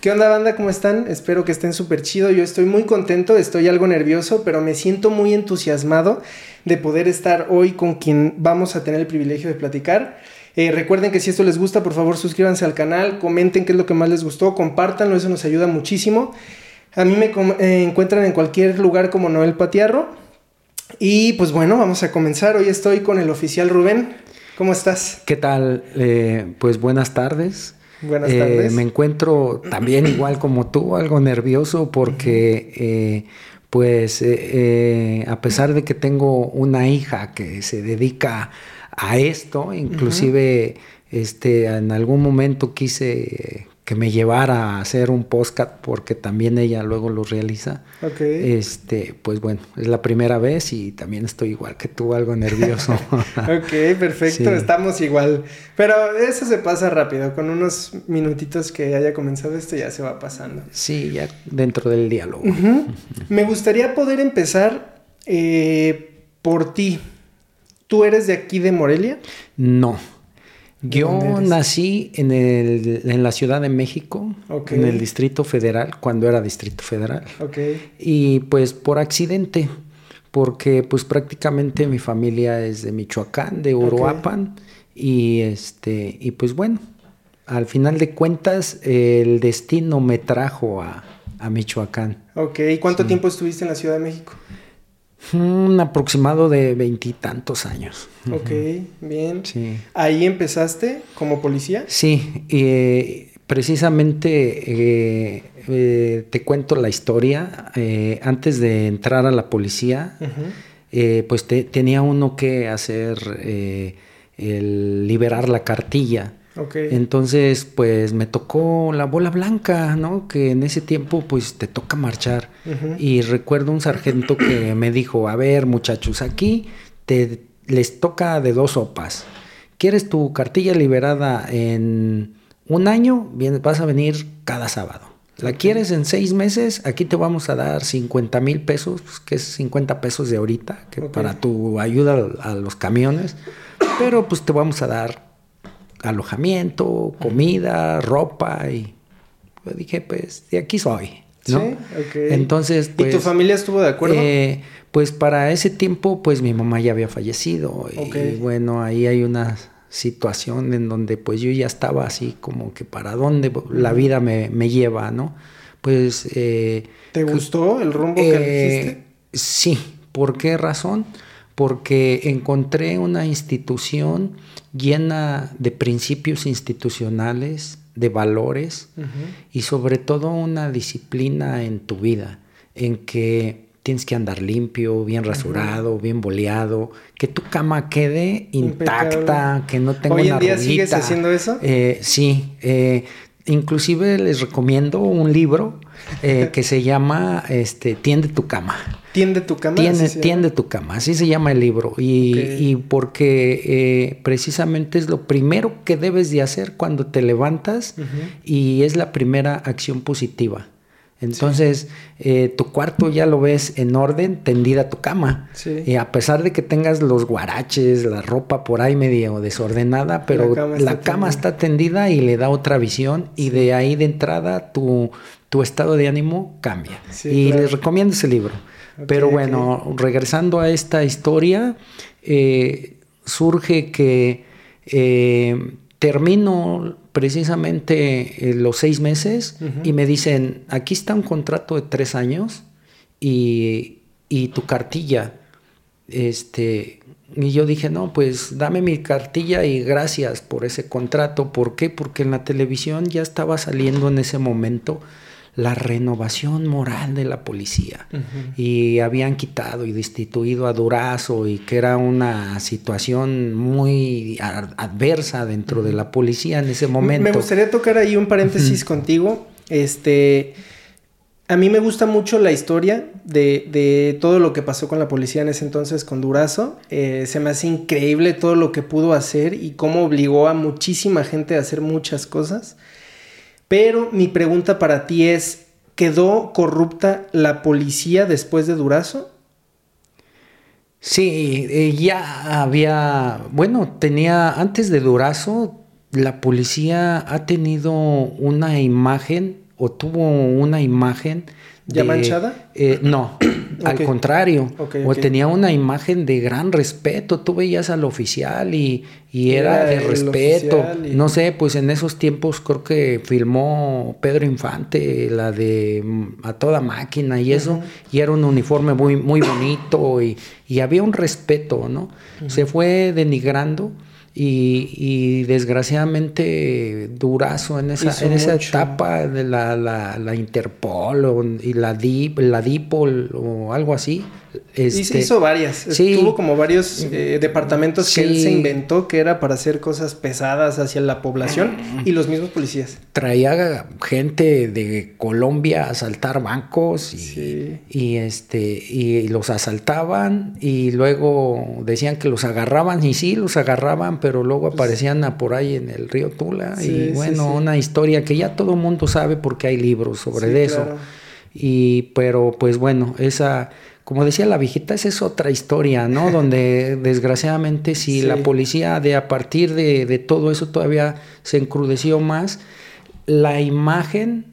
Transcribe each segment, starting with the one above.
¿Qué onda banda? ¿Cómo están? Espero que estén súper chido. Yo estoy muy contento, estoy algo nervioso, pero me siento muy entusiasmado de poder estar hoy con quien vamos a tener el privilegio de platicar. Eh, recuerden que si esto les gusta, por favor suscríbanse al canal, comenten qué es lo que más les gustó, compártanlo, eso nos ayuda muchísimo. A mí me eh, encuentran en cualquier lugar como Noel Patiarro. Y pues bueno, vamos a comenzar. Hoy estoy con el oficial Rubén. ¿Cómo estás? ¿Qué tal? Eh, pues buenas tardes. Buenas tardes. Me encuentro también igual como tú, algo nervioso porque pues a pesar de que tengo una hija que se dedica a esto, inclusive este, en algún momento quise que me llevara a hacer un podcast porque también ella luego lo realiza. Este, pues bueno, es la primera vez y también estoy igual que tú, algo nervioso. ok, perfecto, estamos igual. Pero eso se pasa rápido, con unos minutitos que haya comenzado esto ya se va pasando. Sí, ya dentro del diálogo. Me gustaría poder empezar eh, por ti. ¿Tú eres de aquí de Morelia? No. Yo nací en, el, en, la Ciudad de México, en el Distrito Federal, cuando era Distrito Federal. Y pues por accidente, porque pues prácticamente mi familia es de Michoacán, de Uruapan, y este, y pues bueno, al final de cuentas el destino me trajo a, a Michoacán. Ok, ¿y cuánto tiempo estuviste en la Ciudad de México? Un aproximado de veintitantos años. Ok, bien. Sí. ¿Ahí empezaste como policía? Sí, eh, precisamente eh, eh, te cuento la historia. antes de entrar a la policía, pues tenía uno que hacer el liberar la cartilla. Entonces, pues me tocó la bola blanca, ¿no? Que en ese tiempo, pues te toca marchar. Y recuerdo un sargento que me dijo, a ver, muchachos, aquí te, les toca de dos sopas. ¿Quieres tu cartilla liberada en un año? Bien, vas a venir cada sábado. ¿La quieres en seis meses? Aquí te vamos a dar 50 mil pesos, que es 50 pesos de ahorita, que para tu ayuda a los camiones. Pero pues te vamos a dar alojamiento, comida, ropa y pues dije, pues de aquí soy. ¿no? Sí, Entonces, ¿Y tu pues, familia estuvo de acuerdo? Eh, pues para ese tiempo, pues mi mamá ya había fallecido. Y bueno, ahí hay una situación en donde pues yo ya estaba así como que para dónde la vida me, lleva, ¿no? Pues... Eh, ¿Te gustó el rumbo que eh, elegiste? Sí, ¿por qué razón? Porque encontré una institución llena de principios institucionales, de valores y sobre todo una disciplina en tu vida, en que tienes que andar limpio, bien rasurado, bien boleado, que tu cama quede intacta, que no tenga ¿Hoy en día sigues haciendo eso? Eh, sí, eh, inclusive les recomiendo un libro eh, que se llama este, Tiende tu cama. Tiende tu cama. Tiende, tu cama, así se llama el libro. Y, porque eh, precisamente es lo primero que debes de hacer cuando te levantas y es la primera acción positiva. Entonces, eh, tu cuarto ya lo ves en orden, tendida tu cama. Y a pesar de que tengas los guaraches, la ropa por ahí medio desordenada, pero la cama, está, tendida y le da otra visión. Y de ahí de entrada tu, tu estado de ánimo cambia. y les recomiendo ese libro. Pero bueno, regresando a esta historia, eh, surge que eh, termino precisamente eh, los seis meses y me dicen, aquí está un contrato de tres años y, tu cartilla. Este, y yo dije, no, pues dame mi cartilla y gracias por ese contrato. ¿Por qué? Porque en la televisión ya estaba saliendo en ese momento la renovación moral de la policía. Y habían quitado y destituido a Durazo y que era una situación muy adversa dentro de la policía en ese momento. Me gustaría tocar ahí un paréntesis contigo. Este, a mí me gusta mucho la historia de, todo lo que pasó con la policía en ese entonces con Durazo. Eh, se me hace increíble todo lo que pudo hacer y cómo obligó a muchísima gente a hacer muchas cosas. Pero mi pregunta para ti es, ¿quedó corrupta la policía después de Durazo? Sí, eh, ya había, bueno, tenía, antes de Durazo, la policía ha tenido una imagen o tuvo una imagen ¿Ya manchada? Eh, no, al contrario. o tenía una imagen de gran respeto. Tú veías al oficial y, era, de respeto. No sé, pues en esos tiempos creo que filmó Pedro Infante, la de mm, A Toda Máquina y eso. Y era un uniforme muy, muy bonito y, había un respeto, ¿no? Se fue denigrando y, desgraciadamente durazo en esa, en esa etapa de la, la, Interpol y la, Dip, la Dipol o algo así. Este, hizo varias. Tuvo como varios eh, departamentos que él se inventó que era para hacer cosas pesadas hacia la población mm. y los mismos policías. Traía gente de Colombia a asaltar bancos y, y este y los asaltaban y luego decían que los agarraban y sí los agarraban pero luego pues aparecían a por ahí en el río Tula y bueno una historia que ya todo el mundo sabe porque hay libros sobre eso y pero pues bueno esa como decía la viejita, esa es otra historia, ¿no? Donde desgraciadamente si la policía de a partir de, todo eso todavía se encrudeció más, la imagen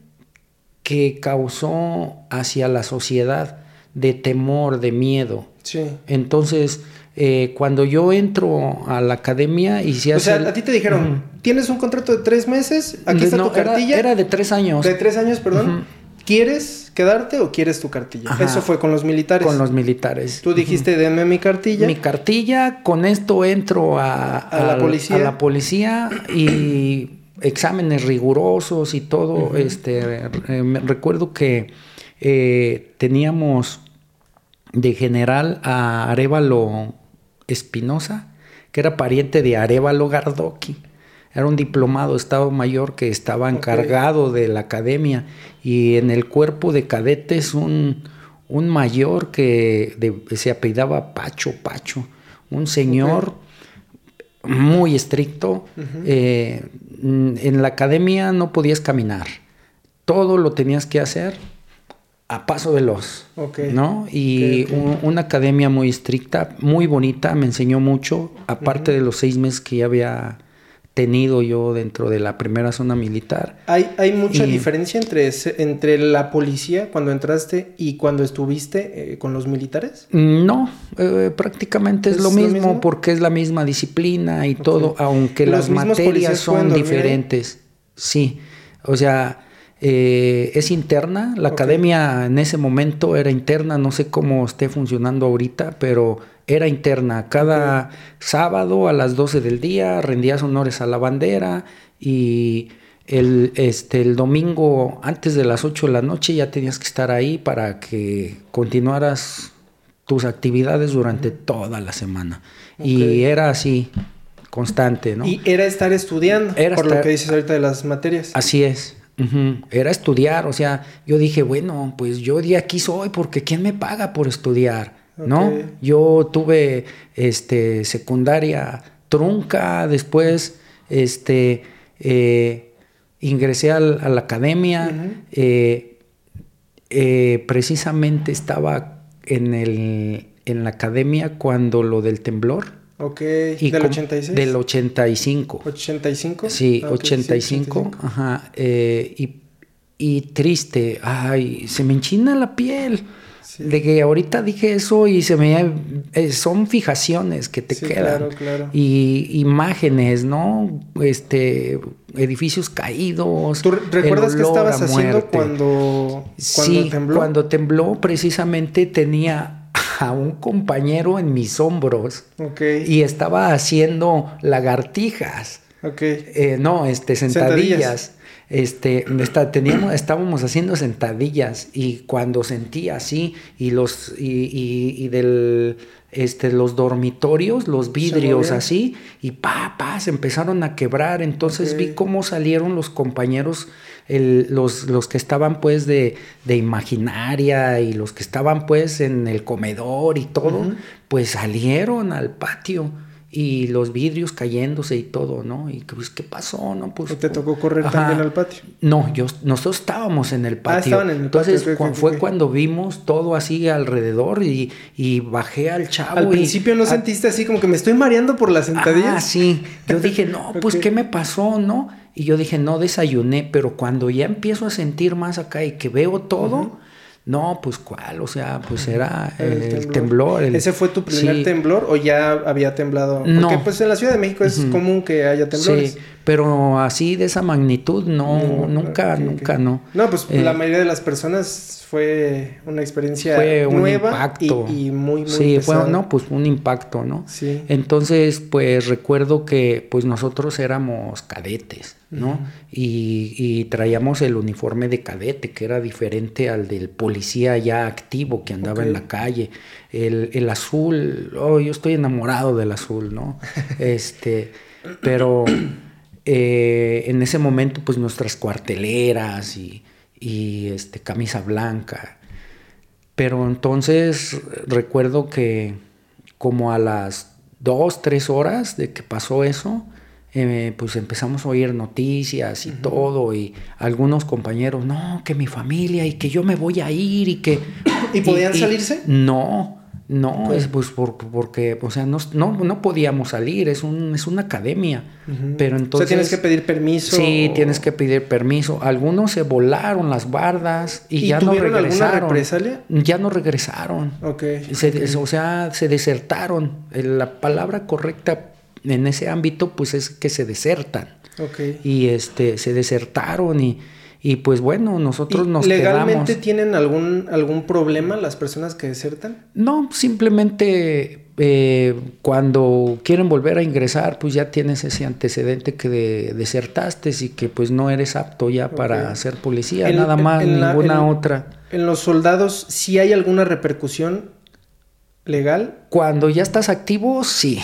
que causó hacia la sociedad de temor, de miedo. Sí. Entonces, eh, cuando yo entro a la academia y se hace... O sea, a ti te dijeron, tienes un contrato de tres meses, aquí está tu cartilla. Era, de tres años. De tres años, perdón. ¿Quieres quedarte o quieres tu cartilla? Eso fue con los militares. Con los militares. Tú dijiste, denme mi cartilla. Mi cartilla, con esto entro a, la, policía. a la policía y exámenes rigurosos y todo. Este, eh, recuerdo que eh, teníamos de general a Arevalo Espinosa, que era pariente de Arevalo Gardoqui era un diplomado Estado Mayor que estaba encargado de la academia. Y en el cuerpo de cadetes un, un mayor que se apellidaba Pacho Pacho, un señor muy estricto. Eh, en la academia no podías caminar, todo lo tenías que hacer a paso veloz, ¿no? Y una academia muy estricta, muy bonita, me enseñó mucho, aparte de los seis meses que ya había tenido yo dentro de la primera zona militar. ¿Hay, hay mucha diferencia entre, entre la policía cuando entraste y cuando estuviste eh, con los militares? No, eh, prácticamente es, lo, mismo porque es la misma disciplina y todo, aunque las materias son diferentes. Sí, o sea, eh, es interna, la academia en ese momento era interna, no sé cómo esté funcionando ahorita, pero era interna. Cada sábado a las 12 del día rendías honores a la bandera y el, este, el domingo antes de las 8 de la noche ya tenías que estar ahí para que continuaras tus actividades durante toda la semana. Y era así, constante, ¿no? Y era estar estudiando, era por lo que dices ahorita de las materias. Así es. Era estudiar, o sea, yo dije, bueno, pues yo de aquí soy porque ¿quién me paga por estudiar? ¿no? Yo tuve este, secundaria trunca, después este, eh, ingresé a la academia, eh, eh, precisamente estaba en, el, en la academia cuando lo del temblor. Ok, ¿del 86? Del 85. ¿85? Sí, 85, ajá. y, y triste, ay, se me enchina la piel. De que ahorita dije eso y se me... Eh, son fijaciones que te quedan. Y imágenes, ¿no? Este, edificios caídos. ¿Tú recuerdas qué estabas haciendo cuando, cuando sí, tembló? cuando tembló precisamente tenía a un compañero en mis hombros. Y estaba haciendo lagartijas. Eh, no, este, sentadillas este, teníamos, estábamos haciendo sentadillas y cuando sentí así y los, y, y, del, este, los dormitorios, los vidrios así, y pa, pa, se empezaron a quebrar. Entonces vi cómo salieron los compañeros, los, los que estaban pues de, de, imaginaria y los que estaban pues en el comedor y todo, pues salieron al patio y los vidrios cayéndose y todo, ¿no? Y pues, ¿qué pasó? ¿No? Pues, te tocó correr también al patio? No, yo, nosotros estábamos en el ah, patio. Ah, estaban en el Entonces fue cuando vimos todo así alrededor y, y bajé al chavo. Al principio no sentiste así como que me estoy mareando por las sentadillas. Ah, sí. Yo dije, no, pues, ¿qué me pasó? ¿No? Y yo dije, no desayuné, pero cuando ya empiezo a sentir más acá y que veo todo... No, pues cuál, o sea, pues era el, temblor. ¿Ese fue tu primer temblor o ya había temblado? Porque no. pues en la Ciudad de México es común que haya temblores. Sí, pero así de esa magnitud, no, nunca, nunca, no. No, pues la eh, mayoría de las personas fue una experiencia fue un nueva impacto. Y, muy, muy Sí, fue, no, pues un impacto, ¿no? Sí. Entonces, pues recuerdo que pues nosotros éramos cadetes, ¿no? y, traíamos el uniforme de cadete, que era diferente al del policía ya activo que andaba en la calle. El, azul, oh, yo estoy enamorado del azul, ¿no? este, pero eh, en ese momento, pues nuestras cuarteleras y y este, camisa blanca. Pero entonces recuerdo que como a las dos, tres horas de que pasó eso, eh, pues empezamos a oír noticias y todo, y algunos compañeros, no, que mi familia y que yo me voy a ir y que... ¿Y podían salirse? No, no, es pues porque, o sea, no, no, podíamos salir, es, un, es una academia. Pero entonces. O sea, tienes que pedir permiso. Sí, tienes que pedir permiso. Algunos se volaron las bardas y, ya no regresaron. represalia? Ya no regresaron. Ok. O sea, se desertaron. La palabra correcta en ese ámbito, pues es que se desertan. Ok. Y este, se desertaron y y pues bueno, nosotros nos ¿Legalmente tienen algún, algún problema las personas que desertan? No, simplemente eh, cuando quieren volver a ingresar, pues ya tienes ese antecedente que desertaste y que pues no eres apto ya para ser policía, nada más, ninguna otra. ¿En los soldados sí hay alguna repercusión legal? Cuando ya estás activo, sí.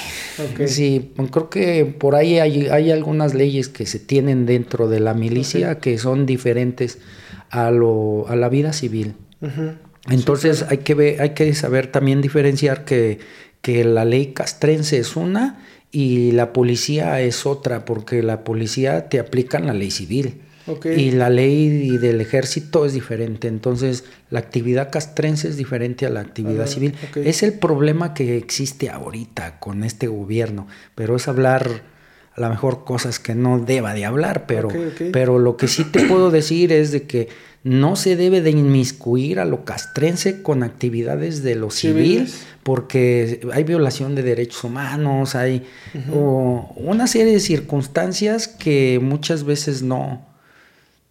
Sí, creo que por ahí hay, algunas leyes que se tienen dentro de la milicia que son diferentes a, lo, a la vida civil. Entonces hay, que ver, hay que saber también diferenciar que, que la ley castrense es una y la policía es otra, porque la policía te aplica la ley civil. Y la ley del ejército es diferente. Entonces, la actividad castrense es diferente a la actividad civil. Es el problema que existe ahorita con este gobierno, pero es hablar a lo mejor cosas que no deba de hablar, pero, pero lo que sí te puedo decir es de que no se debe de inmiscuir a lo castrense con actividades de lo civil, porque hay violación de derechos humanos, hay una serie de circunstancias que muchas veces no,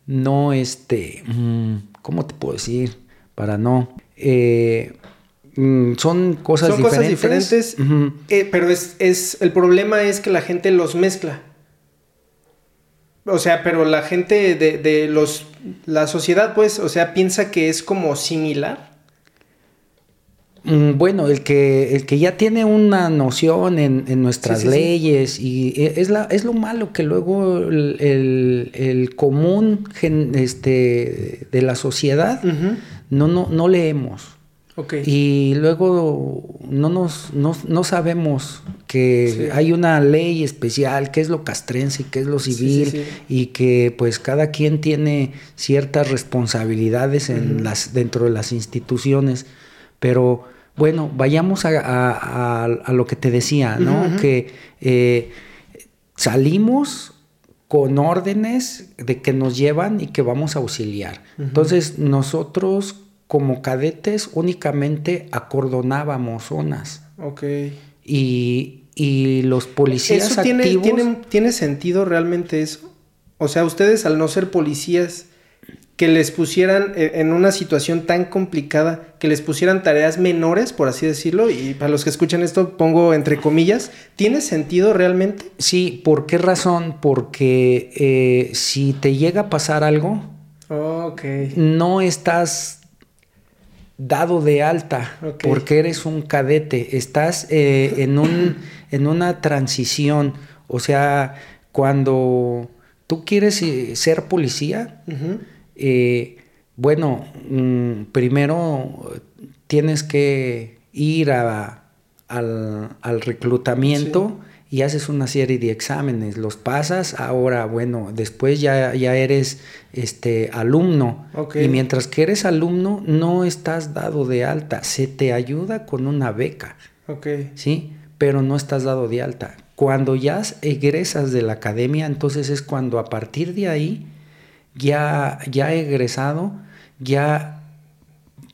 no, este, mm, ¿cómo te puedo decir? Para no... Eh, mm, son cosas son diferentes. Cosas diferentes, eh, pero es, es, el problema es que la gente los mezcla. O sea, pero la gente de, de los, la sociedad, pues, o sea, piensa que es como similar. Mm, bueno, el que, el que ya tiene una noción en, nuestras leyes y e, es, la, es lo malo que luego el, común este, de la sociedad no, no, no leemos. Y luego no, nos, no, sabemos que hay una ley especial, qué es lo castrense, qué es lo civil, y que pues cada quien tiene ciertas responsabilidades en las, dentro de las instituciones. Pero bueno, vayamos a, lo que te decía, ¿no? Que eh, salimos con órdenes de que nos llevan y que vamos a auxiliar. Entonces, nosotros como cadetes únicamente acordonábamos zonas. Ok. Y, y los policías ¿Eso tiene. ¿Tiene sentido realmente eso? O sea, ustedes al no ser policías que les pusieran eh, en una situación tan complicada, que les pusieran tareas menores, por así decirlo, y para los que escuchan esto pongo entre comillas, ¿tiene sentido realmente? Sí, ¿por qué razón? Porque eh, si te llega a pasar algo, no estás dado de alta porque eres un cadete, estás eh, en, un, en una transición, o sea, cuando tú quieres ser policía, eh, bueno, mm, primero tienes que ir a, al, al reclutamiento y haces una serie de exámenes, los pasas, ahora bueno, después ya, ya eres este alumno y mientras que eres alumno no estás dado de alta, se te ayuda con una beca. ¿Sí? Pero no estás dado de alta. Cuando ya egresas de la academia, entonces es cuando a partir de ahí ya ya egresado, ya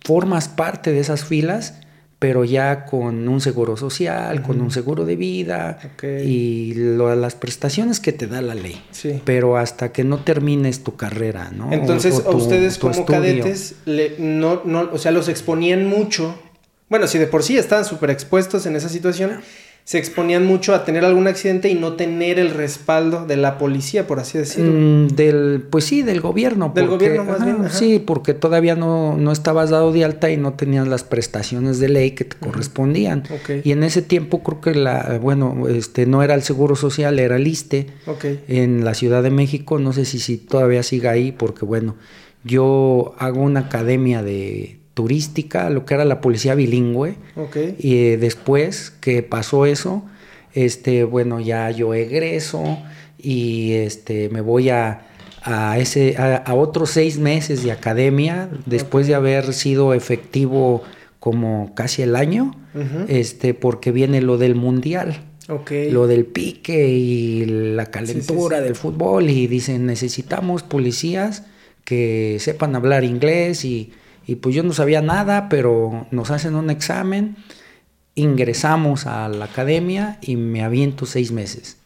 formas parte de esas filas pero ya con un seguro social, con un seguro de vida y las prestaciones que te da la ley. Sí. Pero hasta que no termines tu carrera, ¿no? Entonces, a ustedes como cadetes, no, no, o sea, los exponían mucho. Bueno, si de por sí estaban súper expuestos en esa situación, se exponían mucho a tener algún accidente y no tener el respaldo de la policía, por así decirlo. Mm, del, pues sí, del gobierno. Del gobierno más bien. Sí, porque todavía no, no estabas dado de alta y no tenías las prestaciones de ley que te correspondían. Y en ese tiempo creo que la, bueno, este no era el Seguro Social, era el ISTE en la Ciudad de México. No sé si, si todavía siga ahí, porque bueno, yo hago una academia de turística, lo que era la policía bilingüe. Y eh, después que pasó eso, este, bueno, ya yo egreso y este, me voy a, a ese, a, otros seis meses de academia, después de haber sido efectivo como casi el año, este, porque viene lo del mundial. Lo del pique y la calentura del fútbol y dicen necesitamos policías que sepan hablar inglés y y pues yo no sabía nada, pero nos hacen un examen, ingresamos a la academia y me aviento seis meses.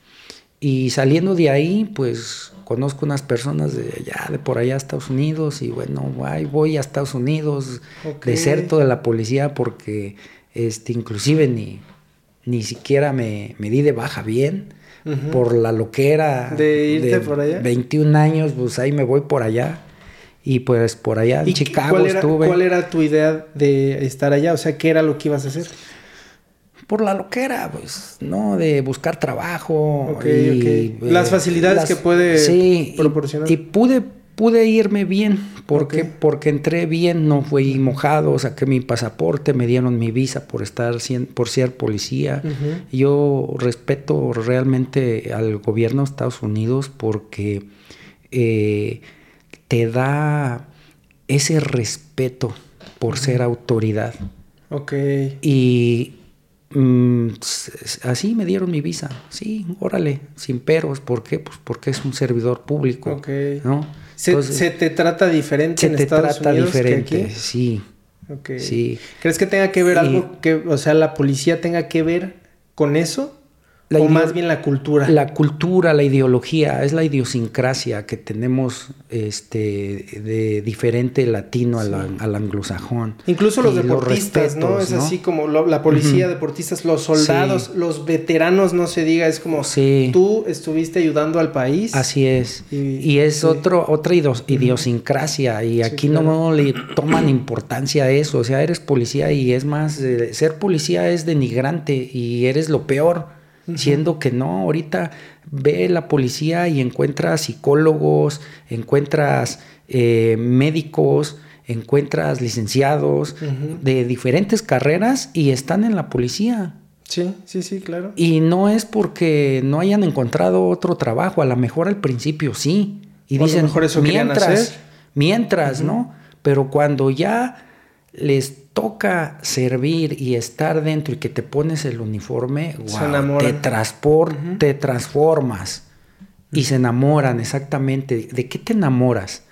Y saliendo de ahí, pues conozco unas personas de allá, de por allá a Estados Unidos, y bueno, voy a Estados Unidos, deserto de la policía porque este, inclusive ni, ni siquiera me, me di de baja bien. por la loquera de irte por allá 21 años pues ahí me voy por allá y pues por allá en Chicago cuál era, estuve. ¿Cuál era tu idea de estar allá? O sea, ¿qué era lo que ibas a hacer? Por la loquera, pues, ¿no? De buscar trabajo. y, eh, Las facilidades que puede sí, proporcionar. Y, pude, pude irme bien. porque Porque entré bien, no fui mojado, saqué mi pasaporte, me dieron mi visa por estar por ser policía. Yo respeto realmente al gobierno de Estados Unidos porque eh, te da ese respeto por ser autoridad. Ok. Y mm, así me dieron mi visa. Sí, órale, sin peros. ¿Por qué? Pues porque es un servidor público. Ok. ¿no? ¿Se, te trata diferente se en te Estados trata diferente, sí. Okay. Sí. ¿Crees que tenga que ver algo que, o sea, la policía tenga que ver con eso? O más bien la cultura. La cultura, la ideología, es la idiosincrasia que tenemos este, de diferente latino al, anglosajón. Incluso los deportistas, ¿no? Es así como la policía, deportistas, los soldados, los veteranos, no se diga, es como tú estuviste ayudando al país. Así es. Y, es otro, otra idiosincrasia y aquí no le toman importancia a eso. O sea, eres policía y es más, eh, ser policía es denigrante y eres lo peor siendo que no, ahorita ve la policía y encuentras psicólogos, encuentras eh, médicos, encuentras licenciados de diferentes carreras y están en la policía. Sí, sí, sí, claro. Y no es porque no hayan encontrado otro trabajo, a lo mejor al principio sí. Y dicen, mejor eso mientras, mientras, ¿no? Pero cuando ya les toca servir y estar dentro y que te pones el uniforme, te, te transformas y se enamoran exactamente. ¿De qué te enamoras?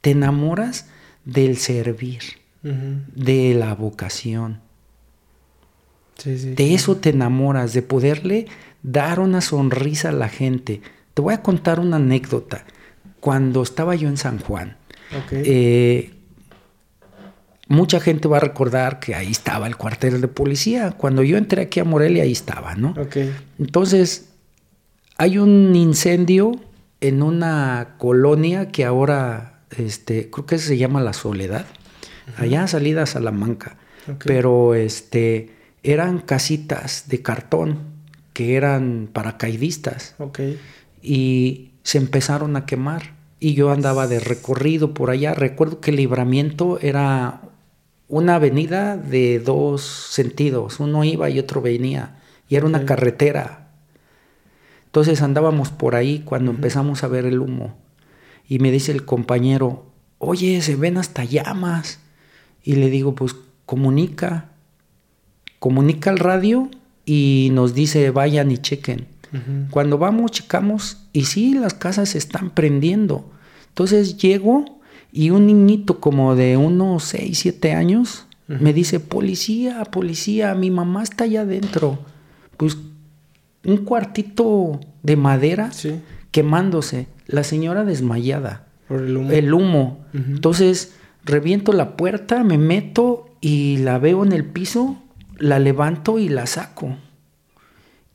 Te enamoras del servir, de la vocación. de eso te enamoras, de poderle dar una sonrisa a la gente. Te voy a contar una anécdota. Cuando estaba yo en San Juan, eh, mucha gente va a recordar que ahí estaba el cuartel de policía. Cuando yo entré aquí a Morelia, ahí estaba, ¿no? Entonces, hay un incendio en una colonia que ahora, este, creo que se llama La Soledad, allá salida a Salamanca. Pero este, eran casitas de cartón que eran paracaidistas. Y se empezaron a quemar. Y yo andaba de recorrido por allá. Recuerdo que el libramiento era una avenida de dos sentidos, uno iba y otro venía, y era una carretera. Entonces andábamos por ahí cuando empezamos a ver el humo, y me dice el compañero, oye, se ven hasta llamas. Y le digo, pues comunica, comunica al radio y nos dice, vayan y chequen. Cuando vamos, checamos, y sí, las casas se están prendiendo. Entonces llego y un niñito como de unos 6, 7 años me dice, policía, policía, mi mamá está allá adentro. Pues un cuartito de madera quemándose, la señora desmayada. Por el humo. El humo. Entonces reviento la puerta, me meto y la veo en el piso, la levanto y la saco.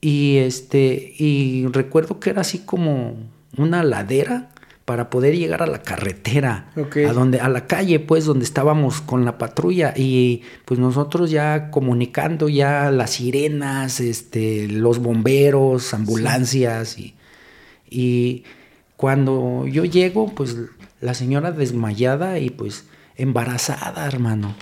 Y este, y recuerdo que era así como una ladera para poder llegar a la carretera, a donde, a la calle, pues, donde estábamos con la patrulla, y pues nosotros ya comunicando ya las sirenas, este, los bomberos, ambulancias, y, y cuando yo llego, pues la señora desmayada y pues embarazada, hermano.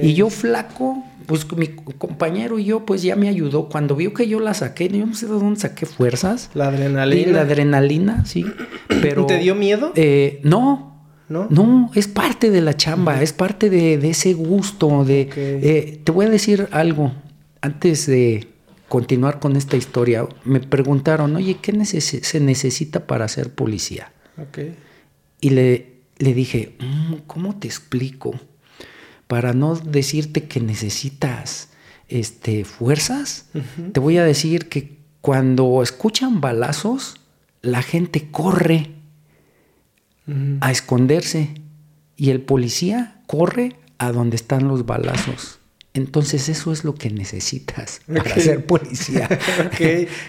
Y yo flaco, pues mi compañero y yo, pues ya me ayudó. Cuando vio que yo la saqué, yo no sé de dónde saqué fuerzas. La adrenalina. La adrenalina, sí. Pero, ¿Te dio miedo? Eh, no. ¿No? No, es parte de la chamba, es parte de, ese gusto. De, eh, te voy a decir algo antes de continuar con esta historia. Me preguntaron, oye, ¿qué se necesita para ser policía? Y le, le dije, mm, ¿cómo te explico? Para no decirte que necesitas este, fuerzas, te voy a decir que cuando escuchan balazos, la gente corre a esconderse y el policía corre a donde están los balazos. Entonces eso es lo que necesitas para ser policía.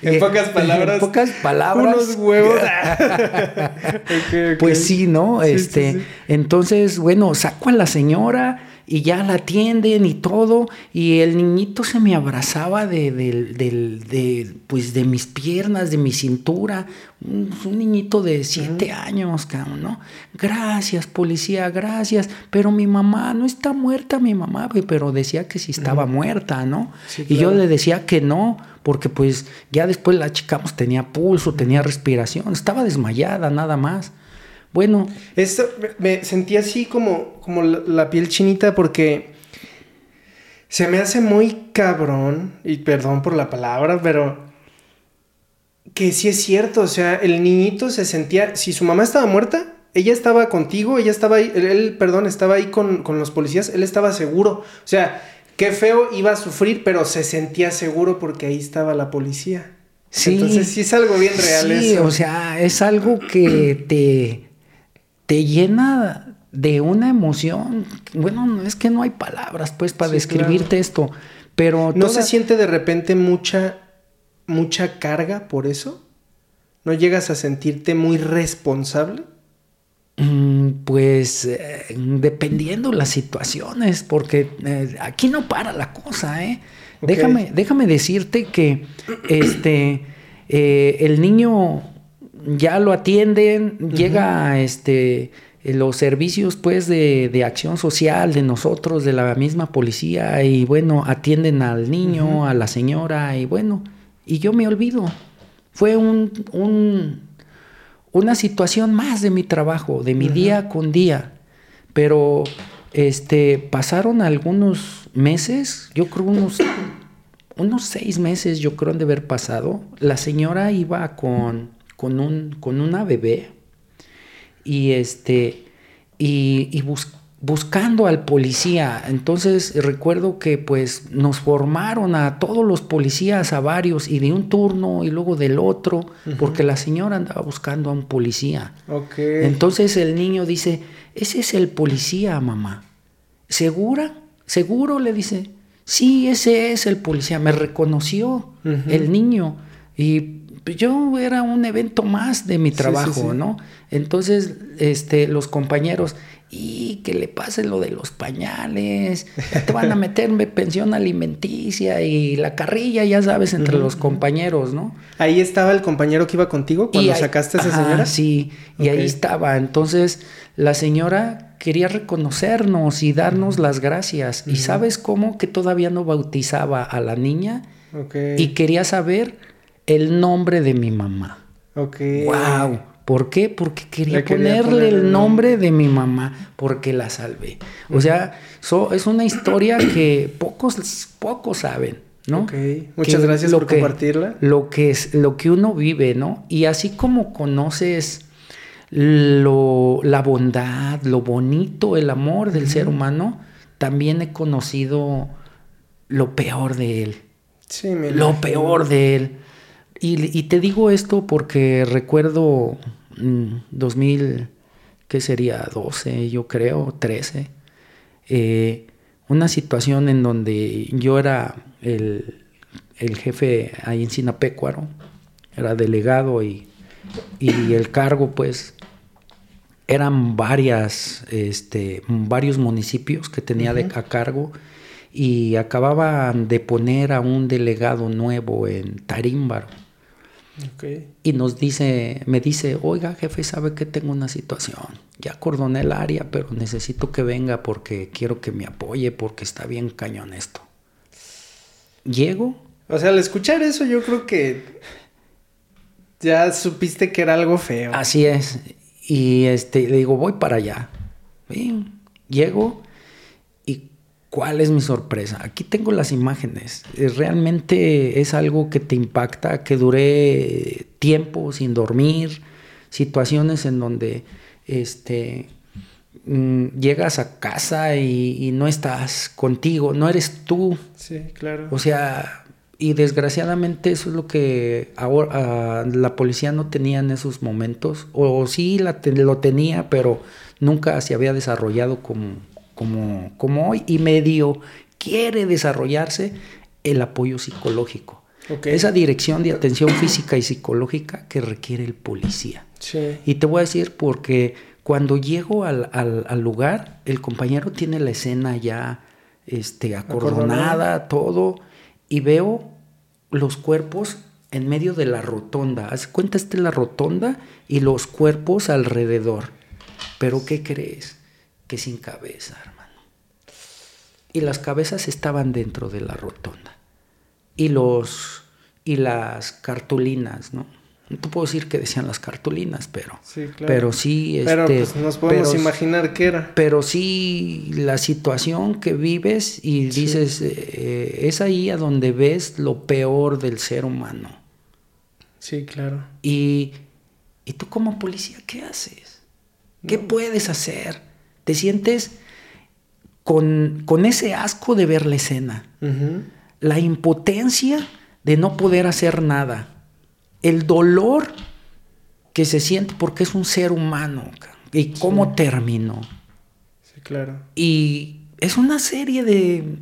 En pocas palabras. En pocas palabras. Unos huevos. Pues sí, ¿no? este, entonces, bueno, saco a la señora y ya la atienden y todo, y el niñito se me abrazaba de, de, pues de mis piernas, de mi cintura, un, niñito de siete años, cabrón, ¿no? Gracias, policía, gracias, pero mi mamá no está muerta, mi mamá, pero decía que sí estaba muerta, ¿no? Y yo le decía que no, porque pues ya después la checamos, tenía pulso, tenía respiración, estaba desmayada, nada más. Bueno. Esto me sentí así como, como la, piel chinita porque se me hace muy cabrón, y perdón por la palabra, pero que sí es cierto, o sea, el niñito se sentía, si su mamá estaba muerta, ella estaba contigo, ella estaba ahí, él, perdón, estaba ahí con, con, los policías, él estaba seguro, o sea, qué feo iba a sufrir, pero se sentía seguro porque ahí estaba la policía. Sí. Entonces sí es algo bien real sí, o sea, es algo que te te llena de una emoción. Bueno, es que no hay palabras, pues, para describirte esto. Pero ¿No se siente de repente mucha, mucha carga por eso? ¿No llegas a sentirte muy responsable? Mm, pues eh, dependiendo las situaciones, porque eh, aquí no para la cosa, ¿eh? Déjame, déjame decirte que este eh, el niño ya lo atienden, llega este eh, los servicios pues de, acción social de nosotros, de la misma policía, y bueno, atienden al niño, a la señora, y bueno, y yo me olvido. Fue un, un una situación más de mi trabajo, de mi día con día. Pero este pasaron algunos meses, yo creo unos, unos seis meses, yo creo han de haber pasado. La señora iba con con, un, con una bebé y, este, y, buscando al policía. Entonces recuerdo que pues nos formaron a todos los policías, a varios, y de un turno y luego del otro, porque la señora andaba buscando a un policía. Entonces el niño dice, ese es el policía, mamá. ¿Segura? ¿Seguro? Le dice. Sí, ese es el policía. Me reconoció el niño. Y yo era un evento más de mi trabajo, ¿no? Entonces, este, los compañeros, y que le pase lo de los pañales, te van a meter pensión alimenticia y la carrilla, ya sabes, entre los compañeros, ¿no? Ahí estaba el compañero que iba contigo cuando sacaste a esa señora. Sí, y ahí estaba. Entonces, la señora quería reconocernos y darnos las gracias. ¿Y sabes cómo? Que todavía no bautizaba a la niña y quería saber el nombre de mi mamá. Ok. ¡Wow! ¿Por qué? Porque quería, ponerle el nombre de mi mamá, porque la salvé. O sea, es una historia que pocos, pocos saben, ¿no? Ok, muchas gracias por compartirla. Lo que, es, lo que uno vive, ¿no? Y así como conoces lo, la bondad, lo bonito, el amor del ser humano, también he conocido lo peor de él. Sí, me Lo peor de él. Y, y, te digo esto porque recuerdo 2000, mm, ¿qué sería? 12, yo creo, 13. Eh, una situación en donde yo era el, jefe ahí en Sinapecuaro, era delegado y, y el cargo pues eran varias, este, varios municipios que tenía de, a cargo y acababan de poner a un delegado nuevo en Tarímbaro y nos dice, me dice, oiga jefe, sabe que tengo una situación. Ya acordoné el área, pero necesito que venga porque quiero que me apoye porque está bien cañón esto. Llego. O sea, al escuchar eso yo creo que ya supiste que era algo feo. Así es. Y este, le digo, voy para allá. Bien, llego ¿Cuál es mi sorpresa? Aquí tengo las imágenes. Realmente es algo que te impacta, que duré tiempo sin dormir, situaciones en donde este, mm, llegas a casa y, no estás contigo, no eres tú. Sí, claro. O sea, y desgraciadamente eso es lo que ahora la policía no tenía en esos momentos, o, sí la, lo tenía, pero nunca se había desarrollado como como, como hoy y medio quiere desarrollarse el apoyo psicológico. Esa dirección de atención física y psicológica que requiere el policía. Y te voy a decir porque cuando llego al, lugar, el compañero tiene la escena ya este, acordonada, todo, y veo los cuerpos en medio de la rotonda. Haz cuenta, esta la rotonda y los cuerpos alrededor. Pero ¿qué crees? Que sin cabeza, hermano. Y las cabezas estaban dentro de la rotonda. Y los y las cartulinas, ¿no? No puedo decir que decían las cartulinas, pero sí, claro. pero sí pero este, pues nos podemos imaginar qué era. Pero sí la situación que vives y dices eh, es ahí a donde ves lo peor del ser humano. Sí, claro. Y, y tú como policía, ¿qué haces? ¿Qué puedes hacer? Te sientes con, ese asco de ver la escena, la impotencia de no poder hacer nada, el dolor que se siente porque es un ser humano y cómo terminó. Sí, claro. Y es una serie de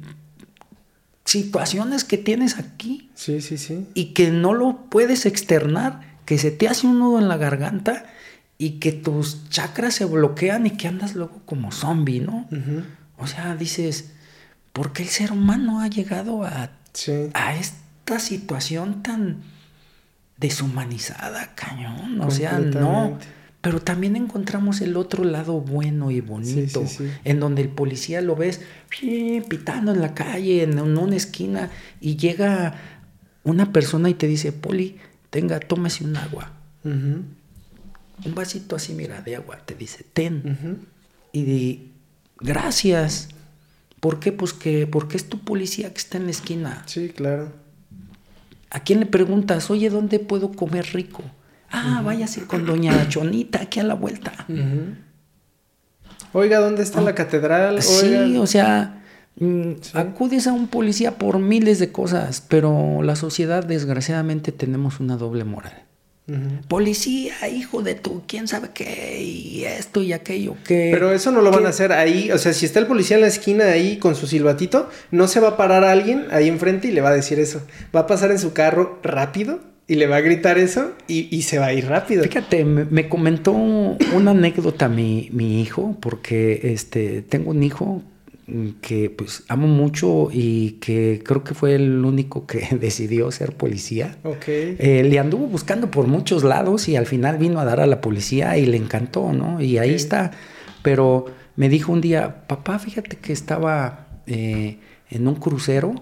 situaciones que tienes aquí. Sí, sí, sí. Y que no lo puedes externar, que se te hace un nudo en la garganta y que tus chakras se bloquean y que andas luego como zombie, ¿no? O sea, dices, ¿por qué el ser humano ha llegado a, a esta situación tan deshumanizada, cañón? O sea, no. Pero también encontramos el otro lado bueno y bonito, en donde el policía lo ves pitando en la calle, en una esquina, y llega una persona y te dice, Poli, tenga, tómese un agua un vasito así, mira, de agua, te dice, ten. Y di, gracias. ¿Por qué? Pues que, porque es tu policía que está en la esquina. Sí, claro. ¿A quién le preguntas, oye, ¿dónde puedo comer rico? Ah, váyase con doña Chonita aquí a la vuelta. Oiga, ¿dónde está la ah, catedral? Sí, o sea, mm, acudes a un policía por miles de cosas, pero la sociedad desgraciadamente tenemos una doble moral. Policía, hijo de tu, quién sabe qué, y esto y aquello, que... Pero eso no lo van a hacer ahí, o sea, si está el policía en la esquina ahí con su silbatito, no se va a parar a alguien ahí enfrente y le va a decir eso. Va a pasar en su carro rápido y le va a gritar eso y, se va a ir rápido. Fíjate, me, comentó una anécdota mi, mi hijo, porque este, tengo un hijo que pues amo mucho y que creo que fue el único que decidió ser policía. Okay. Eh, le anduvo buscando por muchos lados y al final vino a dar a la policía y le encantó, ¿no? Y ahí está. Pero me dijo un día, papá, fíjate que estaba eh, en un crucero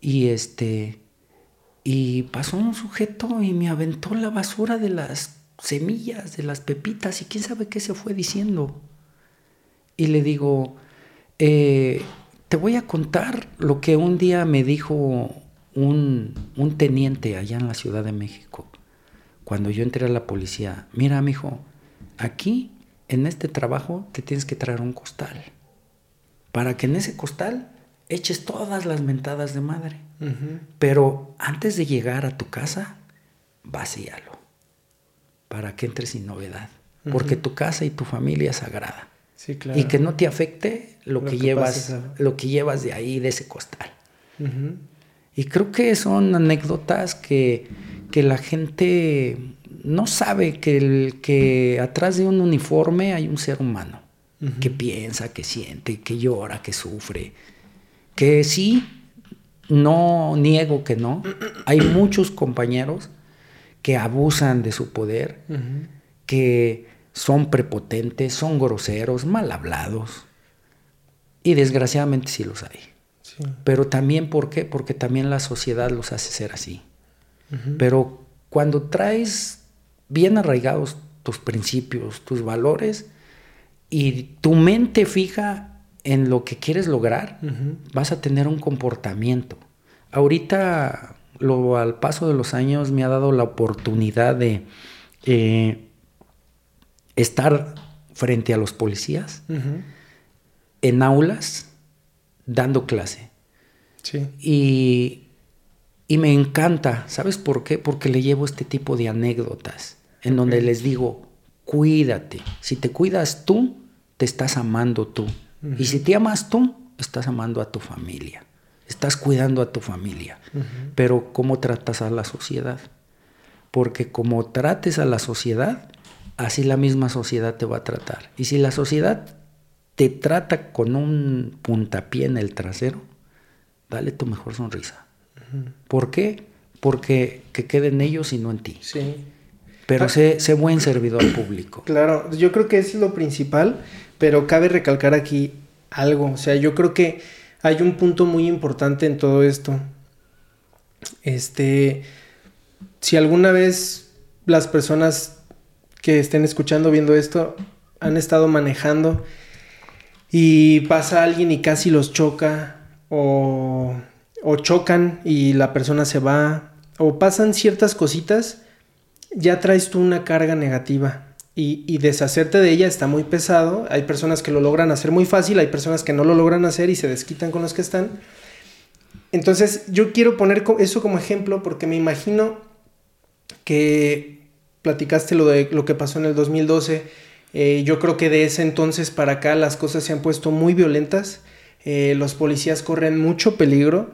y este y pasó un sujeto y me aventó la basura de las semillas, de las pepitas y quién sabe qué se fue diciendo. Y le digo, eh, te voy a contar lo que un día me dijo un, un teniente allá en la Ciudad de México, cuando yo entré a la policía. Mira, mijo, aquí en este trabajo te tienes que traer un costal. Para que en ese costal eches todas las mentadas de madre. Pero antes de llegar a tu casa, vacíalo. Para que entres sin novedad. Porque tu casa y tu familia es sagrada. Y que no te afecte lo, que, llevas, lo que llevas de ahí, de ese costal. Y creo que son anécdotas que, que la gente no sabe que, el, que atrás de un uniforme hay un ser humano que piensa, que siente, que llora, que sufre. Que sí, no niego que no. Hay muchos compañeros que abusan de su poder, que son prepotentes, son groseros, mal hablados. Y desgraciadamente sí los hay. Pero también, ¿por qué? Porque también la sociedad los hace ser así. Pero cuando traes bien arraigados tus principios, tus valores, y tu mente fija en lo que quieres lograr, vas a tener un comportamiento. Ahorita, lo, al paso de los años, me ha dado la oportunidad de eh, estar frente a los policías en aulas dando clase. Sí. Y, y me encanta, ¿sabes por qué? Porque le llevo este tipo de anécdotas en donde les digo, cuídate. Si te cuidas tú, te estás amando tú. Y si te amas tú, estás amando a tu familia. Estás cuidando a tu familia. Pero ¿cómo tratas a la sociedad? Porque como trates a la sociedad, así la misma sociedad te va a tratar. Y si la sociedad te trata con un puntapié en el trasero, dale tu mejor sonrisa. ¿Por qué? Porque que quede en ellos y no en ti. Sí. Pero ah. sé, sé, buen servidor público. Claro, yo creo que es lo principal, pero cabe recalcar aquí algo. O sea, yo creo que hay un punto muy importante en todo esto. Este, si alguna vez las personas que estén escuchando, viendo esto, han estado manejando y pasa alguien y casi los choca o, o chocan y la persona se va o pasan ciertas cositas, ya traes tú una carga negativa. Y, y, deshacerte de ella está muy pesado. Hay personas que lo logran hacer muy fácil, hay personas que no lo logran hacer y se desquitan con los que están. Entonces yo quiero poner eso como ejemplo porque me imagino que platicaste lo de lo que pasó en el 2012 eh, yo creo que de ese entonces para acá las cosas se han puesto muy violentas. Eh, los policías corren mucho peligro.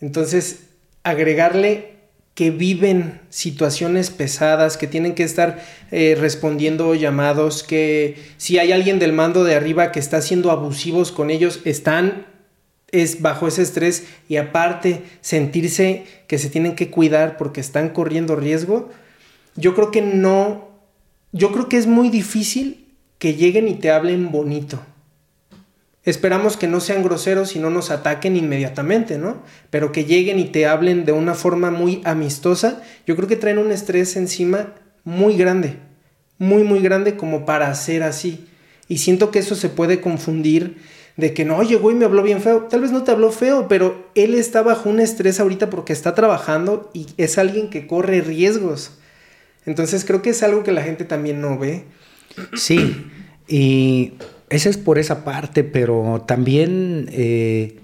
Entonces, agregarle que viven situaciones pesadas, que tienen que estar eh, respondiendo llamados, que si hay alguien del mando de arriba que está siendo abusivos con ellos, están es bajo ese estrés y aparte sentirse que se tienen que cuidar porque están corriendo riesgo, yo creo que no, yo creo que es muy difícil que lleguen y te hablen bonito. Esperamos que no sean groseros y no nos ataquen inmediatamente, ¿no? Pero que lleguen y te hablen de una forma muy amistosa, yo creo que traen un estrés encima muy grande, muy, muy grande como para hacer así. Y siento que eso se puede confundir de que no, llegó y me habló bien feo. Tal vez no te habló feo, pero él está bajo un estrés ahorita porque está trabajando y es alguien que corre riesgos. Entonces creo que es algo que la gente también no ve. Sí, y esa es por esa parte, pero también eh,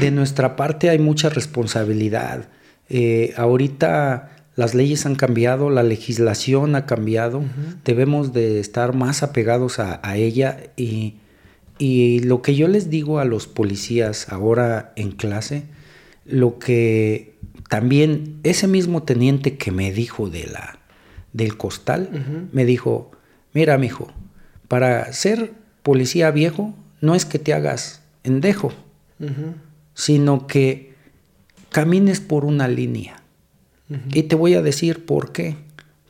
de nuestra parte hay mucha responsabilidad. Eh, ahorita las leyes han cambiado, la legislación ha cambiado, debemos de estar más apegados a, ella y, y, lo que yo les digo a los policías ahora en clase, lo que también ese mismo teniente que me dijo de la, del costal, me dijo, Mira, mijo, para ser policía viejo no es que te hagas endejo, sino que camines por una línea. Y te voy a decir por qué.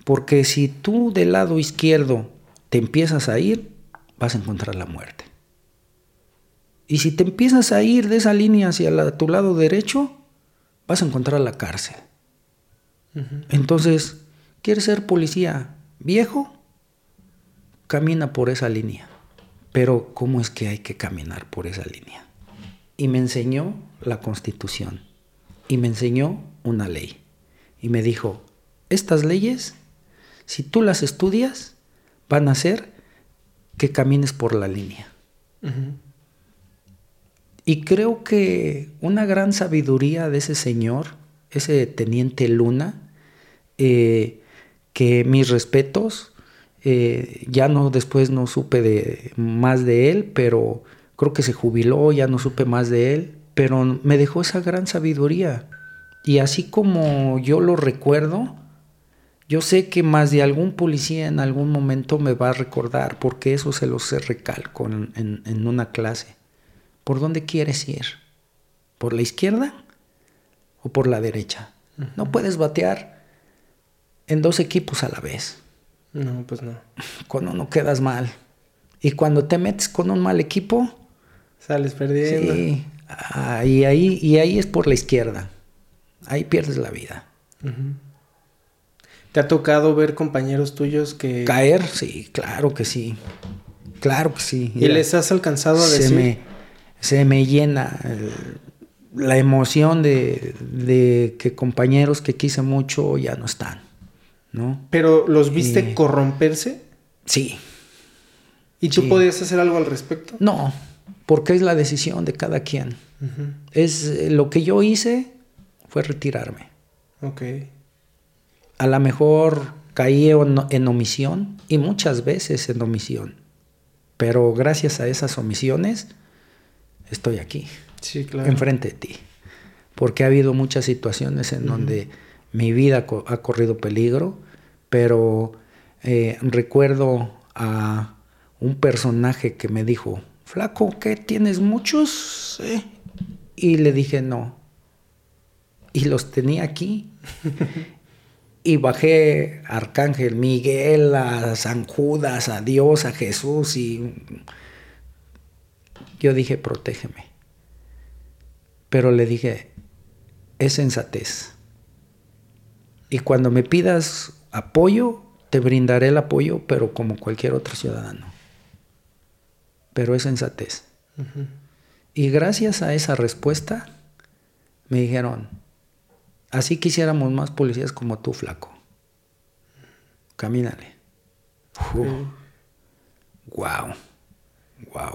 Porque si tú del lado izquierdo te empiezas a ir, vas a encontrar la muerte. Y si te empiezas a ir de esa línea hacia tu lado derecho, vas a encontrar la cárcel. Entonces, ¿quieres ser policía viejo? Camina por esa línea. Pero, ¿cómo es que hay que caminar por esa línea? Y me enseñó la constitución. Y me enseñó una ley. Y me dijo, estas leyes, si tú las estudias, van a hacer que camines por la línea. Y creo que una gran sabiduría de ese señor, ese teniente Luna, eh, que mis respetos, eh, ya no después no supe de, más de él, pero creo que se jubiló, ya no supe más de él, pero me dejó esa gran sabiduría. Y así como yo lo recuerdo, yo sé que más de algún policía en algún momento me va a recordar, porque eso se lo sé recalco en, en una clase. ¿Por dónde quieres ir? ¿Por la izquierda o por la derecha? No puedes batear en dos equipos a la vez. No, pues no. Con uno quedas mal. Y cuando te metes con un mal equipo... Sales perdiendo. Sí. Ah, y, ahí, y ahí es por la izquierda. Ahí pierdes la vida. ¿Te ha tocado ver compañeros tuyos que... Caer? Sí, claro que sí. Claro que sí. ¿Y les has alcanzado a decir? se me llena la emoción de, que compañeros que quise mucho ya no están, ¿no? ¿Pero los viste corromperse? Sí. ¿Y tú podías hacer algo al respecto? No, porque es la decisión de cada quien. Es eh, lo que yo hice fue retirarme. Ok. A lo mejor caí en omisión y muchas veces en omisión. Pero gracias a esas omisiones estoy aquí, sí, claro. enfrente de ti. Porque ha habido muchas situaciones en donde mi vida ha corrido peligro, pero eh, recuerdo a un personaje que me dijo, flaco, ¿qué tienes muchos? Y le dije, no. Y los tenía aquí. y bajé a Arcángel Miguel, a San Judas, a Dios, a Jesús y yo dije, protégeme. Pero le dije, es sensatez. Y cuando me pidas apoyo, te brindaré el apoyo, pero como cualquier otro ciudadano. Pero es sensatez. Y gracias a esa respuesta, me dijeron, así quisiéramos más policías como tú, flaco. Camínale. Wow.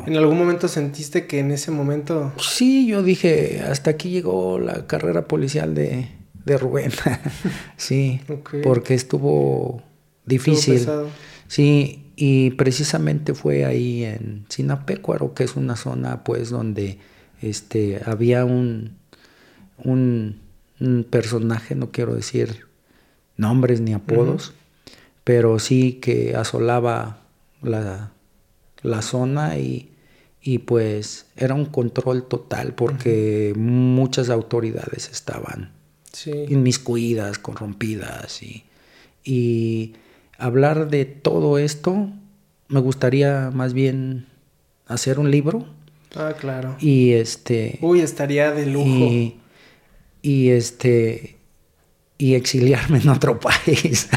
¿En algún momento sentiste que en ese momento... Sí, yo dije, hasta aquí llegó la carrera policial de, Rubén. sí, porque estuvo difícil. sí, y precisamente fue ahí en Sinapecuaro, que es una zona pues donde este, había un, un, personaje, no quiero decir nombres ni apodos, pero sí que asolaba la la zona y, pues era un control total porque muchas autoridades estaban inmiscuidas, corrompidas y, y hablar de todo esto me gustaría más bien hacer un libro. Ah, claro. Y este. Uy, estaría de lujo. Y, y este y exiliarme en otro país.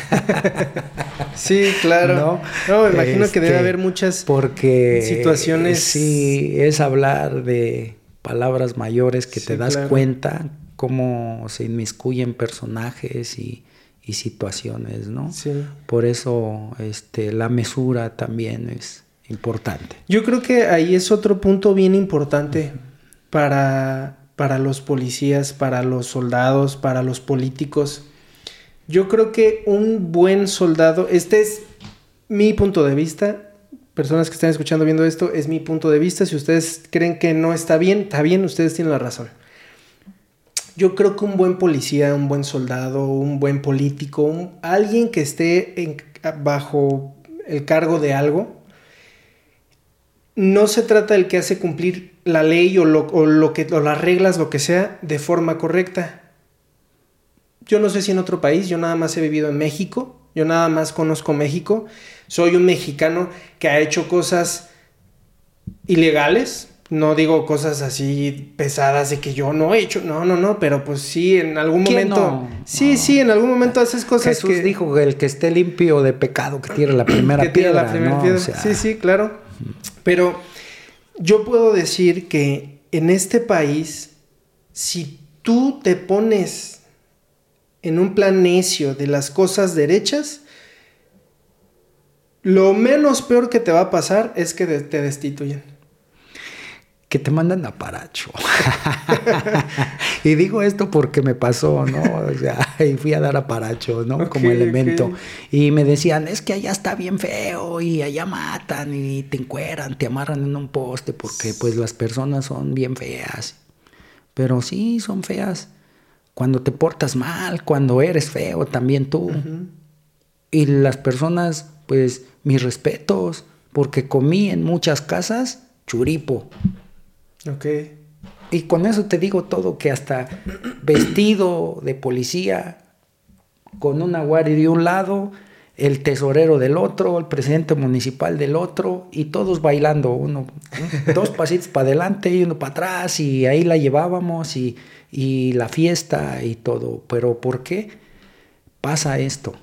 sí, claro. No, me imagino que debe este, haber muchas porque situaciones. Sí, es hablar de palabras mayores que te das cuenta cómo se inmiscuyen personajes y, situaciones, ¿no? Sí. Por eso este, la mesura también es importante. Yo creo que ahí es otro punto bien importante para para los policías, para los soldados, para los políticos. Yo creo que un buen soldado, este es mi punto de vista, personas que están escuchando viendo esto, es mi punto de vista, si ustedes creen que no está bien, está bien, ustedes tienen la razón. Yo creo que un buen policía, un buen soldado, un buen político, alguien que esté bajo el cargo de algo, no se trata del que hace cumplir la ley o, lo, que, o las reglas, lo que sea, de forma correcta. Yo no sé si en otro país, yo nada más he vivido en México, yo nada más conozco México, soy un mexicano que ha hecho cosas ilegales, No digo cosas así pesadas de que yo no he hecho, no, no, no, pero pues sí, en algún momento. Sí, sí, en algún momento haces cosas Jesús dijo que el que esté limpio de pecado que tire la primera que piedra. La primera piedra. sí, sí, claro. Pero yo puedo decir que en este país, si tú te pones en un plan necio de las cosas derechas, lo menos peor que te va a pasar es que te destituyen. Que te mandan a Paracho. y digo esto porque me pasó, ¿no? O sea, y fui a dar a Paracho, ¿no? Como elemento. Y me decían, es que allá está bien feo y allá matan y te encueran, te amarran en un poste porque pues las personas son bien feas. Pero sí, son feas. Cuando te portas mal, cuando eres feo también tú. Y las personas, pues mis respetos, porque comí en muchas casas churipo. Ok. Y con eso te digo todo, que hasta vestido de policía, con una guardia de un lado, el tesorero del otro, el presidente municipal del otro, y todos bailando, uno, dos pasitos para adelante y uno para atrás, y ahí la llevábamos, y, y la fiesta y todo. Pero ¿por qué pasa esto?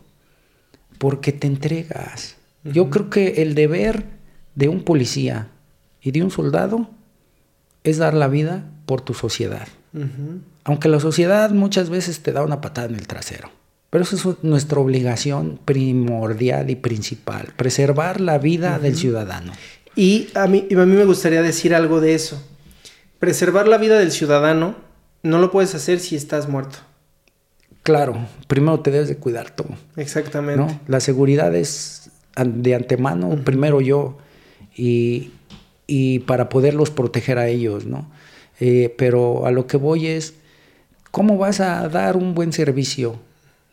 Porque te entregas. Yo creo que el deber de un policía y de un soldado es dar la vida por tu sociedad. Aunque la sociedad muchas veces te da una patada en el trasero. Pero eso es nuestra obligación primordial y principal, preservar la vida del ciudadano. Y a mí, a mí me gustaría decir algo de eso. Preservar la vida del ciudadano no lo puedes hacer si estás muerto. Claro, primero te debes de cuidar tú. Exactamente. La seguridad es de antemano, primero yo, y, para poderlos proteger a ellos, ¿no? Eh, pero a lo que voy es, ¿cómo vas a dar un buen servicio?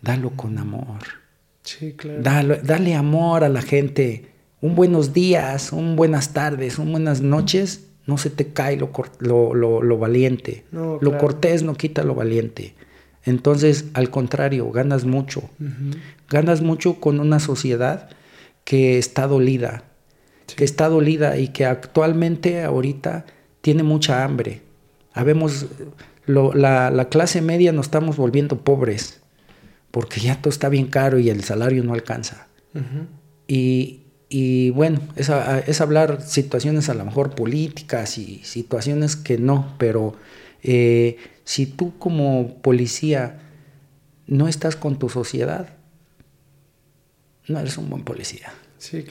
Dalo con amor. Sí, claro. dale amor a la gente. Un buenos días, un buenas tardes, un buenas noches, no se te cae lo, lo, valiente. lo cortés no quita lo valiente. Entonces, al contrario, ganas mucho. Ganas mucho con una sociedad que está dolida, que está dolida y que actualmente ahorita tiene mucha hambre. Habemos, la, la, clase media nos estamos volviendo pobres porque ya todo está bien caro y el salario no alcanza. y, y, bueno, es, es, hablar situaciones a lo mejor políticas y situaciones que no, pero eh, si tú como policía no estás con tu sociedad, no eres un buen policía.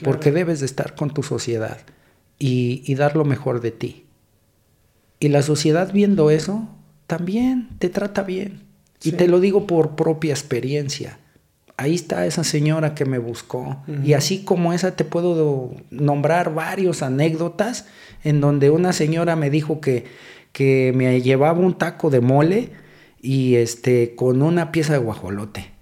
Porque debes de estar con tu sociedad y, dar lo mejor de ti. Y la sociedad viendo eso, también te trata bien. Y te lo digo por propia experiencia. Ahí está esa señora que me buscó. Y así como esa te puedo nombrar varios anécdotas en donde una señora me dijo que, que me llevaba un taco de mole y este con una pieza de guajolote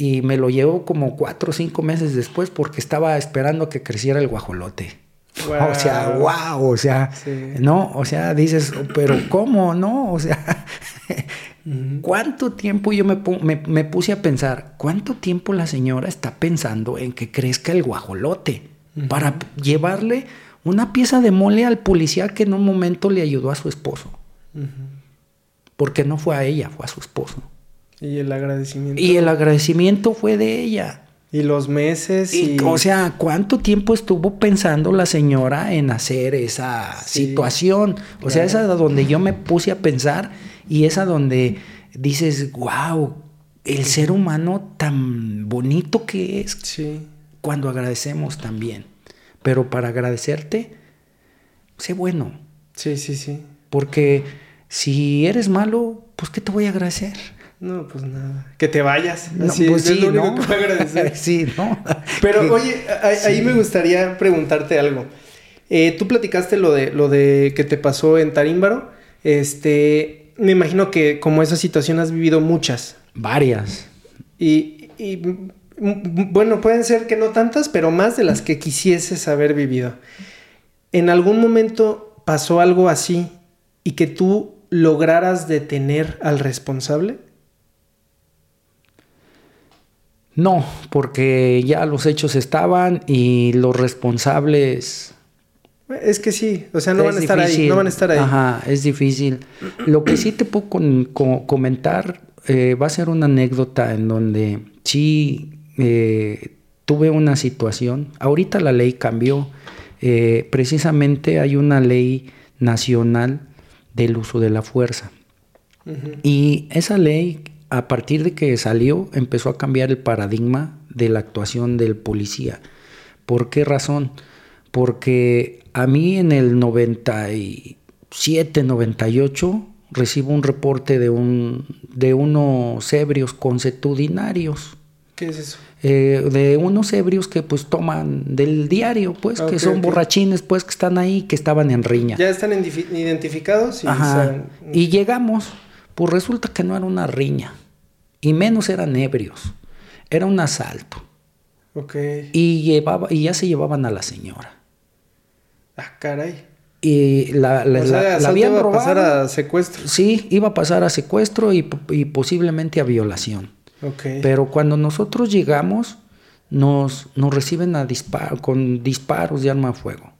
y me lo llevó como cuatro o cinco meses después porque estaba esperando que creciera el guajolote. O sea, wow, o sea, no, o sea, dices, pero ¿cómo? No, o sea, ¿cuánto tiempo yo me, me, puse a pensar, cuánto tiempo la señora está pensando en que crezca el guajolote para llevarle una pieza de mole al policía que en un momento le ayudó a su esposo? Porque no fue a ella, fue a su esposo. Y el agradecimiento. Y el agradecimiento fue de ella. Y los meses. Y, O sea, ¿cuánto tiempo estuvo pensando la señora en hacer esa situación? O sea, esa donde yo me puse a pensar y esa donde dices, wow, el ser humano tan bonito que es. Sí. Cuando agradecemos también. Pero para agradecerte, sé bueno. Sí, sí, sí. Porque si eres malo, pues ¿qué te voy a agradecer? No, pues nada. Que te vayas. No, pues sí, ¿no? sí, ¿no? Pero oye, ahí, me gustaría preguntarte algo. Eh, tú platicaste lo de, lo de que te pasó en Tarímbaro. Este, me imagino que como esa situación has vivido muchas. Varias. Y, y bueno, pueden ser que no tantas, pero más de las que quisieses haber vivido. ¿En algún momento pasó algo así y que tú lograras detener al responsable? No, porque ya los hechos estaban y los responsables Es que sí, o sea, no van a estar ahí, no van a estar ahí. Ajá, es difícil. Lo que sí te puedo comentar eh, va a ser una anécdota en donde sí eh, tuve una situación. Ahorita la ley cambió. Eh, precisamente hay una ley nacional del uso de la fuerza. Y esa ley, a partir de que salió, empezó a cambiar el paradigma de la actuación del policía. ¿Por qué razón? Porque a mí en el 97, 98 recibo un reporte de, un, de unos ebrios consuetudinarios. ¿Qué es eso? Eh, de unos ebrios que pues toman del diario, pues, que son borrachines, pues, que están ahí, que estaban en riña. Ya están identificados y, y llegamos, pues resulta que no era una riña, y menos eran ebrios, era un asalto. Ok. Y, llevaba, y ya se llevaban a la señora. Ah, caray. Y la, la, habían iba a pasar a secuestro. Sí, iba a pasar a secuestro y, posiblemente a violación. Okay. Pero cuando nosotros llegamos, nos, nos reciben a con disparos de arma de fuego.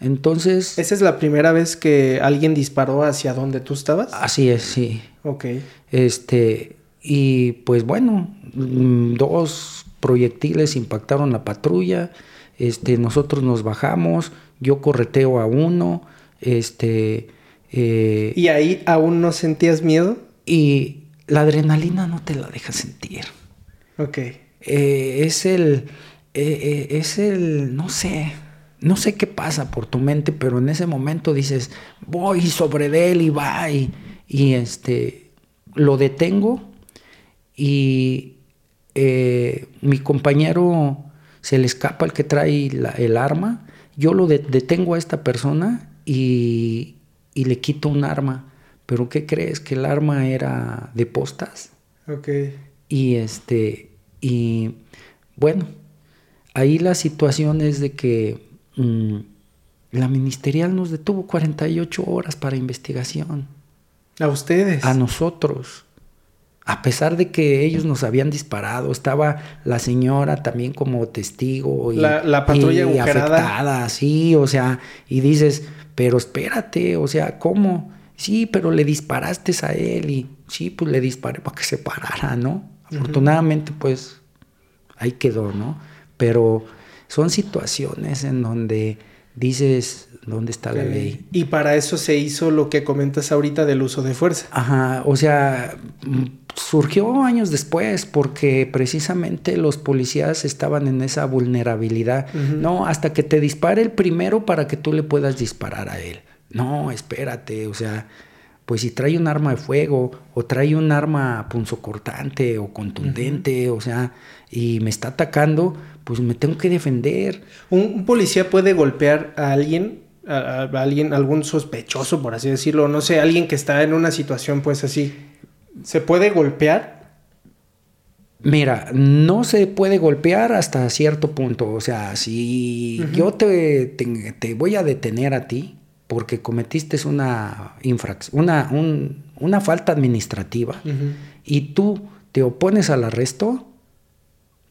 Entonces. ¿Esa es la primera vez que alguien disparó hacia donde tú estabas? Así es, sí. Ok. Este. Y pues bueno, mm, dos proyectiles impactaron la patrulla. Este, nosotros nos bajamos, yo correteo a uno, este... Eh, ¿Y ahí aún no sentías miedo? Y la adrenalina no te la deja sentir. Ok. Eh, es el... Eh, es el... no sé... No sé qué pasa por tu mente, pero en ese momento dices, voy sobre él y va y, y este, lo detengo y mi compañero se le escapa el que trae el arma, yo lo detengo a esta persona y, le quito un arma. Pero ¿qué crees? Que el arma era de postas. Ok. Y este, y bueno, ahí la situación es de que mm, la ministerial nos detuvo 48 horas para investigación. ¿A ustedes? A nosotros a pesar de que ellos nos habían disparado, estaba la señora también como testigo y, la, patrulla y afectada, sí, o sea, y dices, pero espérate, o sea, ¿cómo? Sí, pero le disparaste a él y sí, pues le disparé para que se parara, ¿no? Afortunadamente, pues ahí quedó, ¿no? Pero son situaciones en donde dices, ¿dónde está la ley? Y para eso se hizo lo que comentas ahorita del uso de fuerza. Ajá, o sea, surgió años después porque precisamente los policías estaban en esa vulnerabilidad. No, hasta que te dispare el primero para que tú le puedas disparar a él. No, espérate, o sea, pues si trae un arma de fuego o trae un arma punzocortante o contundente, o sea, y me está atacando, pues me tengo que defender. ¿Un, policía puede golpear a alguien, a, alguien, algún sospechoso, por así decirlo, no sé, alguien que está en una situación pues así? ¿Se puede golpear? Mira, no se puede golpear hasta cierto punto. O sea, si yo te, te, voy a detener a ti porque cometiste una infracción, una, una falta administrativa y tú te opones al arresto,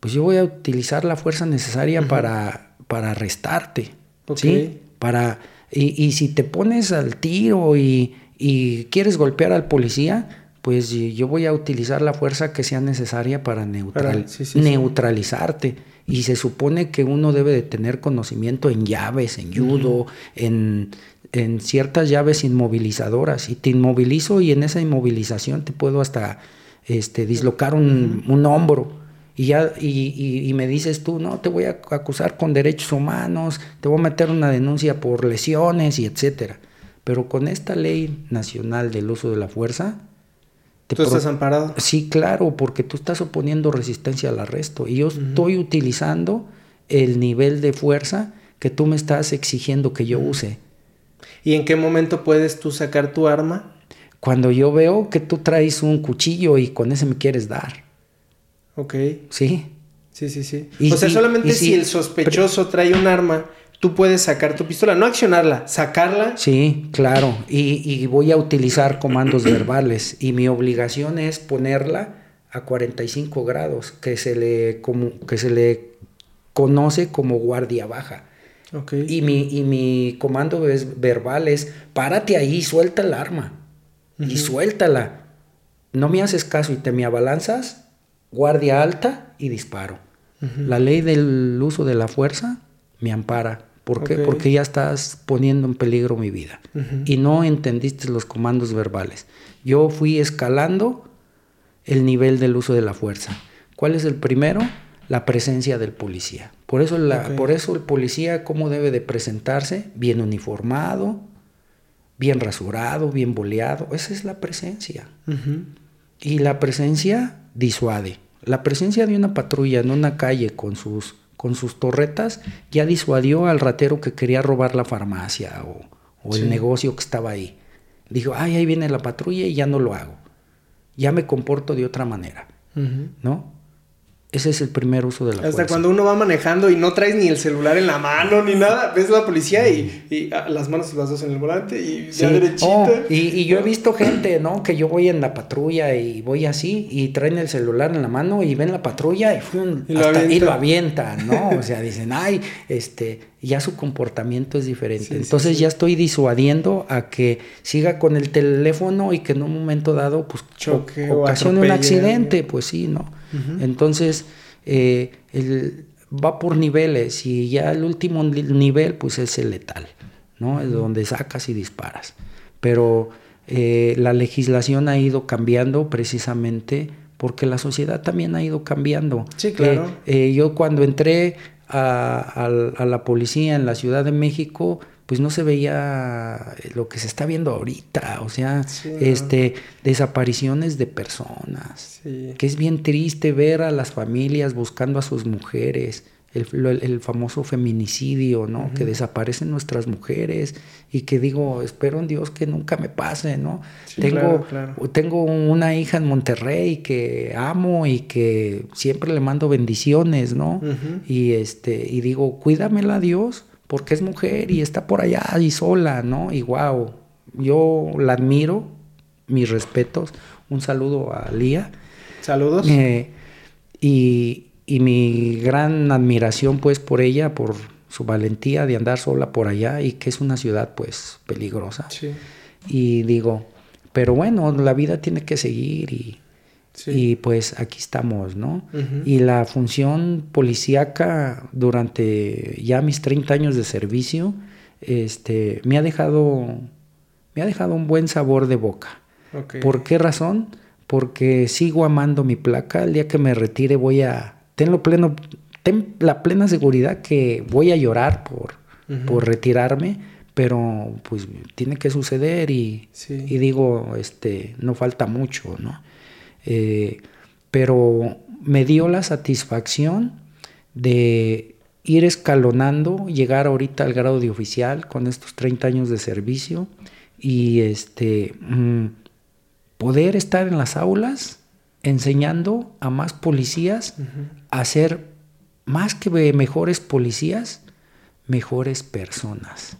pues yo voy a utilizar la fuerza necesaria para, para arrestarte. ¿sí? Para, y, si te pones al tiro y, y quieres golpear al policía, pues yo voy a utilizar la fuerza que sea necesaria para neutralizarte. Y se supone que uno debe de tener conocimiento en llaves, en judo, en, ciertas llaves inmovilizadoras. Y te inmovilizo y en esa inmovilización te puedo hasta este, dislocar un, hombro. Y, ya, y, y, me dices tú, no, te voy a acusar con derechos humanos, te voy a meter una denuncia por lesiones y etcétera. Pero con esta ley nacional del uso de la fuerza, ¿Tú estás amparado? Sí, claro, porque tú estás oponiendo resistencia al arresto y yo estoy utilizando el nivel de fuerza que tú me estás exigiendo que yo use. ¿Y en qué momento puedes tú sacar tu arma? Cuando yo veo que tú traes un cuchillo y con ese me quieres dar. Ok. Sí. Sí, sí, sí. o sea, solamente si, el sospechoso trae un arma tú puedes sacar tu pistola, no accionarla, sacarla. Sí, claro, y, voy a utilizar comandos verbales y mi obligación es ponerla a 45 grados, que se le, como, que se le conoce como guardia baja. Y, mi, y mi comando es, verbal es, párate ahí, suelta el arma. Y suéltala. No me haces caso y te me abalanzas, guardia alta y disparo. La ley del uso de la fuerza me ampara. ¿Por qué? Porque ya estás poniendo en peligro mi vida. Y no entendiste los comandos verbales. Yo fui escalando el nivel del uso de la fuerza. ¿Cuál es el primero? La presencia del policía. Por eso, la, por eso el policía, ¿cómo debe de presentarse? Bien uniformado, bien rasurado, bien boleado. Esa es la presencia. Y la presencia disuade. La presencia de una patrulla en una calle con sus, con sus torretas ya disuadió al ratero que quería robar la farmacia o, el negocio que estaba ahí. Dijo, ay, ahí viene la patrulla y ya no lo hago. Ya me comporto de otra manera. ¿No? Ese es el primer uso de la Hasta cuando uno va manejando y no traes ni el celular en la mano ni nada, ves la policía y, ah, las manos las dos en el volante y ya derechita. Oh, y, yo he visto gente, ¿no? Que yo voy en la patrulla y voy así y traen el celular en la mano y ven la patrulla y, y, lo, avientan, ¿no? O sea, dicen, ay, este, ya su comportamiento es diferente. Entonces ya estoy disuadiendo a que siga con el teléfono y que en un momento dado, pues, Choque ocasione un accidente, pues sí, ¿no? Entonces, eh, va por niveles y ya el último nivel pues es el letal, ¿no? Es donde sacas y disparas. Pero eh, la legislación ha ido cambiando precisamente porque la sociedad también ha ido cambiando. Sí, claro. Eh, yo cuando entré a, la policía en la Ciudad de México, pues no se veía lo que se está viendo ahorita, o sea, este desapariciones de personas, que es bien triste ver a las familias buscando a sus mujeres, el, famoso feminicidio, ¿no? Que desaparecen nuestras mujeres y que digo, espero en Dios que nunca me pase, ¿no? tengo, tengo una hija en Monterrey que amo y que siempre le mando bendiciones, ¿no? Y este, y digo, cuídamela Dios porque es mujer y está por allá y sola, ¿no? Y wow, yo la admiro, mis respetos, un saludo a Lía. Saludos. Eh, y, mi gran admiración pues por ella, por su valentía de andar sola por allá y que es una ciudad pues peligrosa. Sí. Y digo, pero bueno, la vida tiene que seguir y, y pues aquí estamos, ¿no? Y la función policíaca durante ya mis 30 años de servicio, este, me ha dejado, me ha dejado un buen sabor de boca. ¿Por qué razón? Porque sigo amando mi placa. El día que me retire voy a, tenlo pleno, ten la plena seguridad que voy a llorar por, por retirarme, pero pues tiene que suceder y, y digo, este, no falta mucho, ¿no? Eh, pero me dio la satisfacción de ir escalonando, llegar ahorita al grado de oficial con estos 30 años de servicio y este, mm, poder estar en las aulas enseñando a más policías a ser más que mejores policías, mejores personas.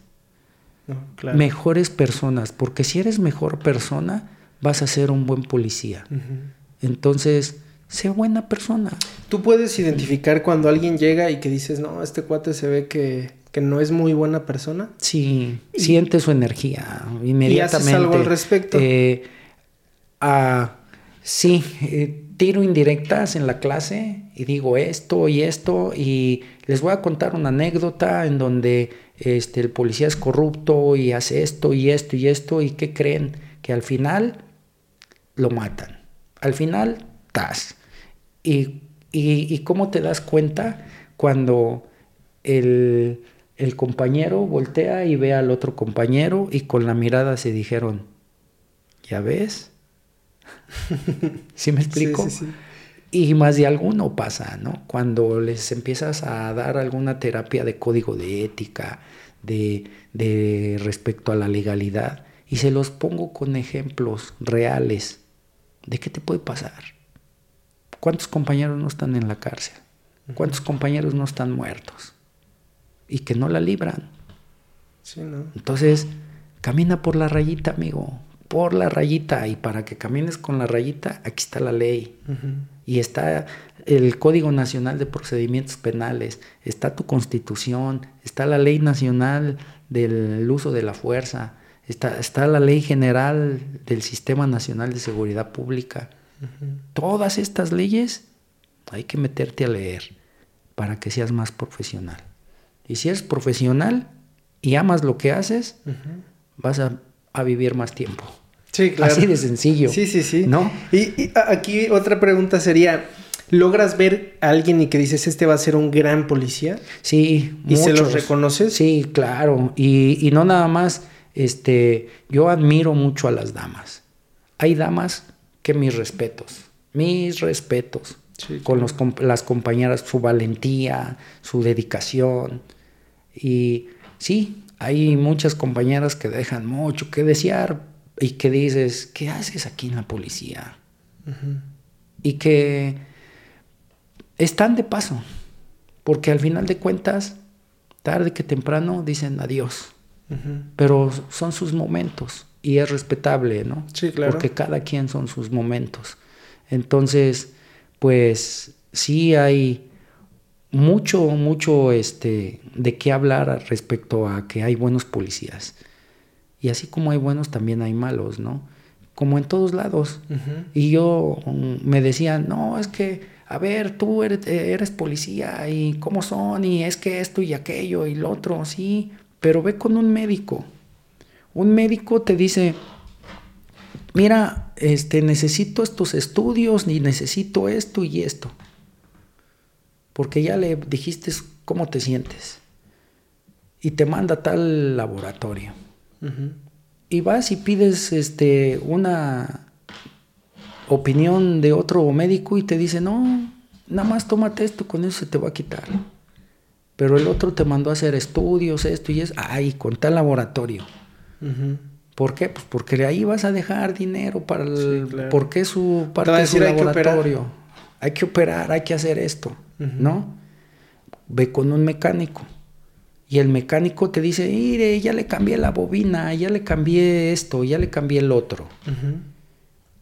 Mejores personas, porque si eres mejor persona, vas a ser un buen policía. Entonces, sé buena persona. Tú puedes identificar cuando alguien llega y que dices, no, este cuate se ve que, no es muy buena persona. Sí, siente su energía inmediatamente. ¿Y haces algo al respecto? Eh, ah, sí, eh, tiro indirectas en la clase y digo esto y esto y les voy a contar una anécdota en donde este, el policía es corrupto y hace esto y esto y esto y ¿qué creen? Que al final lo matan. Al final, tas. Y, y, cómo te das cuenta cuando el, compañero voltea y ve al otro compañero y con la mirada se dijeron, ¿ya ves? ¿Sí me explico? Y más de alguno pasa, ¿no? Cuando les empiezas a dar alguna terapia de código de ética, de, de respecto a la legalidad, y se los pongo con ejemplos reales ¿de qué te puede pasar? ¿Cuántos compañeros no están en la cárcel? ¿Cuántos compañeros no están muertos? Y que no la libran. Sí, ¿no? Entonces, camina por la rayita, amigo. Por la rayita y para que camines con la rayita, aquí está la ley. Y está el Código Nacional de Procedimientos Penales, está tu constitución, está la ley nacional del uso de la fuerza, está, está la ley general del Sistema Nacional de Seguridad Pública. Todas estas leyes hay que meterte a leer para que seas más profesional. Y si eres profesional y amas lo que haces, vas a, vivir más tiempo. Sí, claro. Así de sencillo. Sí, sí, sí. ¿No? Y, aquí otra pregunta sería, ¿logras ver a alguien y que dices, este va a ser un gran policía? Sí. ¿Y se los reconoces? Sí, claro. Y, y no nada más, este, yo admiro mucho a las damas. Hay damas que mis respetos, mis respetos con los, las compañeras, su valentía, su dedicación. Y sí, hay muchas compañeras que dejan mucho que desear y que dices, ¿qué haces aquí en la policía? Y que están de paso, porque al final de cuentas, tarde que temprano dicen adiós. Pero son sus momentos y es respetable, ¿no? Sí, claro. Porque cada quien son sus momentos. Entonces, pues sí hay mucho, mucho este, de qué hablar respecto a que hay buenos policías. Y así como hay buenos, también hay malos, ¿no? Como en todos lados. Y yo mm, me decían, no, es que, a ver, tú eres, eres, policía y cómo son y es que esto y aquello y lo otro, sí, pero ve con un médico. Un médico te dice, mira, este, necesito estos estudios y necesito esto y esto. Porque ya le dijiste cómo te sientes. Y te manda a tal laboratorio. Y vas y pides este, una opinión de otro médico y te dice, no, nada más tómate esto, con eso se te va a quitar. Pero el otro te mandó a hacer estudios, esto y es, ay, con tal laboratorio. ¿Por qué? Pues porque ahí vas a dejar dinero para el... Porque su parte de su laboratorio. Hay que, operar, hay que hacer esto, ¿no? Ve con un mecánico. Y el mecánico te dice, mire, ya le cambié la bobina, ya le cambié esto, ya le cambié el otro.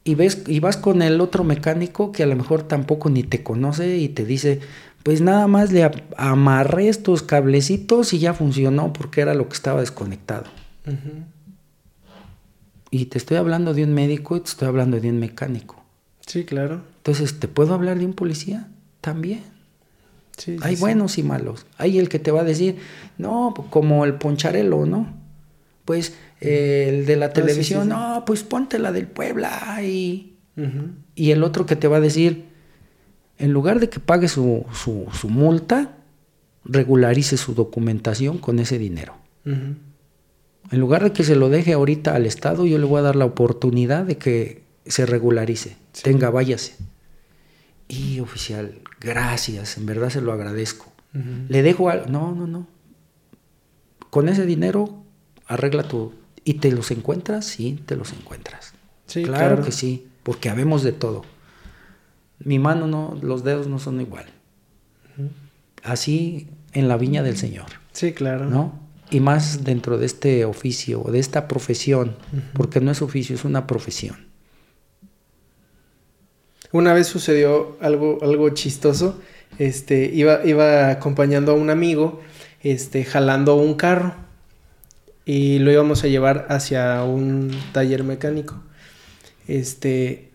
Y, ves, y vas con el otro mecánico que a lo mejor tampoco ni te conoce y te dice, pues nada más le amarré estos cablecitos y ya funcionó porque era lo que estaba desconectado. Y te estoy hablando de un médico y te estoy hablando de un mecánico. Sí, claro. Entonces, ¿te puedo hablar de un policía? También. Sí, Hay buenos y malos. Hay el que te va a decir, no, como el poncharelo, ¿no? Pues el de la ah, televisión, no, pues ponte la del Puebla. Y, y el otro que te va a decir, en lugar de que pague su, su, multa, regularice su documentación con ese dinero. En lugar de que se lo deje ahorita al Estado, yo le voy a dar la oportunidad de que se regularice. Tenga, váyase. Y oficial, gracias, en verdad se lo agradezco. Le dejo algo. No, no, no. Con ese dinero arregla tu... ¿Y te los encuentras? Sí, te los encuentras. Sí, claro, que sí, porque habemos de todo. Mi mano no, los dedos no son igual. Así en la viña del Señor. Sí, claro. ¿No? y más dentro de este oficio, de esta profesión, porque no es oficio, es una profesión. Una vez sucedió algo, algo chistoso. Este, iba, iba acompañando a un amigo, este, jalando un carro. Y lo íbamos a llevar hacia un taller mecánico. Este,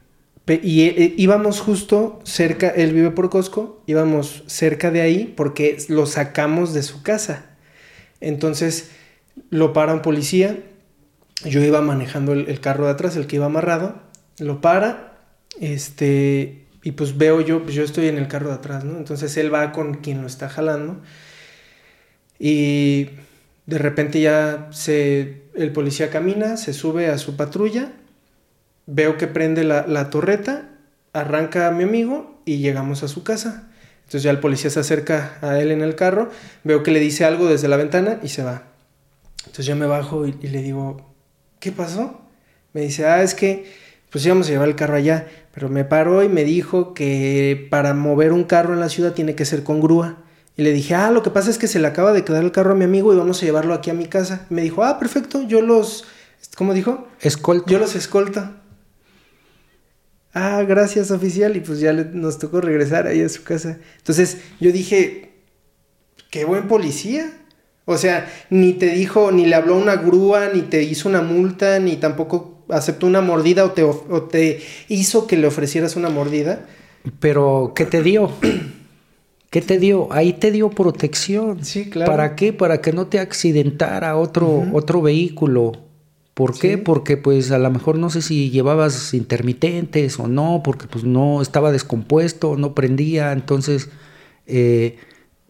y eh, íbamos justo cerca, él vive por Costco, íbamos cerca de ahí porque lo sacamos de su casa. Entonces lo para un policía, yo iba manejando el, carro de atrás, el que iba amarrado, lo para, este, y pues veo yo, pues yo estoy en el carro de atrás, ¿no? Entonces él va con quien lo está jalando y de repente ya se, el policía camina, se sube a su patrulla, veo que prende la, la torreta, arranca a mi amigo y llegamos a su casa. Entonces ya el policía se acerca a él en el carro, veo que le dice algo desde la ventana y se va. Entonces yo me bajo y, le digo, ¿qué pasó? Me dice, ah, es que pues íbamos a llevar el carro allá, pero me paró y me dijo que para mover un carro en la ciudad tiene que ser con grúa. Y le dije, ah, lo que pasa es que se le acaba de quedar el carro a mi amigo y vamos a llevarlo aquí a mi casa. me dijo, ah, perfecto, yo los ¿Cómo dijo? Escolta. Yo los escolto. Ah, gracias oficial. Y pues ya nos tocó regresar ahí a su casa. Entonces yo dije, qué buen policía. O sea, ni te dijo, ni le habló una grúa, ni te hizo una multa, ni tampoco aceptó una mordida o te, o te hizo que le ofrecieras una mordida. Pero, ¿qué te dio? ¿Qué te dio? Ahí te dio protección. Sí, claro. ¿Para qué? Para que no te accidentara otro, otro vehículo. ¿Por qué? Porque pues a lo mejor no sé si llevabas intermitentes o no, porque pues no estaba descompuesto, no prendía, entonces eh,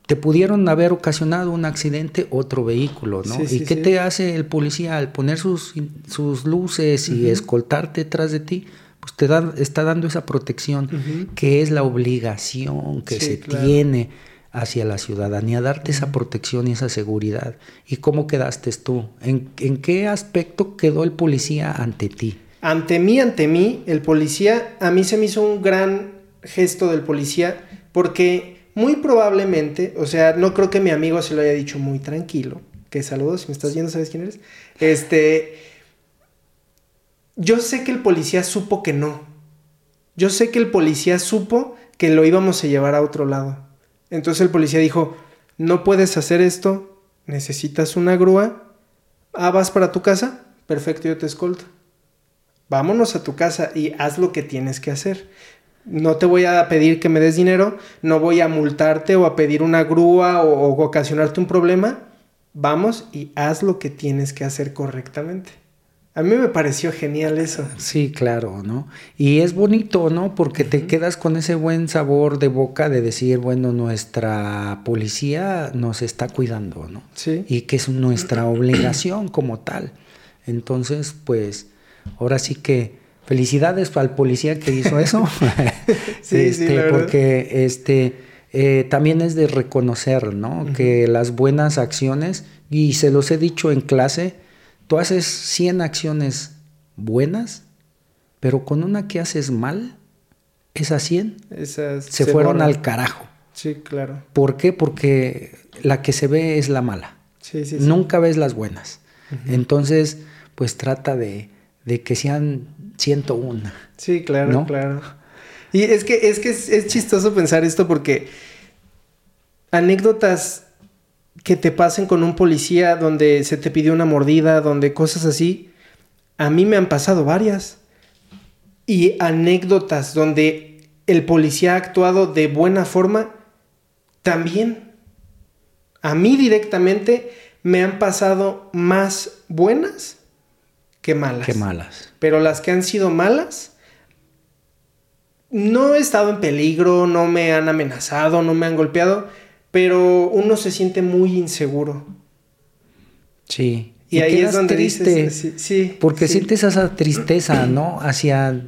te pudieron haber ocasionado un accidente otro vehículo, ¿no? ¿Y qué te hace el policía al poner sus, sus luces y escoltarte detrás de ti? Pues te da, está dando esa protección, que es la obligación que se tiene hacia la ciudadanía, darte esa protección y esa seguridad. ¿Y cómo quedaste tú? ¿En, ¿En, qué aspecto quedó el policía ante ti? Ante mí, ante mí, el policía, a mí se me hizo un gran gesto del policía porque muy probablemente, o sea, no creo que mi amigo se lo haya dicho muy tranquilo, que saludos, si me estás viendo, ¿sabes quién eres? Este, yo sé que el policía supo que no. Yo sé que el policía supo que lo íbamos a llevar a otro lado. Entonces el policía dijo, no puedes hacer esto, necesitas una grúa. Ah, vas para tu casa, perfecto, yo te escolto. Vámonos a tu casa y haz lo que tienes que hacer. No te voy a pedir que me des dinero, no voy a multarte o a pedir una grúa o, o ocasionarte un problema. Vamos y haz lo que tienes que hacer correctamente. A mí me pareció genial eso. Sí, claro, ¿no? Y es bonito, ¿no? Porque te quedas con ese buen sabor de boca de decir, bueno, nuestra policía nos está cuidando, ¿no? Sí. Y que es nuestra obligación como tal. Entonces, pues, ahora sí que felicidades al policía que hizo eso. sí, este, sí, la porque este eh, también es de reconocer, ¿no? Que las buenas acciones, y se los he dicho en clase, Tú haces 100 acciones buenas, pero con una que haces mal, esas 100 se, fueron al carajo. Sí, claro. ¿Por qué? Porque la que se ve es la mala. Sí, sí, Nunca ves las buenas. Entonces, pues trata de, que sean 101. Sí, claro, claro. Y es que, es, que es chistoso pensar esto porque anécdotas que te pasen con un policía donde se te pidió una mordida, donde cosas así, a mí me han pasado varias. Y anécdotas donde el policía ha actuado de buena forma, también. A mí directamente me han pasado más buenas que malas. Que malas. Pero las que han sido malas, no he estado en peligro, no me han amenazado, no me han golpeado pero uno se siente muy inseguro. Sí. Y, ahí es donde triste, sí, porque sientes esa tristeza, ¿no? Hacia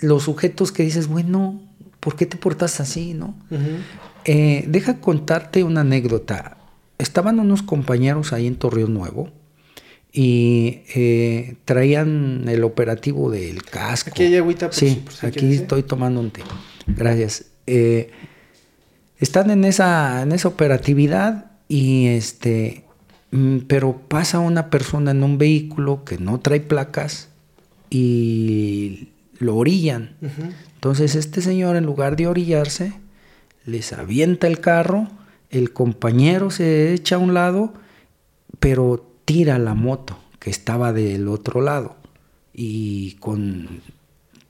los sujetos que dices, bueno, ¿por qué te portas así, no? Eh, deja contarte una anécdota. Estaban unos compañeros ahí en Torreón Nuevo y eh, traían el operativo del casco. Aquí hay agüita. Por sí, aquí estoy tomando un té. Gracias. Eh, están en esa, en esa operatividad y este, mm, pero pasa una persona en un vehículo que no trae placas y lo orillan. Entonces este señor en lugar de orillarse, les avienta el carro, el compañero se echa a un lado, pero tira la moto que estaba del otro lado y con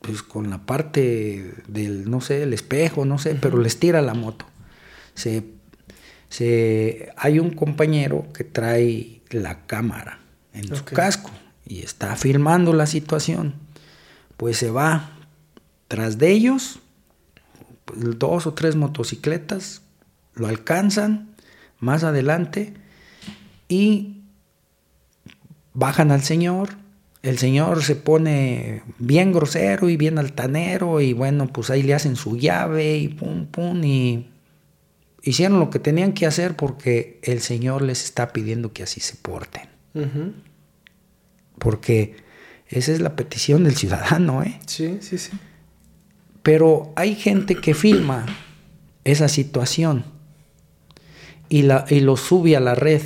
pues con la parte del no sé el espejo no sé pero les tira la moto. Se, se, hay un compañero que trae la cámara en su casco y está filmando la situación. Pues se va tras de ellos, pues, dos o tres motocicletas, lo alcanzan más adelante y bajan al señor. El señor se pone bien grosero y bien altanero y bueno, pues ahí le hacen su llave y pum, pum y hicieron lo que tenían que hacer porque el Señor les está pidiendo que así se porten. Porque esa es la petición del ciudadano, ¿eh? Sí, sí, sí. Pero hay gente que filma esa situación y, la, y lo sube a la red.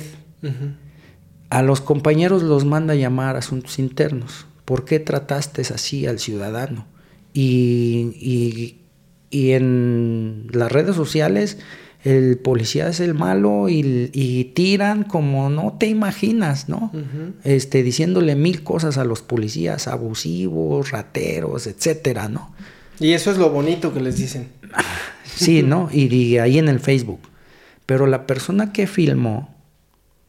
A los compañeros los manda a llamar asuntos internos. ¿Por qué trataste así al ciudadano? Y, y, en las redes sociales el policía es el malo y, tiran como no te imaginas, ¿no? este, diciéndole mil cosas a los policías, abusivos, rateros, etcétera, ¿no? Y eso es lo bonito que les dicen. sí, ¿no? Y, ahí en el Facebook. Pero la persona que filmó,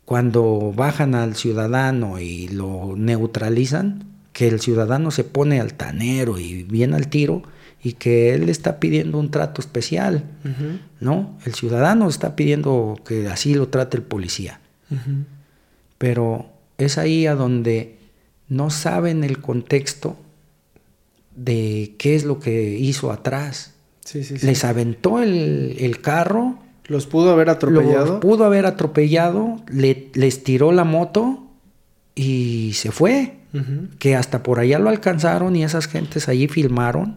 cuando bajan al ciudadano y lo neutralizan, que el ciudadano se pone altanero y viene al tiro, y que él está pidiendo un trato especial, ¿no? El ciudadano está pidiendo que así lo trate el policía. Pero es ahí a donde no saben el contexto de qué es lo que hizo atrás. Les aventó el, carro. ¿Los pudo haber atropellado? Los pudo haber atropellado, le, les tiró la moto y se fue. Que hasta por allá lo alcanzaron y esas gentes allí filmaron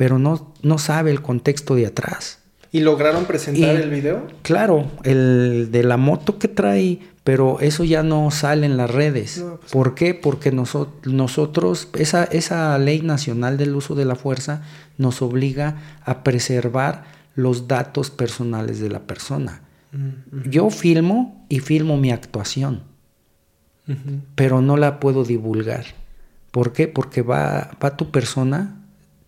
pero no, no sabe el contexto de atrás. ¿Y lograron presentar el video? Claro, el de la moto que trae, pero eso ya no sale en las redes. Pues ¿Por qué? Porque nosotros, esa, esa ley nacional del uso de la fuerza nos obliga a preservar los datos personales de la persona. Mm, Yo filmo y filmo mi actuación, pero no la puedo divulgar. ¿Por qué? Porque va, va tu persona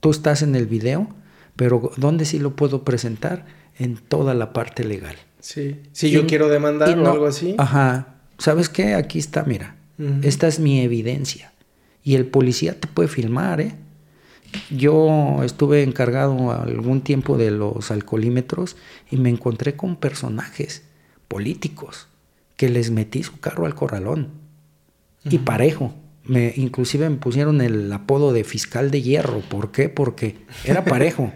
Tú estás en el video, pero ¿dónde sí lo puedo presentar? En toda la parte legal. Sí. Si yo quiero demandar o algo así. Ajá. ¿Sabes qué? Aquí está, mira. Esta es mi evidencia. Y el policía te puede filmar, ¿eh? Yo estuve encargado algún tiempo de los alcoholímetros y me encontré con personajes políticos que les metí su carro al corralón. Y parejo me inclusive me pusieron el apodo de fiscal de hierro. ¿Por qué? Porque era parejo.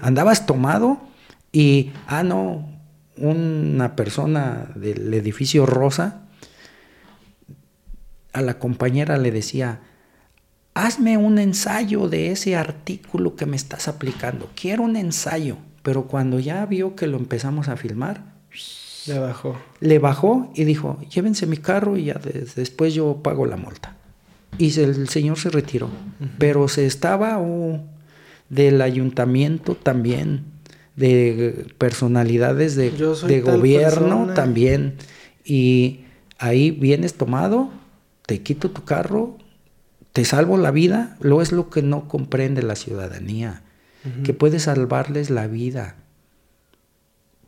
Andabas tomado y, ah, no, una persona del edificio rosa a la compañera le decía, hazme un ensayo de ese artículo que me estás aplicando. Quiero un ensayo. Pero cuando ya vio que lo empezamos a filmar, le bajó. Le bajó y dijo, llévense mi carro y ya después yo pago la multa y el señor se retiró. Pero se estaba del ayuntamiento también, de personalidades de, de gobierno también. Y ahí vienes tomado, te quito tu carro, te salvo la vida, lo es lo que no comprende la ciudadanía, que puedes salvarles la vida,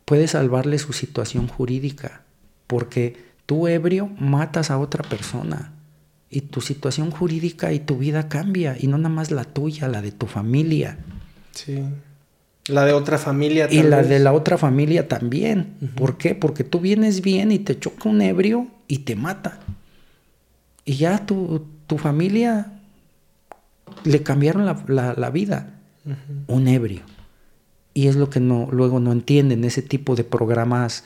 puedes salvarles su situación jurídica, porque tú ebrio matas a otra persona y tu situación jurídica y tu vida cambia, y no nada más la tuya, la de tu familia. Sí. La de otra familia también. Y la de la otra familia también. ¿Por qué? Porque tú vienes bien y te choca un ebrio y te mata. Y ya tu, tu familia le cambiaron la, vida. Un ebrio. Y es lo que no, luego no entienden, ese tipo de programas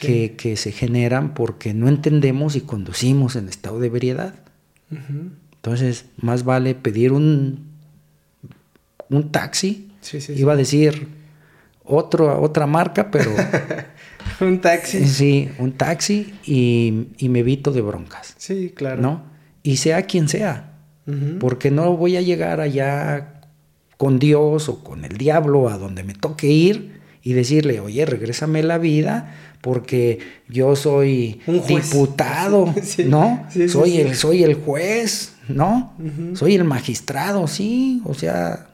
que, que se generan porque no entendemos y conducimos en estado de ebriedad. Entonces, más vale pedir un, un taxi. Iba a decir otro, otra marca, pero... un taxi. Sí, un taxi y, y, me evito de broncas. Sí, claro. ¿No? Y sea quien sea. Porque no voy a llegar allá con Dios o con el diablo a donde me toque ir y decirle, oye, regrésame la vida porque yo soy diputado, ¿no? soy, el, soy el juez, ¿no? Soy el magistrado, sí, o sea,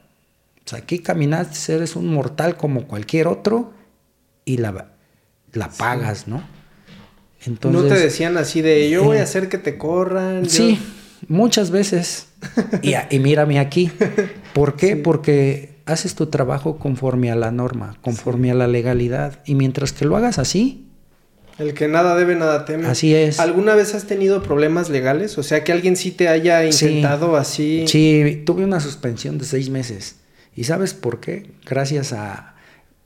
pues aquí caminaste, eres un mortal como cualquier otro y la, la pagas, ¿no? Entonces, no te decían así de yo voy a hacer que te corran. Sí, muchas veces. y, y, mírame aquí. ¿Por qué? Porque haces tu trabajo conforme a la norma, conforme a la legalidad. Y mientras que lo hagas así... El que nada debe, nada teme. Así es. ¿Alguna vez has tenido problemas legales? O sea, que alguien sí te haya intentado así... Sí, tuve una suspensión de seis meses. ¿Y sabes por qué? Gracias a...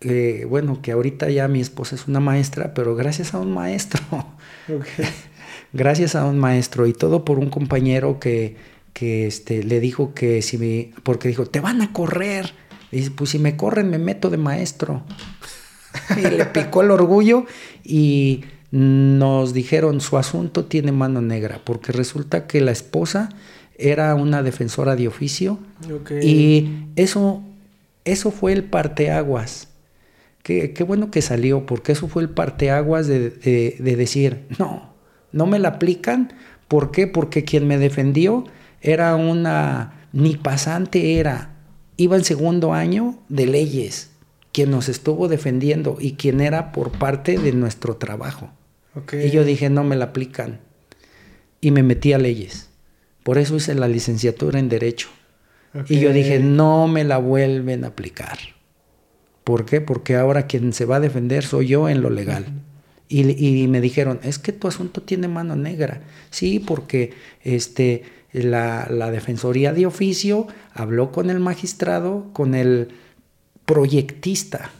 Eh, bueno, que ahorita ya mi esposa es una maestra, pero gracias a un maestro. gracias a un maestro y todo por un compañero que, que este, le dijo que si me... Porque dijo, te van a correr y dice, pues si me corren me meto de maestro. y le picó el orgullo y nos dijeron su asunto tiene mano negra, porque resulta que la esposa era una defensora de oficio y eso, eso fue el parteaguas. Qué, qué bueno que salió, porque eso fue el parteaguas de, de, de decir, no, no me la aplican. ¿Por qué? Porque quien me defendió era una, ni pasante era, iba en segundo año de leyes, quien nos estuvo defendiendo y quien era por parte de nuestro trabajo. Y yo dije, no me la aplican. Y me metí a leyes. Por eso hice la licenciatura en Derecho. Y yo dije, no me la vuelven a aplicar. ¿Por qué? Porque ahora quien se va a defender soy yo en lo legal. y, me dijeron, es que tu asunto tiene mano negra. Sí, porque este, la, la Defensoría de Oficio habló con el magistrado, con el proyectista,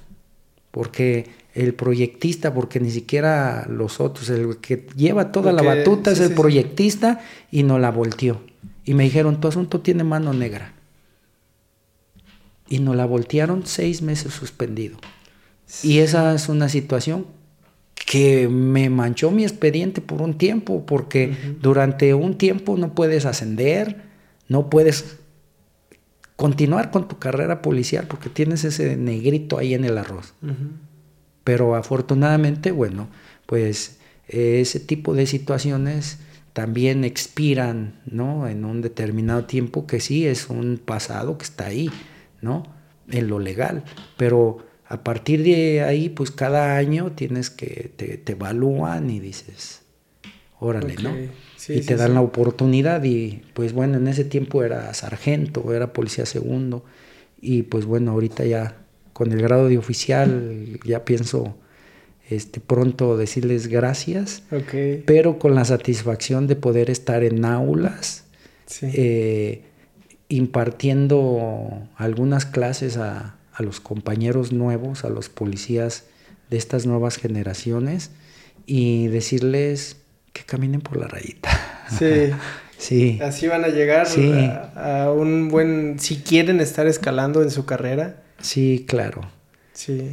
porque el proyectista, porque ni siquiera los otros, el que lleva toda la batuta es el proyectista y no la volteó. Y me dijeron, tu asunto tiene mano negra. Y nos la voltearon seis meses suspendido. Y esa es una situación que me manchó mi expediente por un tiempo, porque durante un tiempo no puedes ascender, no puedes continuar con tu carrera policial porque tienes ese negrito ahí en el arroz. Pero afortunadamente, bueno, pues ese tipo de situaciones también expiran, ¿no? En un determinado tiempo que sí es un pasado que está ahí, ¿no? En lo legal. Pero a partir de ahí, pues cada año tienes que, te, evalúan y dices, órale, ¿no? y te dan la oportunidad y pues bueno, en ese tiempo era sargento, era policía segundo y pues bueno, ahorita ya con el grado de oficial ya pienso este, pronto decirles gracias, pero con la satisfacción de poder estar en aulas, eh, impartiendo algunas clases a, los compañeros nuevos, a los policías de estas nuevas generaciones y decirles que caminen por la rayita. Sí. sí. Así van a llegar a, un buen, si quieren estar escalando en su carrera, Sí, claro. Sí.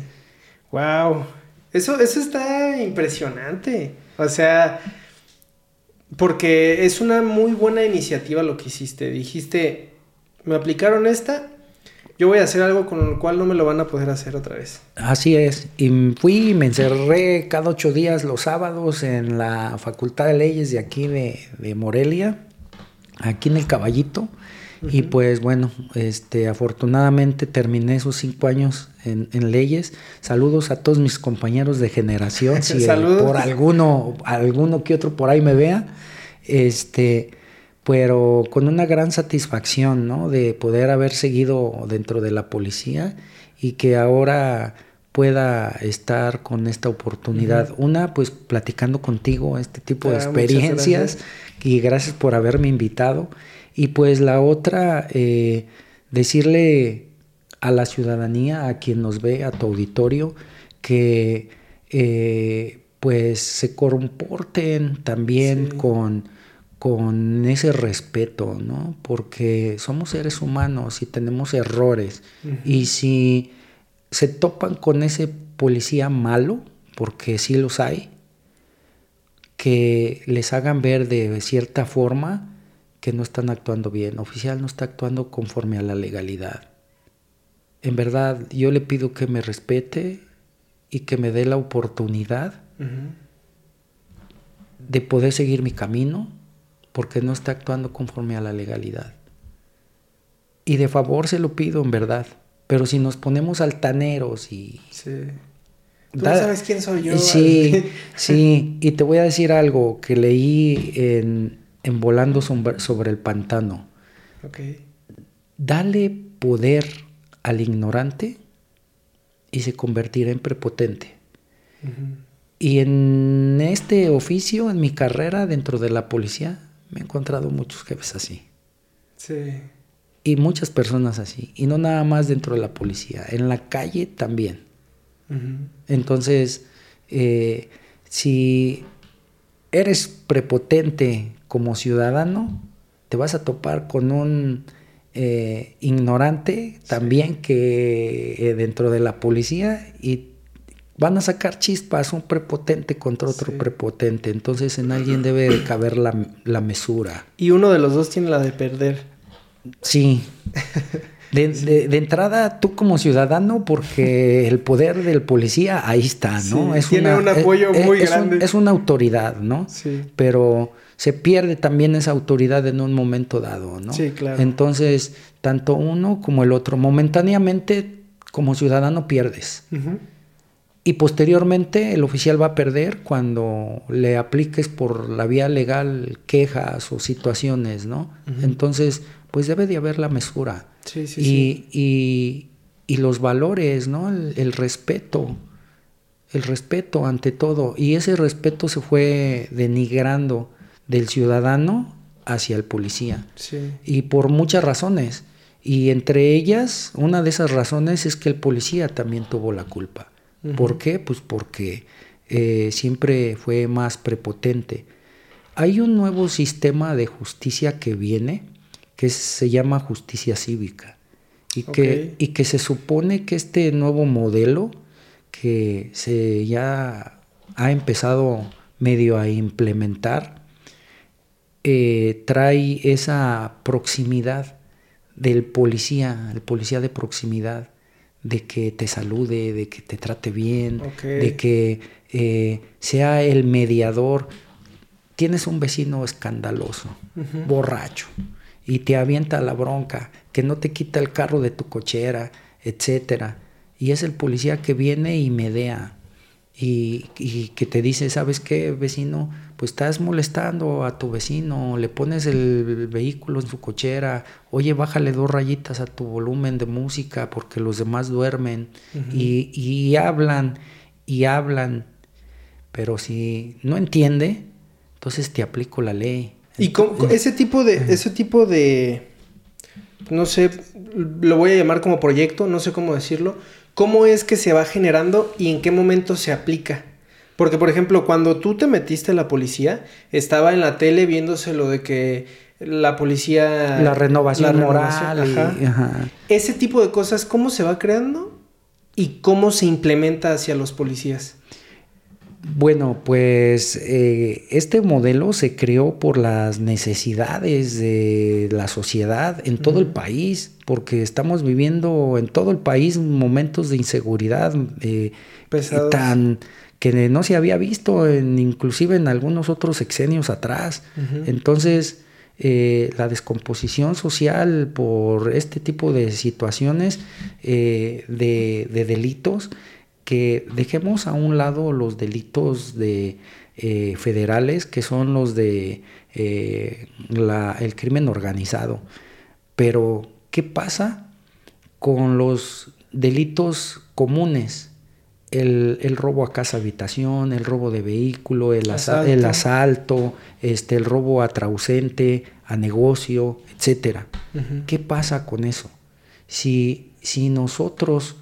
Wow. Eso, eso está impresionante. O sea, porque es una muy buena iniciativa lo que hiciste. Dijiste, me aplicaron esta, yo voy a hacer algo con lo cual no me lo van a poder hacer otra vez. Así es. Y fui me encerré cada ocho días los sábados en la Facultad de Leyes de aquí de, de Morelia, aquí en el Caballito. Y pues bueno, este, afortunadamente terminé esos cinco años en, leyes. Saludos a todos mis compañeros de generación, si por alguno, alguno que otro por ahí me vea. Este, pero con una gran satisfacción, ¿no? De poder haber seguido dentro de la policía y que ahora pueda estar con esta oportunidad. Una, pues platicando contigo este tipo de ah, experiencias y gracias por haberme invitado. Y pues la otra, eh, decirle a la ciudadanía, a quien nos ve, a tu auditorio, que eh, pues se comporten también con, con ese respeto, ¿no? Porque somos seres humanos y tenemos errores. Y si se topan con ese policía malo, porque sí los hay, que les hagan ver de cierta forma que no están actuando bien. Oficial no está actuando conforme a la legalidad. En verdad, yo le pido que me respete y que me dé la oportunidad de poder seguir mi camino porque no está actuando conforme a la legalidad. Y de favor se lo pido, en verdad. Pero si nos ponemos altaneros y... Sí. Tú sabes quién soy yo. Sí, sí. Y te voy a decir algo que leí en, en Volando sobre el pantano. Dale poder al ignorante y se convertirá en prepotente. Y en este oficio, en mi carrera dentro de la policía, me he encontrado muchos jefes así. Sí. Y muchas personas así. Y no nada más dentro de la policía, en la calle también. Entonces, eh, si eres prepotente como ciudadano, te vas a topar con un eh, ignorante también que eh, dentro de la policía y van a sacar chispas un prepotente contra otro prepotente. Entonces en alguien debe caber la, la, mesura. Y uno de los dos tiene la de perder. Sí. De, de, entrada, tú como ciudadano, porque el poder del policía ahí está, ¿no? es tiene un apoyo muy grande. es una autoridad, ¿no? Sí. Pero se pierde también esa autoridad en un momento dado, ¿no? Sí, claro. Entonces, tanto uno como el otro, momentáneamente como ciudadano pierdes. Y posteriormente el oficial va a perder cuando le apliques por la vía legal quejas o situaciones, ¿no? Entonces, pues debe de haber la mesura. Sí, sí, y, sí. Y, y, los valores, ¿no? El, respeto, el respeto ante todo. Y ese respeto se fue denigrando del ciudadano hacia el policía. Sí. Y por muchas razones. Y entre ellas, una de esas razones es que el policía también tuvo la culpa. ¿Por qué? Pues porque eh, siempre fue más prepotente. Hay un nuevo sistema de justicia que viene, que se llama justicia cívica, y, que, y que se supone que este nuevo modelo, que se ya ha empezado medio a implementar, eh, trae esa proximidad del policía, el policía de proximidad, de que te salude, de que te trate bien, de que eh, sea el mediador. Tienes un vecino escandaloso, borracho, y te avienta la bronca, que no te quita el carro de tu cochera, etcétera. Y es el policía que viene y medea y, y que te dice, ¿sabes qué, vecino? Pues estás molestando a tu vecino, le pones el vehículo en su cochera, oye, bájale dos rayitas a tu volumen de música porque los demás duermen y, hablan y hablan, pero si no entiende, entonces te aplico la ley. Y ese tipo de, ese tipo de, no sé, lo voy a llamar como proyecto, no sé cómo decirlo, ¿cómo es que se va generando y en qué momento se aplica? Porque, por ejemplo, cuando tú te metiste a la policía, estaba en la tele viéndose lo de que la policía... La renovación moral. Ese tipo de cosas, ¿cómo se va creando? ¿Y cómo se implementa hacia los policías? Bueno, pues eh, este modelo se creó por las necesidades de la sociedad en todo el país, porque estamos viviendo en todo el país momentos de inseguridad eh, tan que no se había visto en, inclusive en algunos otros sexenios atrás. Entonces, eh, la descomposición social por este tipo de situaciones eh, de, delitos, que dejemos a un lado los delitos de, eh, federales, que son los de el crimen organizado. Pero, ¿qué pasa con los delitos comunes? El, robo a casa habitación, el robo de vehículo, el asalto, el, asalto este, el robo a trausente, a negocio, etc. ¿Qué pasa con eso? Si, si nosotros,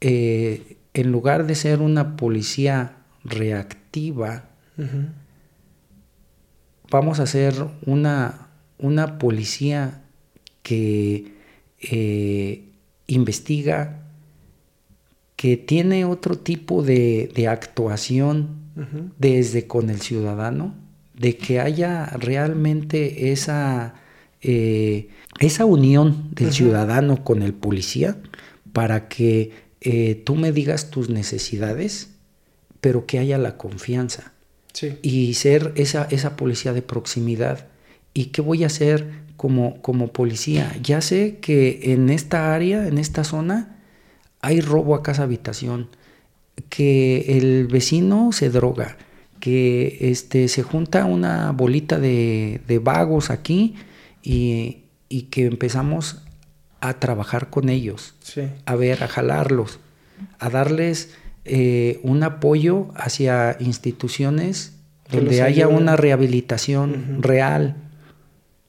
eh, en lugar de ser una policía reactiva, vamos a ser una, una policía que eh, investiga, que tiene otro tipo de, actuación desde con el ciudadano, de que haya realmente esa, eh, esa unión del ciudadano con el policía para que eh, tú me digas tus necesidades, pero que haya la confianza. Y ser esa, esa policía de proximidad. ¿Y qué voy a hacer como, como policía? Ya sé que en esta área, en esta zona, hay robo a casa habitación, que el vecino se droga, que este, se junta una bolita de, vagos aquí y, que empezamos a trabajar con ellos, a ver, a jalarlos, a darles eh, un apoyo hacia instituciones donde haya una rehabilitación real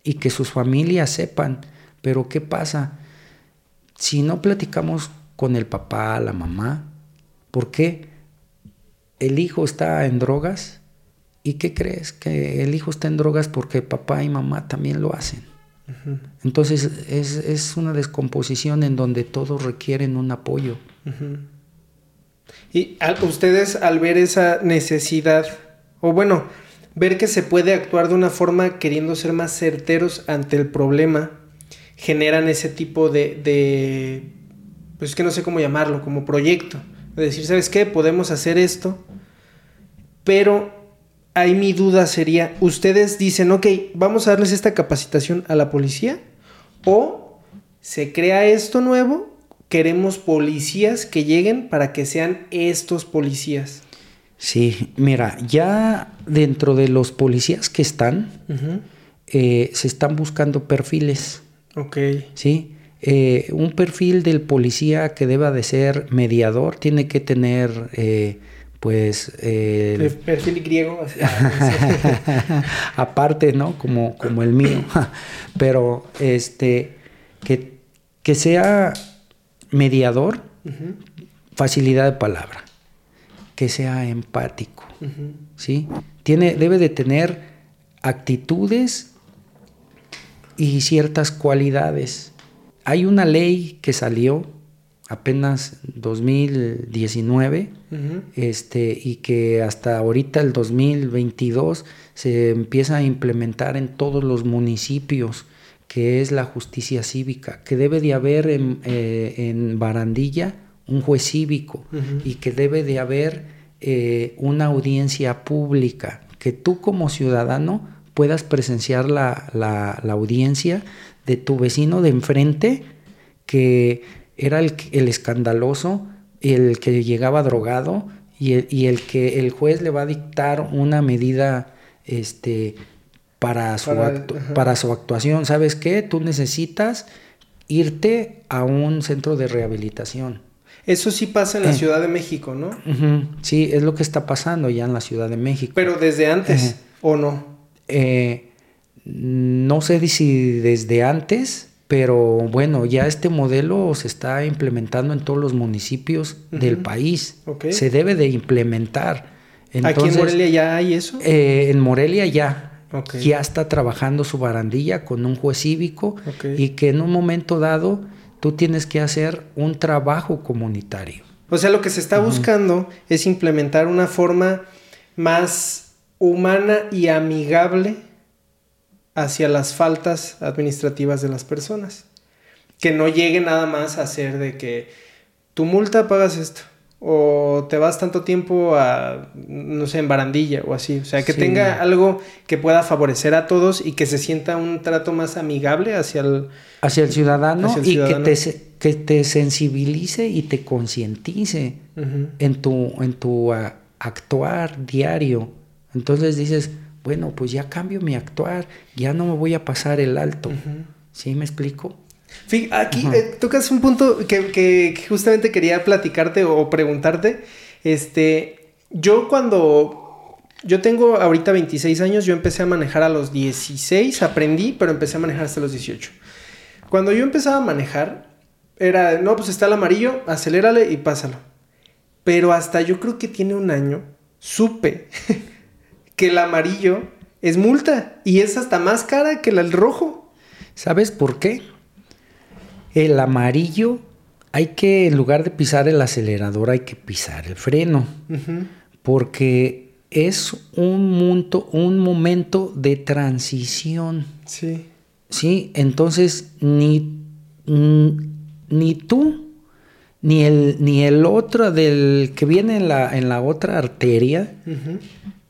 y que sus familias sepan. Pero ¿qué pasa? Si no platicamos con el papá, la mamá. ¿Por qué? El hijo está en drogas. ¿Y qué crees? Que el hijo está en drogas porque papá y mamá también lo hacen. Entonces es, una descomposición en donde todos requieren un apoyo. Y ustedes al ver esa necesidad, o bueno, ver que se puede actuar de una forma queriendo ser más certeros ante el problema, generan ese tipo de, de pues es que no sé cómo llamarlo, como proyecto. De decir, ¿sabes qué? Podemos hacer esto, pero ahí mi duda sería, ustedes dicen, ok, vamos a darles esta capacitación a la policía, o se crea esto nuevo, queremos policías que lleguen para que sean estos policías. Sí, mira, ya dentro de los policías que están, eh, se están buscando perfiles. Ok. Sí. Eh, un perfil del policía que deba de ser mediador tiene que tener eh, pues el perfil griego aparte no como como el mío. Pero este que, que sea mediador facilidad de palabra. Que sea empático, ¿sí? Tiene, debe de tener actitudes y ciertas cualidades. Hay una ley que salió apenas 2019 este, y que hasta ahorita el 2022 se empieza a implementar en todos los municipios que es la justicia cívica, que debe de haber en, eh, en Barandilla un juez cívico y que debe de haber eh, una audiencia pública, que tú como ciudadano puedas presenciar la, la, audiencia de tu vecino de enfrente, que era el, el escandaloso, el que llegaba drogado y el, y el, que el juez le va a dictar una medida este, para, su para su actuación. ¿Sabes qué? Tú necesitas irte a un centro de rehabilitación eso sí pasa en la eh. Ciudad de México, ¿no? Sí, es lo que está pasando ya en la Ciudad de México. Pero desde antes, ¿o no? Eh, no sé si desde antes, pero bueno, ya este modelo se está implementando en todos los municipios del país. Se debe de implementar. ¿Aquí en Morelia ya hay eso? Eh, en Morelia ya. Ya está trabajando su barandilla con un juez cívico y que en un momento dado tú tienes que hacer un trabajo comunitario. O sea, lo que se está buscando es implementar una forma más humana y amigable hacia las faltas administrativas de las personas. Que no llegue nada más a ser de que tu multa pagas esto, o te vas tanto tiempo a, no sé, en barandilla o así. O sea, que tenga algo que pueda favorecer a todos y que se sienta un trato más amigable hacia el, hacia el ciudadano y Que, te, que te sensibilice y te concientice en tu, en tu actuar diario. Entonces dices, bueno, pues ya cambio mi actuar, ya no me voy a pasar el alto. ¿Sí me explico? aquí eh, tocas un punto que, justamente quería platicarte o preguntarte. Este, yo cuando... Yo tengo ahorita 26 años, yo empecé a manejar a los 16, aprendí, pero empecé a manejar hasta los 18. Cuando yo empezaba a manejar, era, no, pues está el amarillo, acelérale y pásalo. Pero hasta yo creo que tiene un año, supe que el amarillo es multa y es hasta más cara que el rojo. ¿Sabes por qué? El amarillo hay que, en lugar de pisar el acelerador, hay que pisar el freno. Porque es un, un momento de transición. Sí. Sí, entonces ni, ni tú ni el, ni el otro del que viene en la, en la otra arteria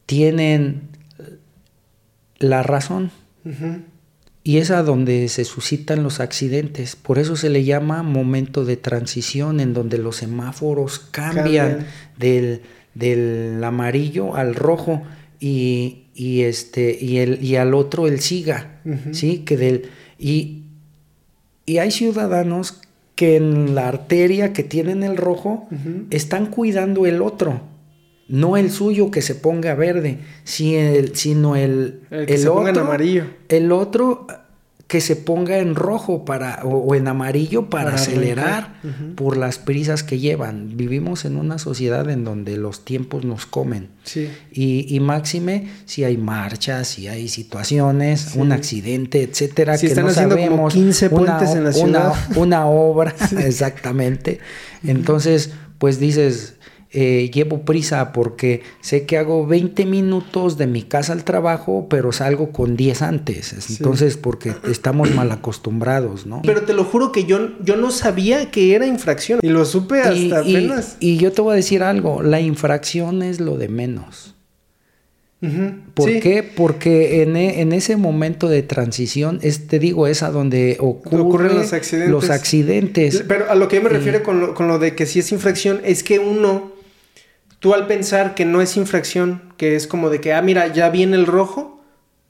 tienen la razón. Y es a donde se suscitan los accidentes. Por eso se le llama momento de transición, en donde los semáforos cambian, Del, del, amarillo al rojo y, y, este, y, el, y al otro el siga. ¿sí? que del, y, y hay ciudadanos que en la arteria que tienen el rojo están cuidando el otro no el suyo que se ponga verde, sino el, el, otro, amarillo. El otro que se ponga en rojo para, o, en amarillo para, acelerar por las prisas que llevan. Vivimos en una sociedad en donde los tiempos nos comen. Sí. Y, máxime si hay marchas, si hay situaciones, un accidente, etcétera, que están no haciendo sabemos. Como 15 puentes en la ciudad. Una, obra, exactamente. Entonces, pues dices, eh, llevo prisa porque sé que hago 20 minutos de mi casa al trabajo, pero salgo con 10 antes. Entonces, porque estamos mal acostumbrados, ¿no? Pero te lo juro que yo, yo no sabía que era infracción y lo supe hasta apenas. Y, yo te voy a decir algo, la infracción es lo de menos. ¿Por qué? Porque en, e, en, ese momento de transición, es, te digo, es a donde ocurren los accidentes. los accidentes. Pero a lo que yo me refiero con lo, con lo de que si es infracción, es que uno tú al pensar que no es infracción, que es como de que, ah, mira, ya viene el rojo,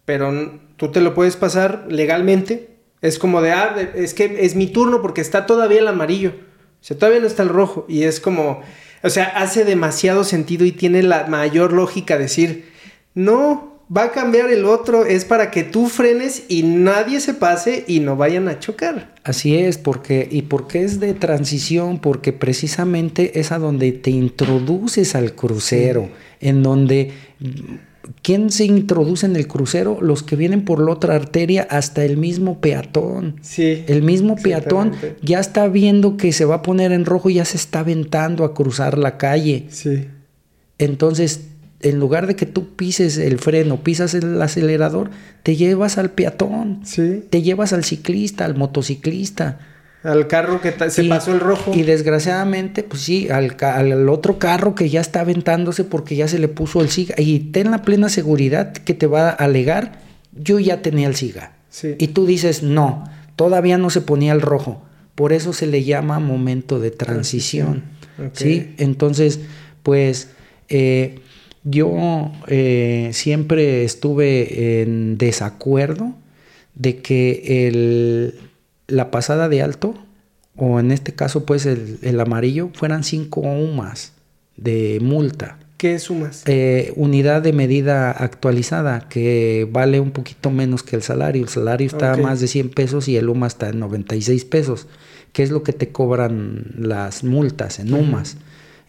pero tú te lo puedes pasar legalmente, es como de, ah, es que es mi turno porque está todavía el amarillo, o sea, todavía no está el rojo, y es como, o sea, hace demasiado sentido y tiene la mayor lógica decir, no, va a cambiar el otro, es para que tú frenes y nadie se pase y no vayan a chocar. Así es, porque y porque es de transición, porque precisamente es a donde te introduces al crucero, en donde ¿Quién se introduce en el crucero? Los que vienen por la otra arteria hasta el mismo peatón. Sí. El mismo peatón ya está viendo que se va a poner en rojo y ya se está aventando a cruzar la calle. Sí. Entonces en lugar de que tú pises el freno, pisas el acelerador, te llevas al peatón, sí. te llevas al ciclista, al motociclista. Al carro que se pasó el rojo. Y desgraciadamente, pues sí, al, al, otro carro que ya está aventándose porque ya se le puso el SIGA. Y ten la plena seguridad que te va a alegar, yo ya tenía el SIGA. Sí. Y tú dices, no, todavía no se ponía el rojo. Por eso se le llama momento de transición. ¿Sí? Entonces, pues... Eh, yo eh, siempre estuve en desacuerdo de que el, la pasada de alto, o en este caso pues el, amarillo, fueran cinco UMAS de multa. ¿Qué es UMAS? Eh, unidad de medida actualizada, que vale un poquito menos que el salario. El salario está a más de 100 pesos y el UMA está en 96 pesos, que es lo que te cobran las multas en UMAS.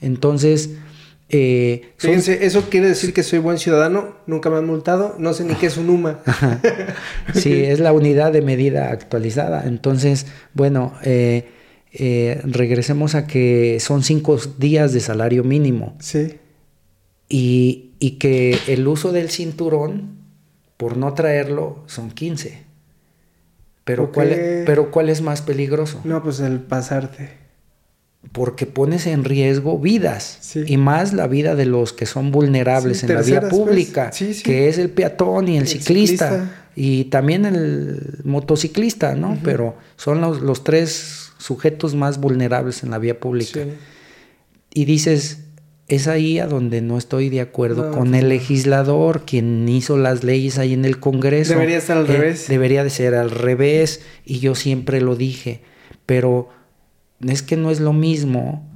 Entonces, eh, Fíjense, eso quiere decir que soy buen ciudadano, nunca me han multado, no sé ni qué es un UMA. sí, es la unidad de medida actualizada. Entonces, bueno, eh, eh, regresemos a que son cinco días de salario mínimo. Sí. Y, y que el uso del cinturón, por no traerlo, son 15. Pero, ¿cuál, pero ¿cuál es más peligroso? No, pues el pasarte porque pones en riesgo vidas y más la vida de los que son vulnerables en la vía pues. pública, que es el peatón y el, ciclista, y también el motociclista, ¿no? Pero son los, los, tres sujetos más vulnerables en la vía pública. Y dices, es ahí a donde no estoy de acuerdo con el legislador, quien hizo las leyes ahí en el Congreso. Debería ser al eh, revés. Debería de ser al revés, y yo siempre lo dije, pero es que no es lo mismo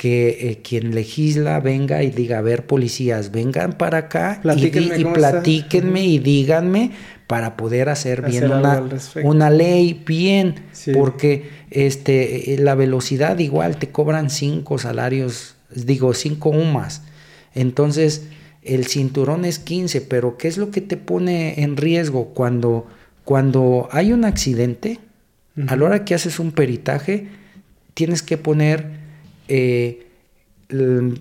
que eh, quien legisla venga y diga, a ver, policías, vengan para acá y, platíquenme y díganme para poder hacer, bien una, una, ley bien, porque este, eh, la velocidad igual te cobran cinco salarios, digo, cinco UMAS. Entonces, el cinturón es 15, pero ¿qué es lo que te pone en riesgo cuando, cuando hay un accidente? A la hora que haces un peritaje, tienes que poner eh, el,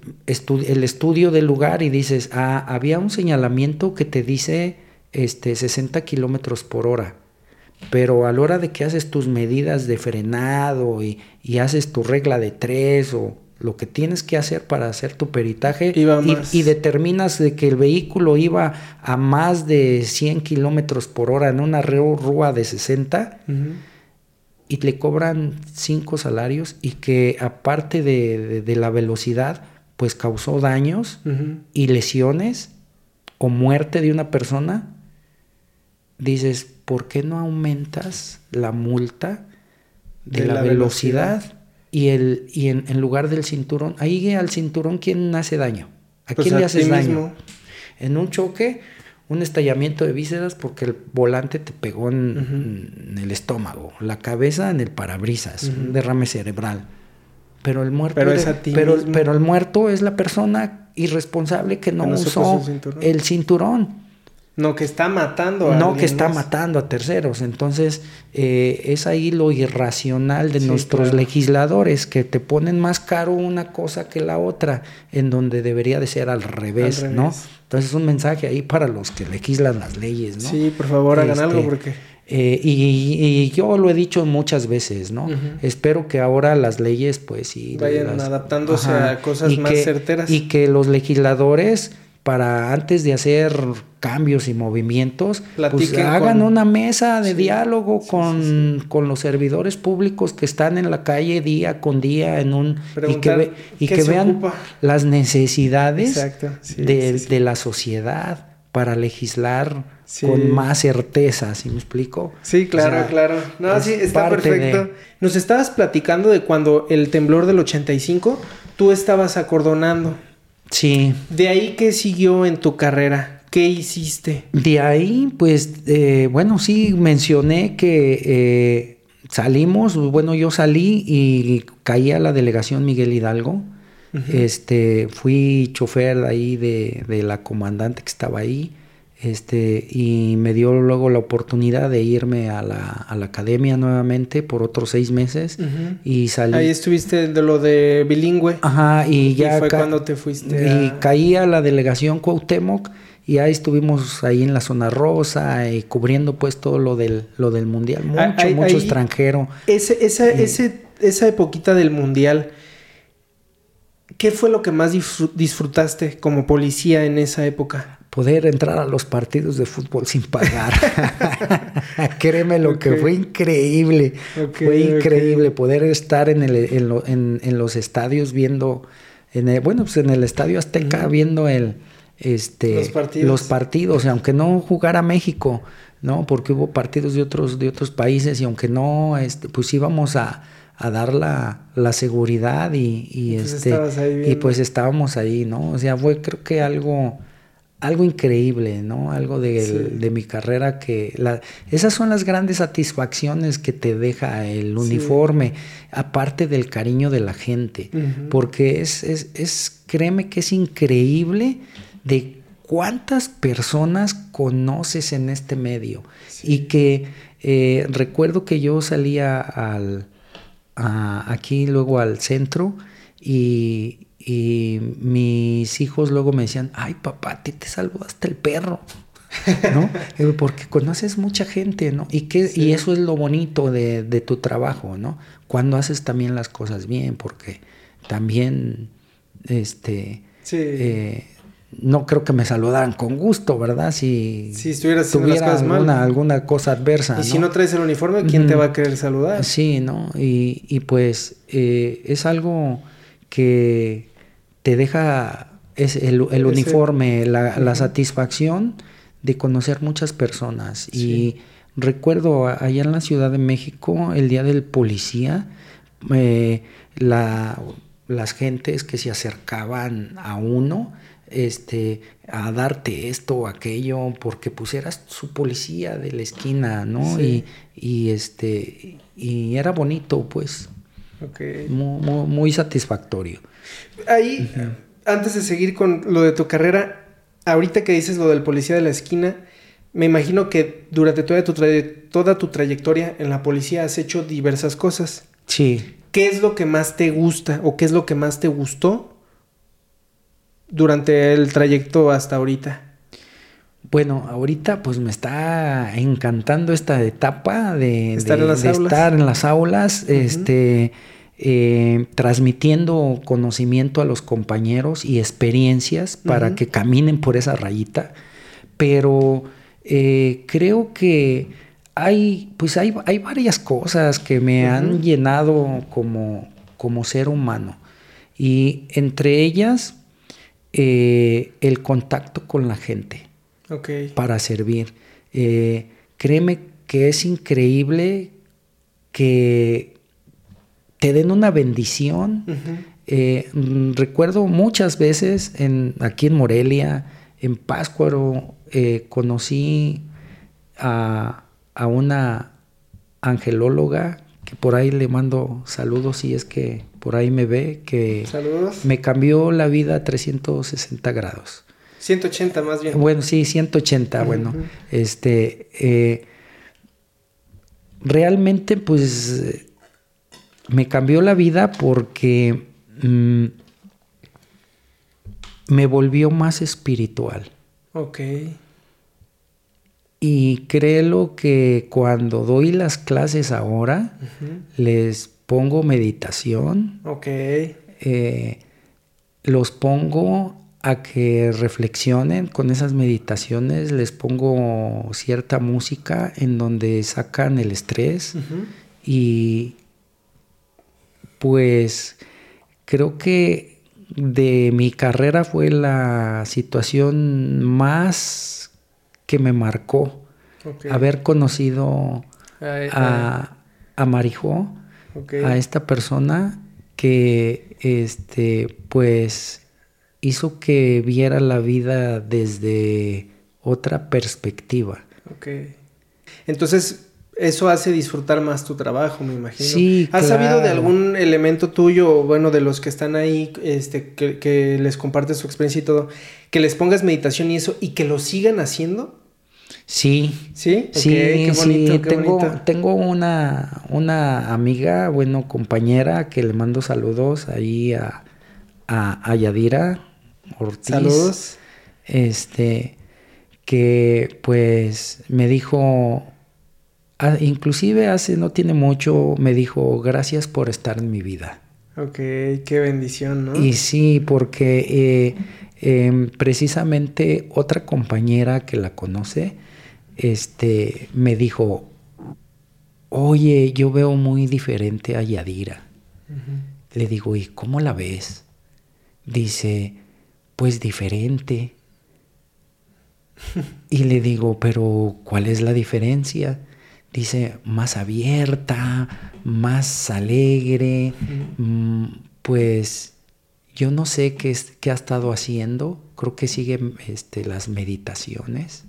estudio del lugar y dices, ah, había un señalamiento que te dice este, 60 kilómetros por hora. Pero a la hora de que haces tus medidas de frenado y, haces tu regla de tres o lo que tienes que hacer para hacer tu peritaje y, determinas de que el vehículo iba a más de 100 kilómetros por hora en una rúa de 60, y le cobran cinco salarios y que aparte de, la velocidad, pues causó daños y lesiones o muerte de una persona, dices, ¿por qué no aumentas la multa de, la, velocidad? Y, el, y en, lugar del cinturón, ahí al cinturón, ¿quién hace daño? ¿A pues quién le haces daño? En un choque, un estallamiento de vísceras porque el volante te pegó en, el estómago, la cabeza en el parabrisas, un derrame cerebral. Pero el muerto pero, pero, pero, el muerto es la persona irresponsable que no, usó el cinturón. No, que está matando a No, que está matando a terceros. Entonces, eh, es ahí lo irracional de nuestros legisladores, que te ponen más caro una cosa que la otra, en donde debería de ser al revés, ¿no? Entonces, es un mensaje ahí para los que legislan las leyes, ¿no? Sí, por favor, hagan algo este, porque... Eh, y, yo lo he dicho muchas veces, ¿no? Espero que ahora las leyes, pues sí... Vayan adaptándose a cosas más certeras. Y que los legisladores para antes de hacer cambios y movimientos, pues hagan una mesa de diálogo con, con, los servidores públicos que están en la calle día con día en un y que, y que vean las necesidades de, la sociedad para legislar con más certeza, ¿sí me explico? Sí, claro, claro. No, sí, está perfecto. Nos estabas platicando de cuando el temblor del 85, tú estabas acordonando. Sí. ¿De ahí qué siguió en tu carrera? ¿Qué hiciste? De ahí, pues, eh, bueno, sí, mencioné que eh, salimos, bueno, yo salí y caí a la delegación Miguel Hidalgo. Este, fui chofer ahí de, de la comandante que estaba ahí este, y me dio luego la oportunidad de irme a la, a la academia nuevamente por otros seis meses y salí. Ahí estuviste de lo de bilingüe. Ajá, y ya. fue cuando te fuiste. Y caí a la delegación Cuauhtémoc y ahí estuvimos ahí en la zona rosa y cubriendo pues todo lo del, lo del mundial. Mucho, mucho extranjero. Ese, esa, eh, ese, esa epoquita del mundial. ¿Qué fue lo que más disfrutaste como policía en esa época? Poder entrar a los partidos de fútbol sin pagar. Créeme lo que fue increíble. fue increíble poder estar en, el, en, los estadios viendo, en bueno, pues en el Estadio Azteca viendo el, este, los partidos. los partidos, aunque no jugara México, ¿no? Porque hubo partidos de otros, de otros países y aunque no, este, pues íbamos a, a dar la, la seguridad y, y pues este, y pues estábamos ahí, ¿no? O sea, fue creo que algo algo increíble, ¿no? Algo de, mi carrera que... La, esas son las grandes satisfacciones que te deja el uniforme, aparte del cariño de la gente, porque es, es, es, créeme que es increíble de cuántas personas conoces en este medio. Y que eh, recuerdo que yo salía al, aquí luego al centro y, y mis hijos luego me decían, ay papá, a ti te salvó hasta el perro. ¿no? Porque conoces mucha gente, ¿no? Y, que, y eso es lo bonito de, tu trabajo, ¿no? Cuando haces también las cosas bien, porque también, este, eh, no creo que me saludaran con gusto, ¿verdad? Si, si estuvieras tuviera alguna, alguna cosa adversa. Y si no traes el uniforme, ¿quién te va a querer saludar? Sí, ¿no? Y, y pues eh, es algo que te deja es el, uniforme, la, satisfacción de conocer muchas personas. Y recuerdo allá en la Ciudad de México, el día del policía, eh, las gentes que se acercaban a uno, este, a darte esto o aquello, porque pues eras su policía de la esquina, ¿no? Y, y, este, y era bonito, pues. muy satisfactorio. Ahí, antes de seguir con lo de tu carrera, ahorita que dices lo del policía de la esquina, me imagino que durante toda tu, toda tu trayectoria en la policía has hecho diversas cosas. Sí. ¿Qué es lo que más te gusta o qué es lo que más te gustó durante el trayecto hasta ahorita? Bueno, ahorita pues me está encantando esta etapa de estar, en, las estar en las aulas. Este eh, transmitiendo conocimiento a los compañeros y experiencias para que caminen por esa rayita, pero eh, creo que hay, pues hay, hay, varias cosas que me han llenado como, como ser humano. Y entre ellas eh, el contacto con la gente para servir. créeme que es increíble que te den una bendición. Eh, mm, recuerdo muchas veces en, aquí en Morelia, en Páscuaro, eh, conocí a, una angelóloga que por ahí le mando saludos si es que por ahí me ve, que me cambió la vida a 360 grados. 180 más bien. Bueno, sí, 180, bueno. Este, eh, realmente pues me cambió la vida porque mm, me volvió más espiritual. Ok. Y creo que cuando doy las clases ahora, les pongo meditación. Ok. Eh, los pongo a que reflexionen con esas meditaciones, les pongo cierta música en donde sacan el estrés y pues creo que de mi carrera fue la situación más que me marcó haber conocido a, a Marijo, a esta persona que este pues hizo que viera la vida desde otra perspectiva. Entonces, eso hace disfrutar más tu trabajo, me imagino. Sí, ¿Has sabido de algún elemento tuyo, bueno, de los que están ahí, este, que, les compartes su experiencia y todo, que les pongas meditación y eso, y que lo sigan haciendo? Sí. ¿Sí? sí, qué bonito, sí. tengo, tengo una, una amiga, bueno, compañera, que le mando saludos ahí a, a, a Yadira, Ortiz. Saludos. Este, que pues me dijo, inclusive hace no tiene mucho, me dijo, gracias por estar en mi vida. Ok, qué bendición, ¿no? Y sí, porque eh, em, precisamente otra compañera que la conoce, este, me dijo, oye, yo veo muy diferente a Yadira. Le digo, ¿y cómo la ves? Dice, pues diferente. y le digo, pero ¿cuál es la diferencia? Dice, más abierta, más alegre, mm, pues yo no sé qué, qué, ha estado haciendo, creo que sigue este, las meditaciones.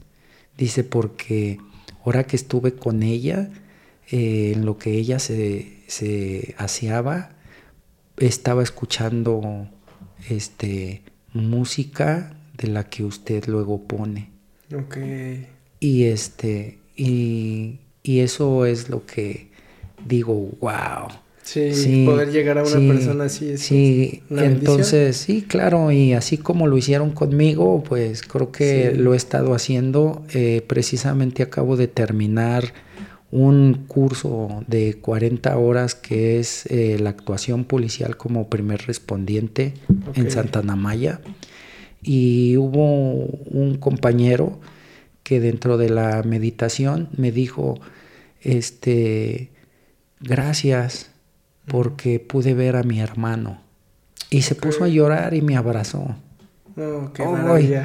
Dice, porque ahora que estuve con ella, eh, en lo que ella se, se aseaba, estaba escuchando este, música de la que usted luego pone. Ok. Y este, y, eso es lo que digo, wow. Sí, poder llegar a una persona así es Sí, entonces, sí, claro, y así como lo hicieron conmigo, pues creo que lo he estado haciendo. Eh, precisamente acabo de terminar un curso de 40 horas que es eh, la actuación policial como primer respondiente en Santana Maya. Y hubo un compañero que dentro de la meditación me dijo, este, gracias porque pude ver a mi hermano. Y se puso a llorar y me abrazó. Oh, qué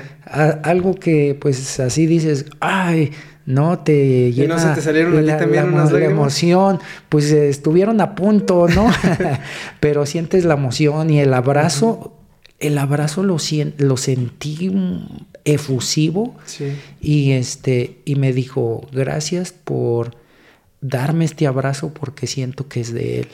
algo que pues así dices, ay, no te llena. ¿Y no se te salieron la, también unas la emoción, pues estuvieron a punto, ¿no? Pero sientes la emoción y el abrazo, el abrazo lo, lo sentí efusivo y este y me dijo, "Gracias por darme este abrazo porque siento que es de él."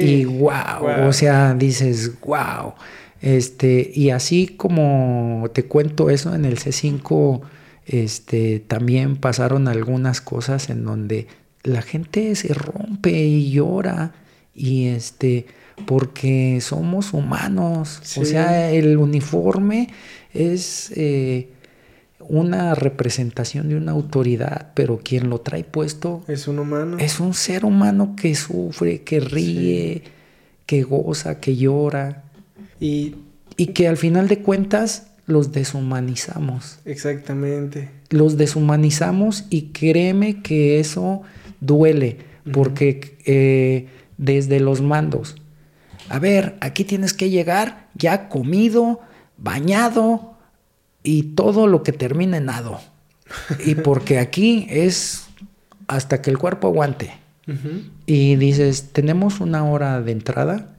Y wow, o sea, dices, "Wow." Este, y así como te cuento eso en el C5 este, también pasaron algunas cosas en donde la gente se rompe y llora y este porque somos humanos. O sea el uniforme es eh, una representación de una autoridad pero quien lo trae puesto es un humano. es un ser humano que sufre que ríe que goza que llora. Y, y que al final de cuentas los deshumanizamos. Exactamente. Los deshumanizamos y créeme que eso duele, porque eh, desde los mandos, a ver, aquí tienes que llegar ya comido, bañado y todo lo que termine en nado. y porque aquí es hasta que el cuerpo aguante. Y dices, tenemos una hora de entrada,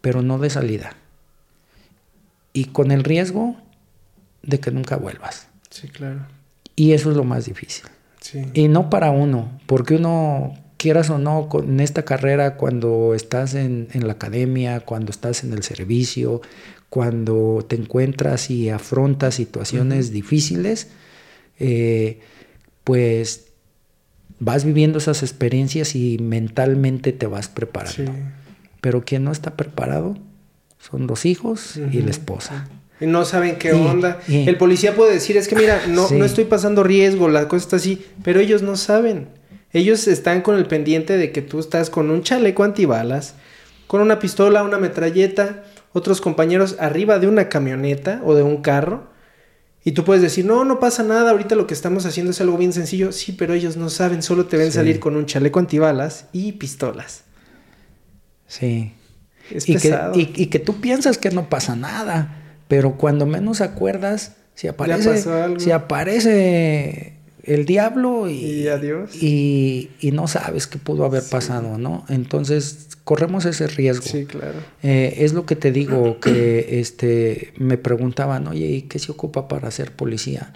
pero no de salida. Y con el riesgo de que nunca vuelvas. Sí, claro. Y eso es lo más difícil. Sí. Y no para uno, porque uno, quieras o no, en esta carrera, cuando estás en, la academia, cuando estás en el servicio, cuando te encuentras y afrontas situaciones difíciles, eh, pues vas viviendo esas experiencias y mentalmente te vas preparando. Pero quien no está preparado son los hijos y la esposa. Y no saben qué onda. El policía puede decir, es que mira, no, no estoy pasando riesgo, la cosa está así, pero ellos no saben. Ellos están con el pendiente de que tú estás con un chaleco antibalas, con una pistola, una metralleta, otros compañeros arriba de una camioneta o de un carro. Y tú puedes decir, no, no pasa nada, ahorita lo que estamos haciendo es algo bien sencillo. Sí, pero ellos no saben, solo te ven salir con un chaleco antibalas y pistolas. Sí. Es y, pesado. Que, y, que tú piensas que no pasa nada, pero cuando menos acuerdas, si aparece, si aparece el diablo y, y, y, no sabes qué pudo haber pasado, ¿no? Entonces corremos ese riesgo. Sí, claro. Eh, es lo que te digo, que este, me preguntaban, oye, ¿y qué se ocupa para ser policía?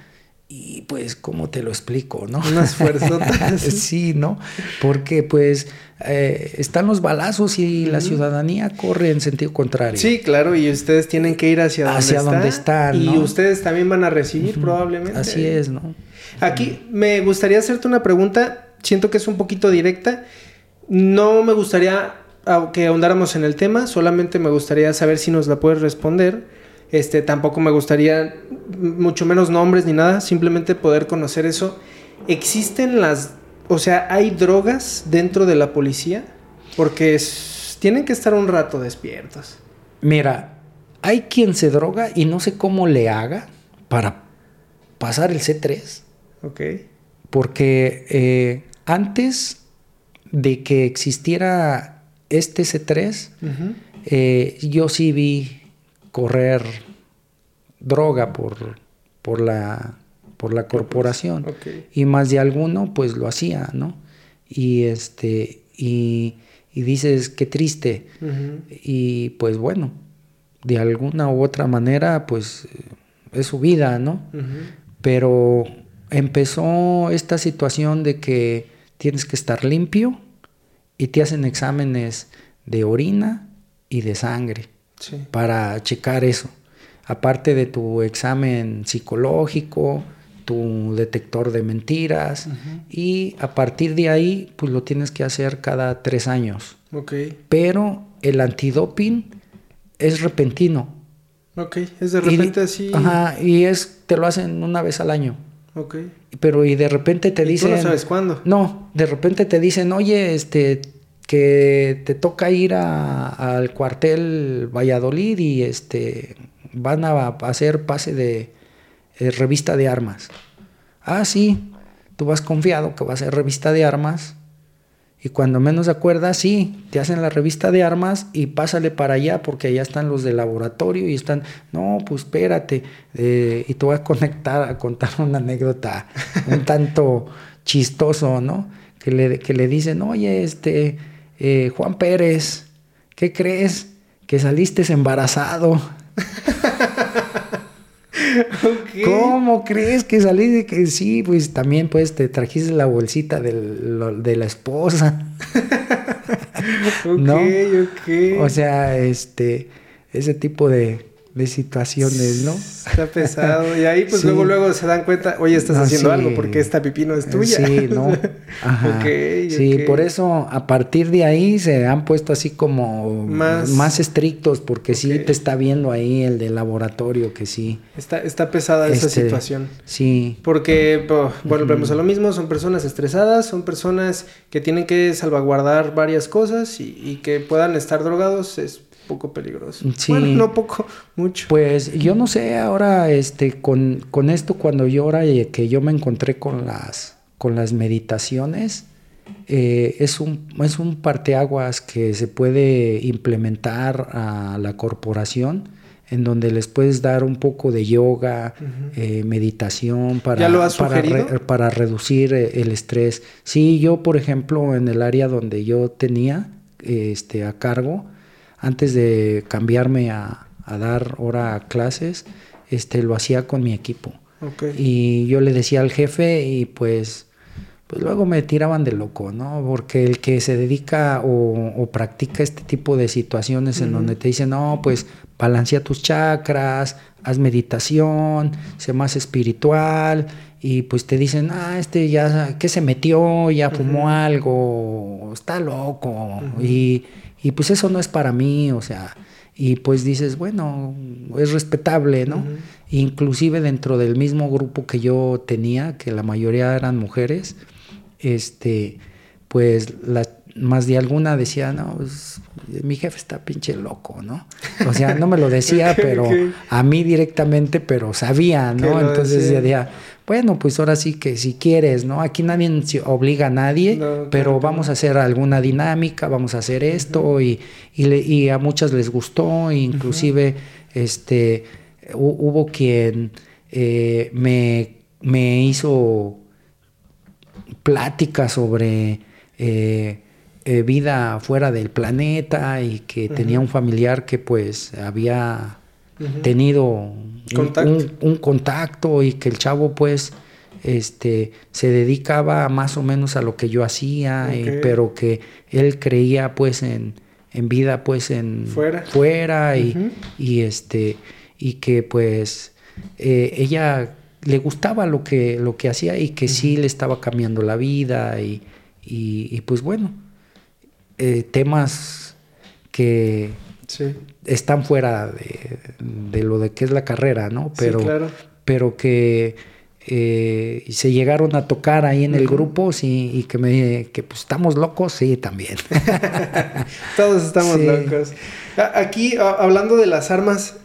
Y pues, ¿cómo te lo explico, no? Unas fuerzas. sí, ¿no? Porque pues eh, están los balazos y la ciudadanía corre en sentido contrario. Sí, claro, y ustedes tienen que ir hacia, hacia donde, están. Y ustedes también van a recibir probablemente. Así es, ¿no? Aquí me gustaría hacerte una pregunta, siento que es un poquito directa. No me gustaría que ahondáramos en el tema, solamente me gustaría saber si nos la puedes responder. Este, tampoco me gustaría mucho menos nombres ni nada, simplemente poder conocer eso. ¿Existen las, o sea, hay drogas dentro de la policía? Porque tienen que estar un rato despiertos. Mira, hay quien se droga y no sé cómo le haga para pasar el C3. Ok. Porque eh, antes de que existiera este C3, eh, yo sí vi correr droga por, por, la, por la corporación. Y más de alguno, pues lo hacía, ¿no? Y este, y, dices, qué triste. Y pues bueno, de alguna u otra manera, pues es su vida, ¿no? Pero empezó esta situación de que tienes que estar limpio y te hacen exámenes de orina y de sangre para checar eso. Aparte de tu examen psicológico, tu detector de mentiras y a partir de ahí pues lo tienes que hacer cada tres años. Pero el antidoping es repentino. Ok, es de repente así. Ajá, y es, te lo hacen una vez al año. Ok. Pero y de repente te dicen... ¿Tú no sabes cuándo? No, de repente te dicen, oye, este, que te toca ir al cuartel Valladolid y este, van a hacer pase de eh, revista de armas. Ah, sí, tú vas confiado que va a ser revista de armas y cuando menos acuerdas, sí, te hacen la revista de armas y pásale para allá porque allá están los de laboratorio y están, no, pues espérate. Eh, y te voy a conectar, a contar una anécdota un tanto chistoso, ¿no? Que le, que le dicen, oye, este, eh, Juan Pérez, ¿qué crees? Que saliste embarazado. ¿Cómo crees que salí de que sí? Pues también pues te trajiste la bolsita de la esposa. ok, ok. O sea, este, ese tipo de, de situaciones, ¿no? Está pesado. Y ahí pues luego luego se dan cuenta, oye, estás haciendo algo porque esta pipino es tuya. Sí, ¿no? Ajá. sí, por eso a partir de ahí se han puesto así como más, estrictos porque sí te está viendo ahí el de laboratorio que sí. Está, está pesada esa este, situación. Sí. Porque, bueno, volvemos a lo mismo, son personas estresadas, son personas que tienen que salvaguardar varias cosas y, y que puedan estar drogados es poco peligroso. Sí. Bueno, no poco, mucho. Pues yo no sé, ahora este, con, con esto cuando yo ahora que yo me encontré con las, con las meditaciones, eh, es, un, es un parteaguas que se puede implementar a la corporación en donde les puedes dar un poco de yoga, eh, meditación para, para, para, reducir eh, el estrés. Sí, yo por ejemplo en el área donde yo tenía este, a cargo, antes de cambiarme a, dar hora clases, este, lo hacía con mi equipo. Y yo le decía al jefe y pues, pues luego me tiraban de loco, ¿no? Porque el que se dedica o, practica este tipo de situaciones en donde te dicen, no, pues balancea tus chakras, haz meditación, sé más espiritual y pues te dicen, ah, este ya, ¿qué se metió? Ya fumó algo, está loco y, y, pues eso no es para mí, o sea, y pues dices, bueno, es respetable, ¿no? Inclusive dentro del mismo grupo que yo tenía, que la mayoría eran mujeres, este, pues las más de alguna decía, no, pues, mi jefe está pinche loco, ¿no? O sea, no me lo decía, pero a mí directamente, pero sabía, ¿no? Entonces decía, bueno, pues ahora sí que si quieres, ¿no? Aquí nadie obliga a nadie, pero vamos a hacer alguna dinámica, vamos a hacer esto y, y, a muchas les gustó, inclusive este, hubo quien eh, me, me hizo pláticas sobre... Eh, eh, vida fuera del planeta y que tenía un familiar que pues había tenido Un, contacto. y que el chavo pues este se dedicaba más o menos a lo que yo hacía eh, pero que él creía pues en, en vida pues en fuera, fuera y, y, este y que pues eh, ella le gustaba lo que lo que hacía y que sí le estaba cambiando la vida y, y pues bueno eh, temas que están fuera de, lo de que es la carrera, ¿no? Pero, pero que eh, se llegaron a tocar ahí en el grupo sí, y que me que pues estamos locos, sí, también. Todos estamos locos. Aquí, hablando de las armas,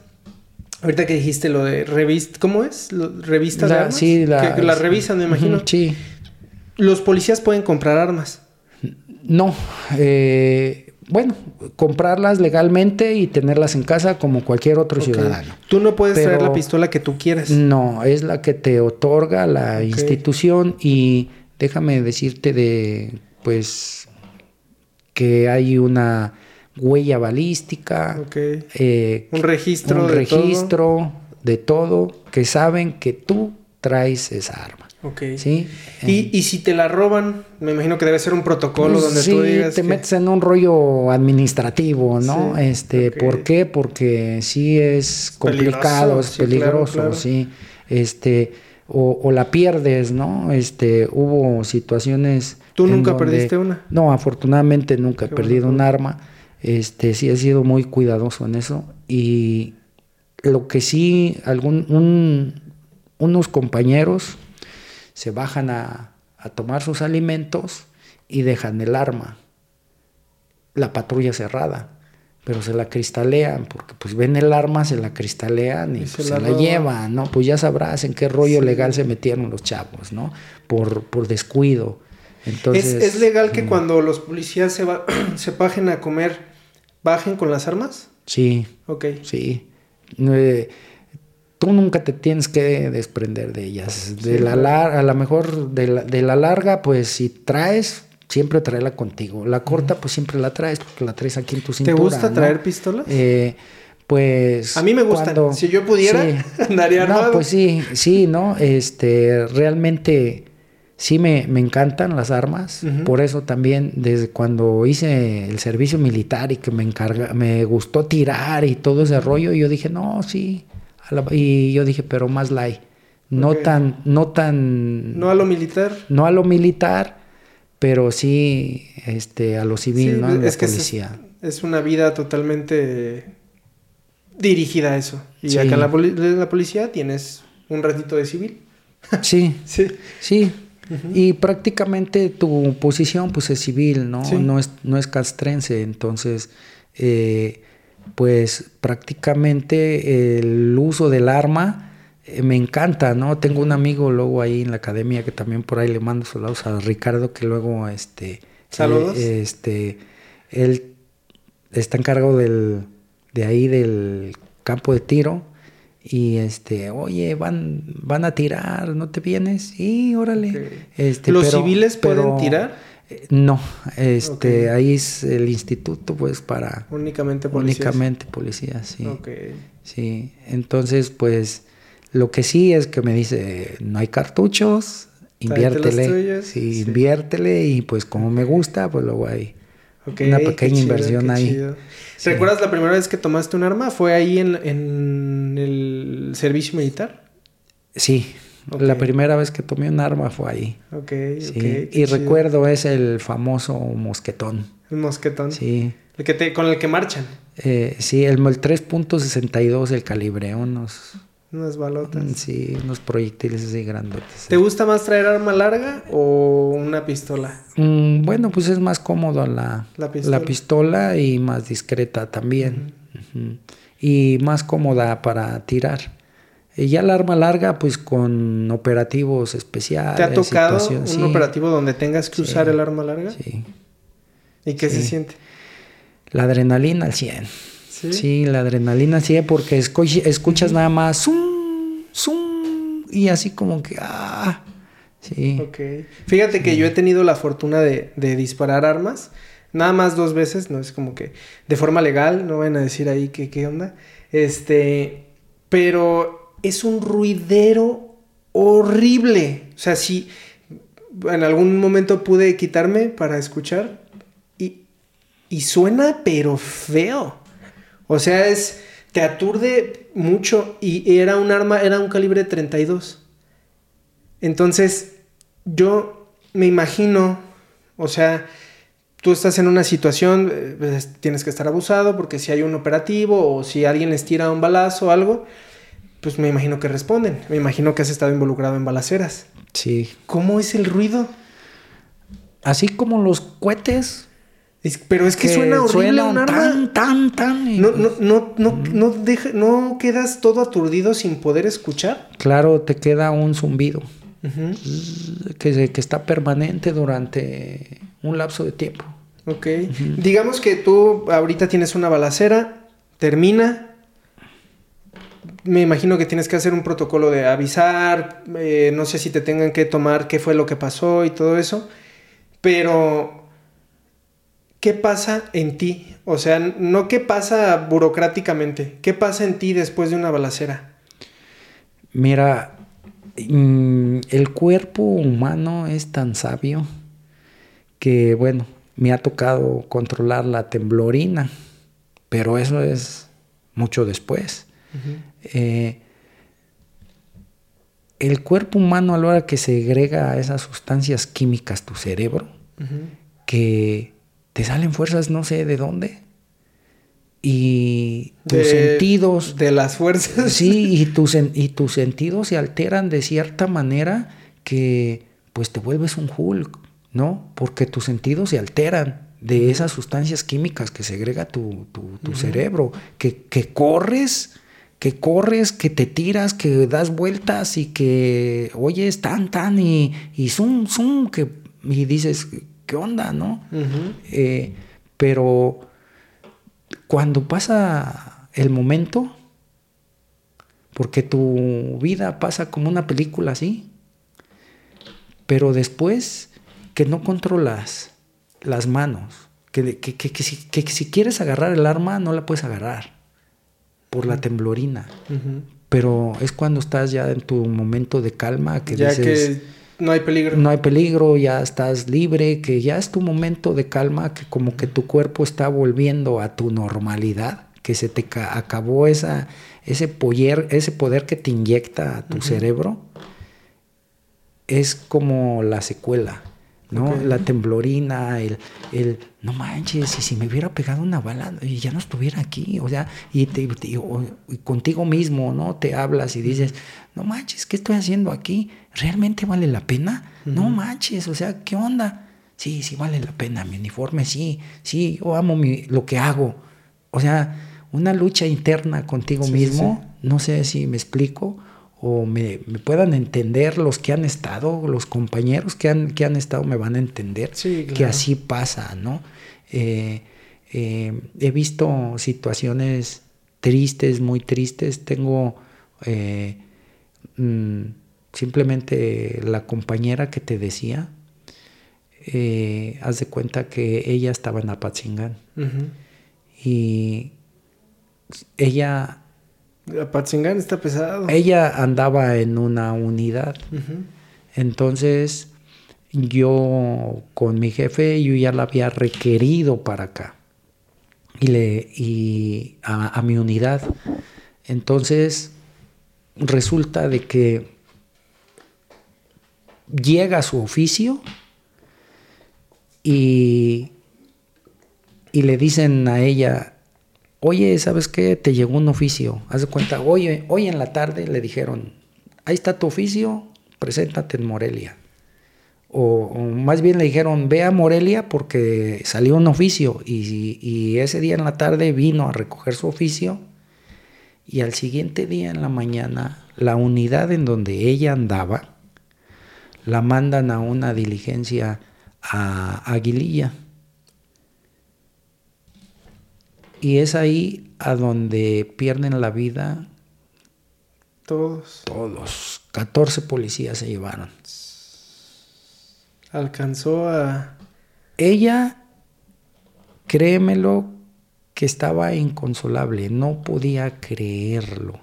ahorita que dijiste lo de revista, ¿cómo es? ¿Revista de armas? Sí, la, que, la revisan, me imagino. sí. Los policías pueden comprar armas. No, eh, bueno, comprarlas legalmente y tenerlas en casa como cualquier otro ciudadano. Tú no puedes traer la pistola que tú quieres. No, es la que te otorga la institución y déjame decirte de, pues, que hay una huella balística, eh, un registro, un registro de todo que saben que tú traes esa arma. Ok. ¿Sí? ¿Y, y, si te la roban, me imagino que debe ser un protocolo pues donde tú digas. te metes en un rollo administrativo, ¿no? este, ¿Por qué? Porque sí es complicado, es peligroso, sí. Este, o, la pierdes, ¿no? Este, hubo situaciones. ¿Tú nunca perdiste una? No, afortunadamente nunca he perdido un arma. Este, sí he sido muy cuidadoso en eso. Y lo que sí, algún, unos compañeros se bajan a, tomar sus alimentos y dejan el arma. La patrulla cerrada, pero se la cristalean, porque pues ven el arma, se la cristalean y, se, pues, la, llevan, ¿no? Pues ya sabrás en qué rollo legal se metieron los chavos, ¿no? Por, por descuido. Entonces, ¿Es, legal que mm. cuando los policías se, se bajen a comer, bajen con las armas? Sí. Ok. Sí. Eh, tú nunca te tienes que desprender de ellas. De la a lo mejor de la, de la larga, pues si traes, siempre tráela contigo. La corta, pues siempre la traes, porque la traes aquí en tu cintura. ¿Te gusta traer pistolas? Eh, pues. A mí me gustan. si yo pudiera, andaría armado. No, pues sí, sí, ¿no? Este, realmente sí me, me encantan las armas. Por eso también, desde cuando hice el servicio militar y que me encarga, me gustó tirar y todo ese rollo, yo dije, no, sí y yo dije, pero más light. No tan, no tan. No a lo militar. No a lo militar, pero sí este, a lo civil, ¿no? es que policía. Es, una vida totalmente dirigida a eso. Y acá en la, policía tienes un ratito de civil. Sí. sí. Sí. Y prácticamente tu posición pues es civil, ¿no? No, es, no es castrense. Entonces, eh, pues prácticamente el uso del arma eh, me encanta, ¿no? Tengo un amigo luego ahí en la academia que también por ahí le mando saludos a Ricardo que luego este saludos este él está encargado del de ahí del campo de tiro y este oye van van a tirar no te vienes y órale este los civiles pueden tirar no, este, ahí es el instituto, pues, para... Únicamente policías. Únicamente policías, sí. Sí, entonces, pues, lo que sí es que me dice, no hay cartuchos, inviértele. Sí, inviértele y pues como me gusta, pues luego ahí, una pequeña inversión ahí. ¿Recuerdas la primera vez que tomaste un arma? ¿Fue ahí en, en el servicio militar? Sí, la primera vez que tomé un arma fue ahí. Ok, sí. y recuerdo es el famoso mosquetón. El mosquetón. Sí. El que te, con el que marchan. Eh, sí, el, el 3.62, el calibre, unos... Unas balotas. Mm, sí, unos proyectiles así grandotes. ¿Te gusta más traer arma larga o una pistola? Mm, bueno, pues es más cómodo la, la, pistola. y más discreta también. Y más cómoda para tirar. Y ya la arma larga, pues con operativos especiales. ¿Te ha tocado un operativo donde tengas que usar el arma larga? Sí. ¿Y qué se siente? La adrenalina al 100. ¿Sí? la adrenalina sí, porque escuchas nada más zum, zum, y así como que, ah, sí. Ok. Fíjate que yo he tenido la fortuna de, de, disparar armas, nada más dos veces, no es como que de forma legal, no van a decir ahí que qué onda, este, pero es un ruidero horrible, o sea, si en algún momento pude quitarme para escuchar y, y suena pero feo. O sea, es, te aturde mucho y era un arma, era un calibre 32. Entonces, yo me imagino, o sea, tú estás en una situación, eh, tienes que estar abusado porque si hay un operativo o si alguien les tira un balazo o algo, pues me imagino que responden. Me imagino que has estado involucrado en balaceras. Sí. ¿Cómo es el ruido? Así como los cohetes pero es que, suena horrible un arma. Tan, tan, tan. No, no, no, no, no, no quedas todo aturdido sin poder escuchar. Claro, te queda un zumbido que, que, está permanente durante un lapso de tiempo. Ok. Digamos que tú ahorita tienes una balacera, termina. Me imagino que tienes que hacer un protocolo de avisar, eh, no sé si te tengan que tomar qué fue lo que pasó y todo eso, pero ¿qué pasa en ti? O sea, no qué pasa burocráticamente, ¿qué pasa en ti después de una balacera? Mira, mm, el cuerpo humano es tan sabio que, bueno, me ha tocado controlar la temblorina, pero eso es mucho después. Eh, el cuerpo humano a la hora que segrega esas sustancias químicas, tu cerebro, que te salen fuerzas no sé de dónde. Y tus sentidos... De las fuerzas. Sí, y tus, y tus sentidos se alteran de cierta manera que pues te vuelves un Hulk, ¿no? Porque tus sentidos se alteran de esas sustancias químicas que segrega tu, tu, cerebro, que, que, corres, que corres, que te tiras, que das vueltas y que oyes tan, tan y, y zoom, zoom, que, y dices, ¿qué onda, no? Eh, pero cuando pasa el momento, porque tu vida pasa como una película así, pero después que no controlas las manos, que, que, si, quieres agarrar el arma no la puedes agarrar por la temblorina, pero es cuando estás ya en tu momento de calma que dices... No hay peligro. No hay peligro, ya estás libre, que ya es tu momento de calma, que como que tu cuerpo está volviendo a tu normalidad, que se te acabó esa, ese, poder, ese poder que te inyecta a tu cerebro. Es como la secuela. ¿No? La temblorina, el, el, no manches, y si me hubiera pegado una bala y ya no estuviera aquí, o sea, y, te, y contigo mismo, ¿no? Te hablas y dices, no manches, ¿qué estoy haciendo aquí? ¿Realmente vale la pena? No manches, o sea, ¿qué onda? Sí, sí vale la pena, mi uniforme, sí, sí, yo amo mi, lo que hago. O sea, una lucha interna contigo mismo, no sé si me explico, o me, puedan entender los que han estado, los compañeros que han, que han estado me van a entender que así pasa, ¿no? Eh, eh, he visto situaciones tristes, muy tristes. Tengo eh, mm, simplemente la compañera que te decía, haz de cuenta que ella estaba en Apatzingán y ella Apatzingán está pesado. Ella andaba en una unidad. Entonces, yo con mi jefe, yo ya la había requerido para acá y, le, y a, mi unidad. Entonces, resulta de que llega a su oficio y, y le dicen a ella, oye, ¿sabes qué? Te llegó un oficio. Haz de cuenta, hoy en la tarde le dijeron, ahí está tu oficio, preséntate en Morelia. O, más bien le dijeron, ve a Morelia porque salió un oficio y, ese día en la tarde vino a recoger su oficio y al siguiente día en la mañana la unidad en donde ella andaba la mandan a una diligencia a Aguililla. Y es ahí a donde pierden la vida todos. Todos. 14 policías se llevaron alcanzó a... Ella, créemelo, que estaba inconsolable, no podía creerlo.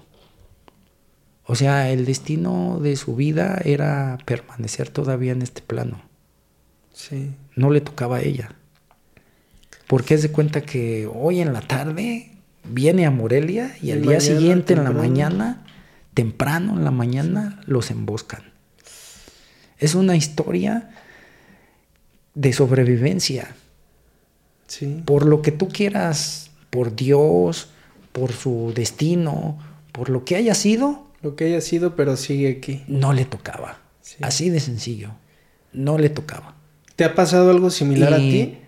O sea, el destino de su vida era permanecer todavía en este plano. Sí. No le tocaba a ella. Porque es de cuenta que hoy en la tarde viene a Morelia y al día siguiente en la mañana, temprano en la mañana, los emboscan. Es una historia de sobrevivencia. Sí. Por lo que tú quieras, por Dios, por su destino, por lo que haya sido. Lo que haya sido, pero sigue aquí. No le tocaba. Así de sencillo. No le tocaba. ¿Te ha pasado algo similar a ti?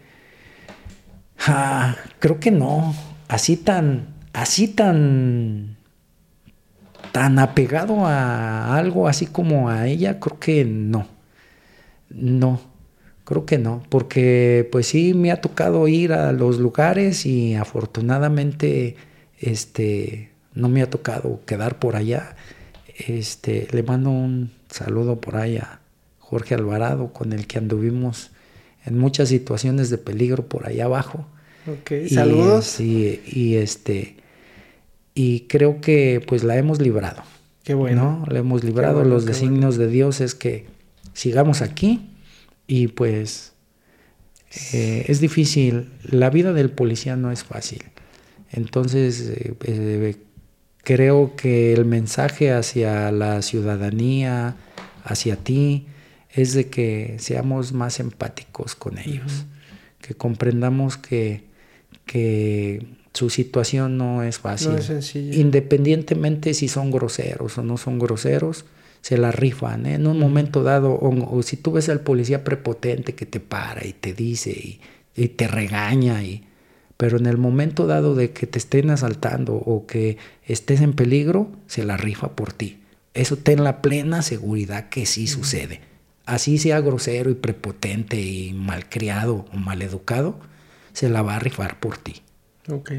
Ah, creo que no. Así tan, así tan, tan apegado a algo así como a ella, creo que no. No. Creo que no, porque pues sí me ha tocado ir a los lugares y afortunadamente este no me ha tocado quedar por allá. Este, le mando un saludo por ahí a Jorge Alvarado con el que anduvimos en muchas situaciones de peligro por allá abajo. Ok, saludos. Sí, y este y creo que pues la hemos librado. Qué bueno. La hemos librado. Los designios de Dios es que sigamos aquí y pues eh, es difícil, la vida del policía no es fácil. Entonces, eh, eh, creo que el mensaje hacia la ciudadanía, hacia ti, es de que seamos más empáticos con ellos, que comprendamos que, que su situación no es fácil. Independientemente si son groseros o no son groseros, se la rifan. ¿eh? En un momento dado, o, si tú ves al policía prepotente que te para y te dice y, te regaña, y, pero en el momento dado de que te estén asaltando o que estés en peligro, se la rifa por ti. Eso ten la plena seguridad que sí sucede. Así sea grosero y prepotente y malcriado o maleducado, se la va a rifar por ti.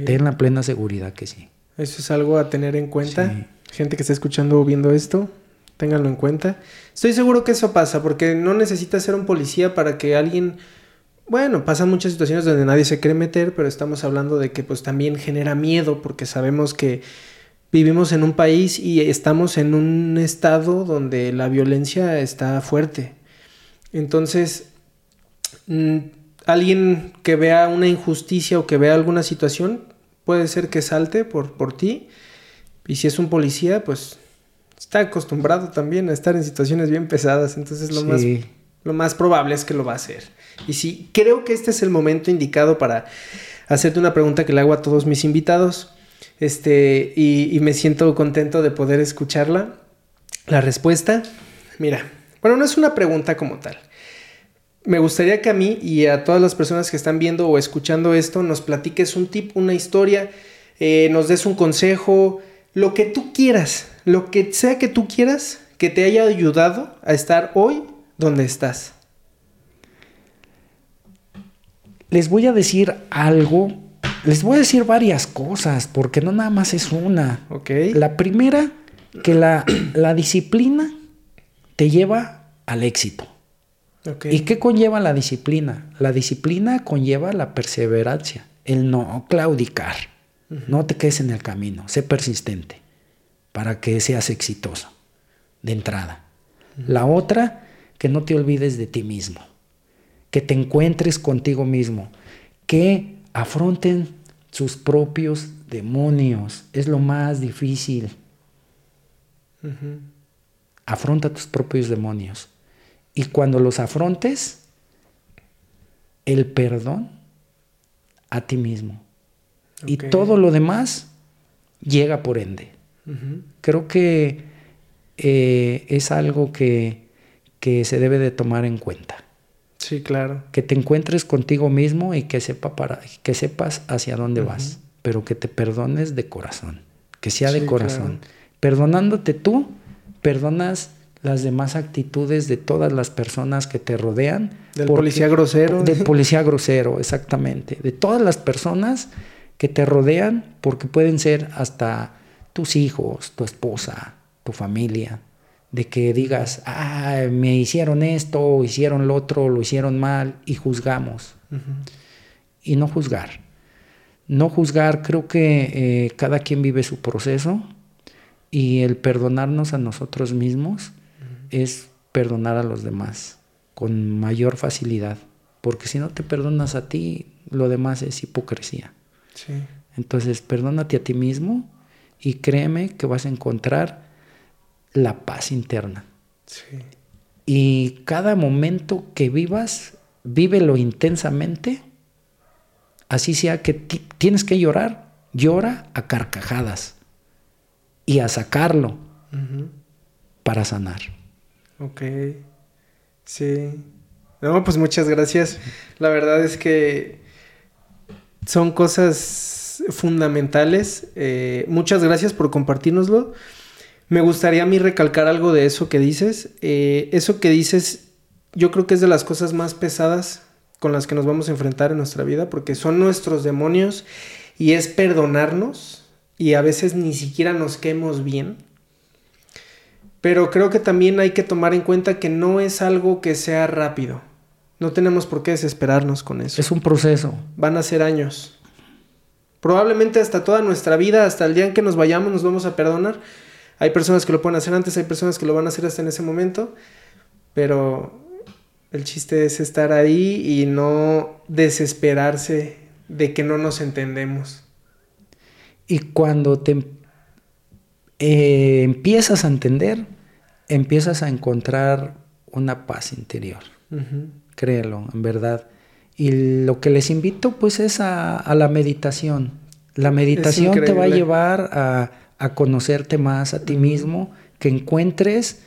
Ten la plena seguridad que sí. Eso es algo a tener en cuenta. Gente que está escuchando o viendo esto, ténganlo en cuenta. Estoy seguro que eso pasa, porque no necesitas ser un policía para que alguien... Bueno, pasan muchas situaciones donde nadie se quiere meter, pero estamos hablando de que pues también genera miedo, porque sabemos que vivimos en un país y estamos en un estado donde la violencia está fuerte. Entonces, mm, alguien que vea una injusticia o que vea alguna situación, puede ser que salte por, por ti. Y si es un policía, pues está acostumbrado también a estar en situaciones bien pesadas, entonces lo, más, lo más probable es que lo va a hacer. Y sí, creo que este es el momento indicado para hacerte una pregunta que le hago a todos mis invitados, este, y, me siento contento de poder escucharla. La respuesta, mira, bueno, no es una pregunta como tal. Me gustaría que a mí y a todas las personas que están viendo o escuchando esto nos platiques un tip, una historia, eh, nos des un consejo, lo que tú quieras, lo que sea que tú quieras que te haya ayudado a estar hoy donde estás. Les voy a decir algo, les voy a decir varias cosas, porque no nada más es una. La primera, que la, la disciplina te lleva al éxito. Okay. ¿Y qué conlleva la disciplina? La disciplina conlleva la perseverancia, el no claudicar. No te quedes en el camino, sé persistente para que seas exitoso de entrada. La otra, que no te olvides de ti mismo, que te encuentres contigo mismo, que afronten sus propios demonios. Es lo más difícil. Afronta tus propios demonios. Y cuando los afrontes, el perdón a ti mismo. Y todo lo demás llega por ende. Creo que eh, es algo que, que, se debe de tomar en cuenta. Sí, claro. Que te encuentres contigo mismo y que, sepa para, que sepas hacia dónde vas, pero que te perdones de corazón, que sea de corazón. Perdonándote tú, perdonas las demás actitudes de todas las personas que te rodean. Del policía grosero. Del policía grosero, exactamente. De todas las personas que te rodean, porque pueden ser hasta tus hijos, tu esposa, tu familia. De que digas, ah, me hicieron esto, hicieron lo otro, lo hicieron mal, y juzgamos. Y no juzgar. No juzgar, creo que eh, cada quien vive su proceso y el perdonarnos a nosotros mismos es perdonar a los demás con mayor facilidad, porque si no te perdonas a ti, lo demás es hipocresía. Entonces, perdónate a ti mismo y créeme que vas a encontrar la paz interna. Y cada momento que vivas, vívelo intensamente, así sea que tienes que llorar, llora a carcajadas y a sacarlo para sanar. Ok, sí. No, pues muchas gracias. La verdad es que son cosas fundamentales. Eh, muchas gracias por compartirnoslo. Me gustaría a mí recalcar algo de eso que dices. Eh, eso que dices, yo creo que es de las cosas más pesadas con las que nos vamos a enfrentar en nuestra vida, porque son nuestros demonios y es perdonarnos y a veces ni siquiera nos quemos bien pero creo que también hay que tomar en cuenta que no es algo que sea rápido. No tenemos por qué desesperarnos con eso. Es un proceso. Van a ser años. Probablemente hasta toda nuestra vida, hasta el día en que nos vayamos, nos vamos a perdonar. Hay personas que lo pueden hacer antes, hay personas que lo van a hacer hasta en ese momento. Pero el chiste es estar ahí y no desesperarse de que no nos entendemos. Y cuando te eh, empiezas a entender, empiezas a encontrar una paz interior. Créelo, en verdad. Y lo que les invito pues es a, la meditación. La meditación te va a llevar a, conocerte más a ti mismo, que encuentres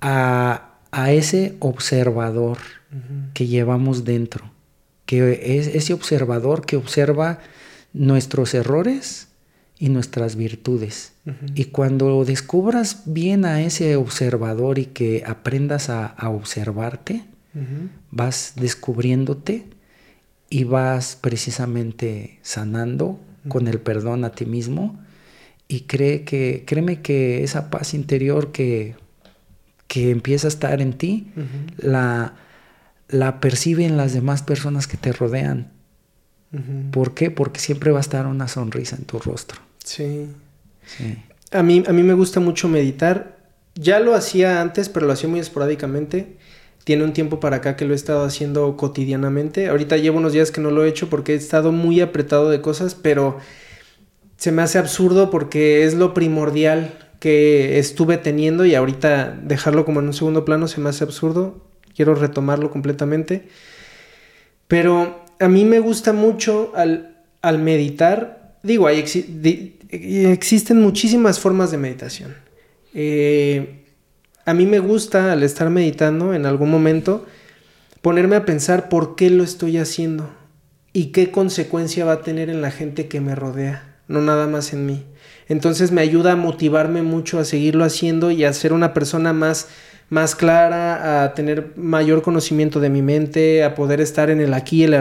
a, ese observador que llevamos dentro, que es ese observador que observa nuestros errores y nuestras virtudes. Y cuando descubras bien a ese observador y que aprendas a, observarte, vas descubriéndote y vas precisamente sanando con el perdón a ti mismo. Y cree que, créeme que esa paz interior que, que empieza a estar en ti, la, la perciben las demás personas que te rodean. ¿Por qué? Porque siempre va a estar una sonrisa en tu rostro. Sí. A, mí, a mí me gusta mucho meditar. Ya lo hacía antes, pero lo hacía muy esporádicamente. Tiene un tiempo para acá que lo he estado haciendo cotidianamente. Ahorita llevo unos días que no lo he hecho porque he estado muy apretado de cosas, pero se me hace absurdo porque es lo primordial que estuve teniendo y ahorita dejarlo como en un segundo plano se me hace absurdo. Quiero retomarlo completamente. Pero a mí me gusta mucho al, al meditar. Digo, hay, existen muchísimas formas de meditación. Eh, a mí me gusta al estar meditando en algún momento ponerme a pensar por qué lo estoy haciendo y qué consecuencia va a tener en la gente que me rodea, no nada más en mí. Entonces me ayuda a motivarme mucho a seguirlo haciendo y a ser una persona más, más clara, a tener mayor conocimiento de mi mente, a poder estar en el aquí y el,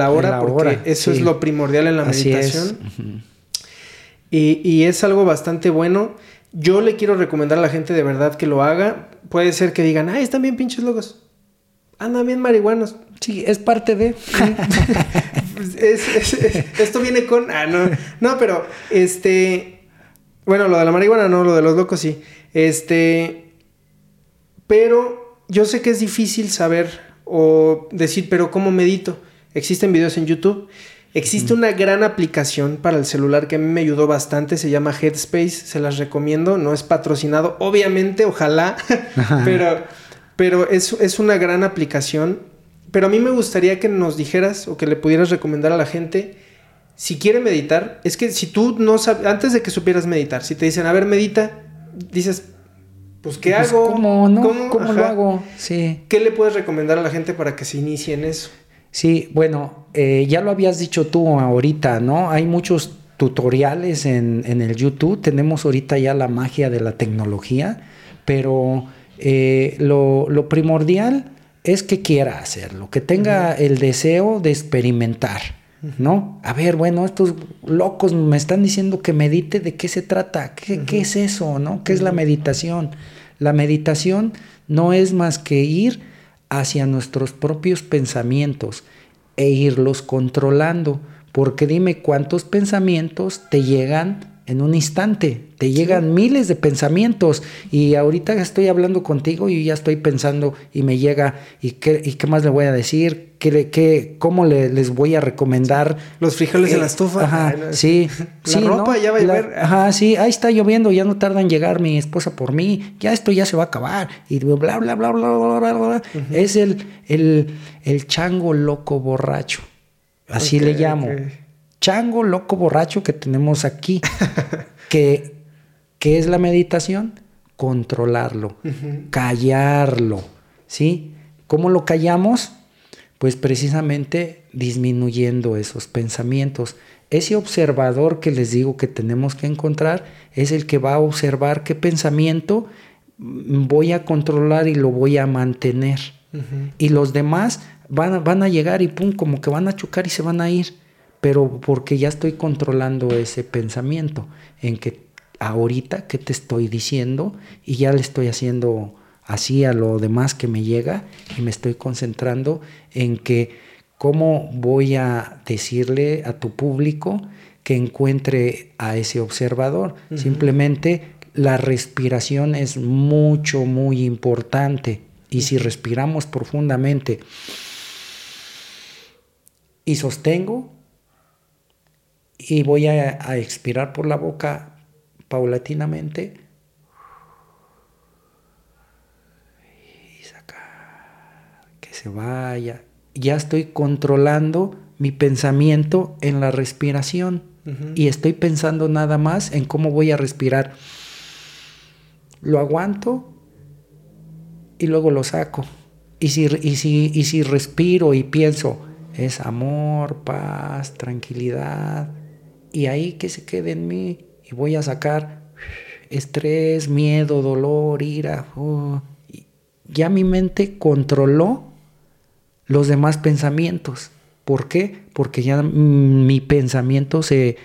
ahora, porque eso es lo primordial en la meditación. Y, es algo bastante bueno. Yo le quiero recomendar a la gente de verdad que lo haga. Puede ser que digan, ay, están bien pinches locos. Andan bien marihuanos. Sí, es parte de. esto viene con. Ah, no. No, pero este. Bueno, lo de la marihuana no, lo de los locos sí. Este. Pero yo sé que es difícil saber o decir, pero ¿cómo medito? Existen videos en YouTube. Existe una gran aplicación para el celular que a mí me ayudó bastante, se llama Headspace, se las recomiendo, no es patrocinado, obviamente, ojalá, pero, pero es, es, una gran aplicación. Pero a mí me gustaría que nos dijeras o que le pudieras recomendar a la gente, si quiere meditar, es que si tú no sabes, antes de que supieras meditar, si te dicen, a ver, medita, dices, pues ¿qué pues, hago? ¿Cómo, no? ¿Cómo, lo hago? Sí. ¿Qué le puedes recomendar a la gente para que se inicie en eso? Sí, bueno, eh, ya lo habías dicho tú ahorita, ¿no? Hay muchos tutoriales en, el YouTube, tenemos ahorita ya la magia de la tecnología, pero eh, lo, primordial es que quiera hacerlo, que tenga el deseo de experimentar, ¿no? A ver, bueno, estos locos me están diciendo que medite, ¿de qué se trata? ¿Qué, ¿qué es eso, no? ¿Qué es la meditación? La meditación no es más que ir hacia nuestros propios pensamientos e irlos controlando. Porque dime cuántos pensamientos te llegan en un instante. Te llegan miles de pensamientos y ahorita estoy hablando contigo y ya estoy pensando y me llega y qué, y qué más le voy a decir, ¿Qué, qué, cómo le, les voy a recomendar. Los frijoles en la estufa. Ajá, sí. La ropa ya va a llover. Ajá, sí, ahí está lloviendo, ya no tarda en llegar mi esposa por mí, ya esto ya se va a acabar y bla, bla, bla, bla, bla, bla, bla. Es el, el, el chango loco borracho. Así le llamo chango loco borracho que tenemos aquí. que, ¿Qué es la meditación? Controlarlo, callarlo. ¿Sí? ¿Cómo lo callamos? Pues precisamente disminuyendo esos pensamientos. Ese observador que les digo que tenemos que encontrar es el que va a observar qué pensamiento voy a controlar y lo voy a mantener. Y los demás van, van a llegar y pum, como que van a chocar y se van a ir pero porque ya estoy controlando ese pensamiento en que ahorita qué te estoy diciendo y ya le estoy haciendo así a lo demás que me llega y me estoy concentrando en que cómo voy a decirle a tu público que encuentre a ese observador. Simplemente la respiración es mucho, muy importante. Y si respiramos profundamente y sostengo, y voy a, expirar por la boca paulatinamente y sacar que se vaya. Ya estoy controlando mi pensamiento en la respiración y estoy pensando nada más en cómo voy a respirar. Lo aguanto y luego lo saco. Y si, y si, y si respiro y pienso, es amor, paz, tranquilidad, y ahí que se quede en mí y voy a sacar estrés, miedo, dolor, ira. Oh, ya mi mente controló los demás pensamientos. ¿Por qué? Porque ya mi pensamiento se